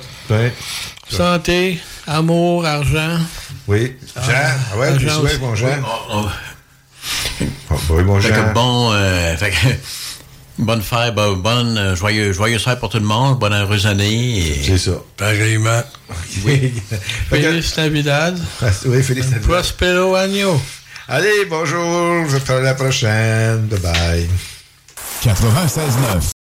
Santé, amour, argent. oui. Jean, ah, ouais, argent puis souhaite, aussi. mon Jean. Oh, Oh, mon Fait que bon, euh, fait que, bonne fête, bon- bonne, euh, joyeux, joyeuse fête pour tout le monde, bonne heureuse année. C'est ça. Pareillement. Oui. Feliz Navidad. oui, Félix Navidad. Prospero año. Allez, bonjour. Je te ferai la prochaine. Bye bye. 96.9.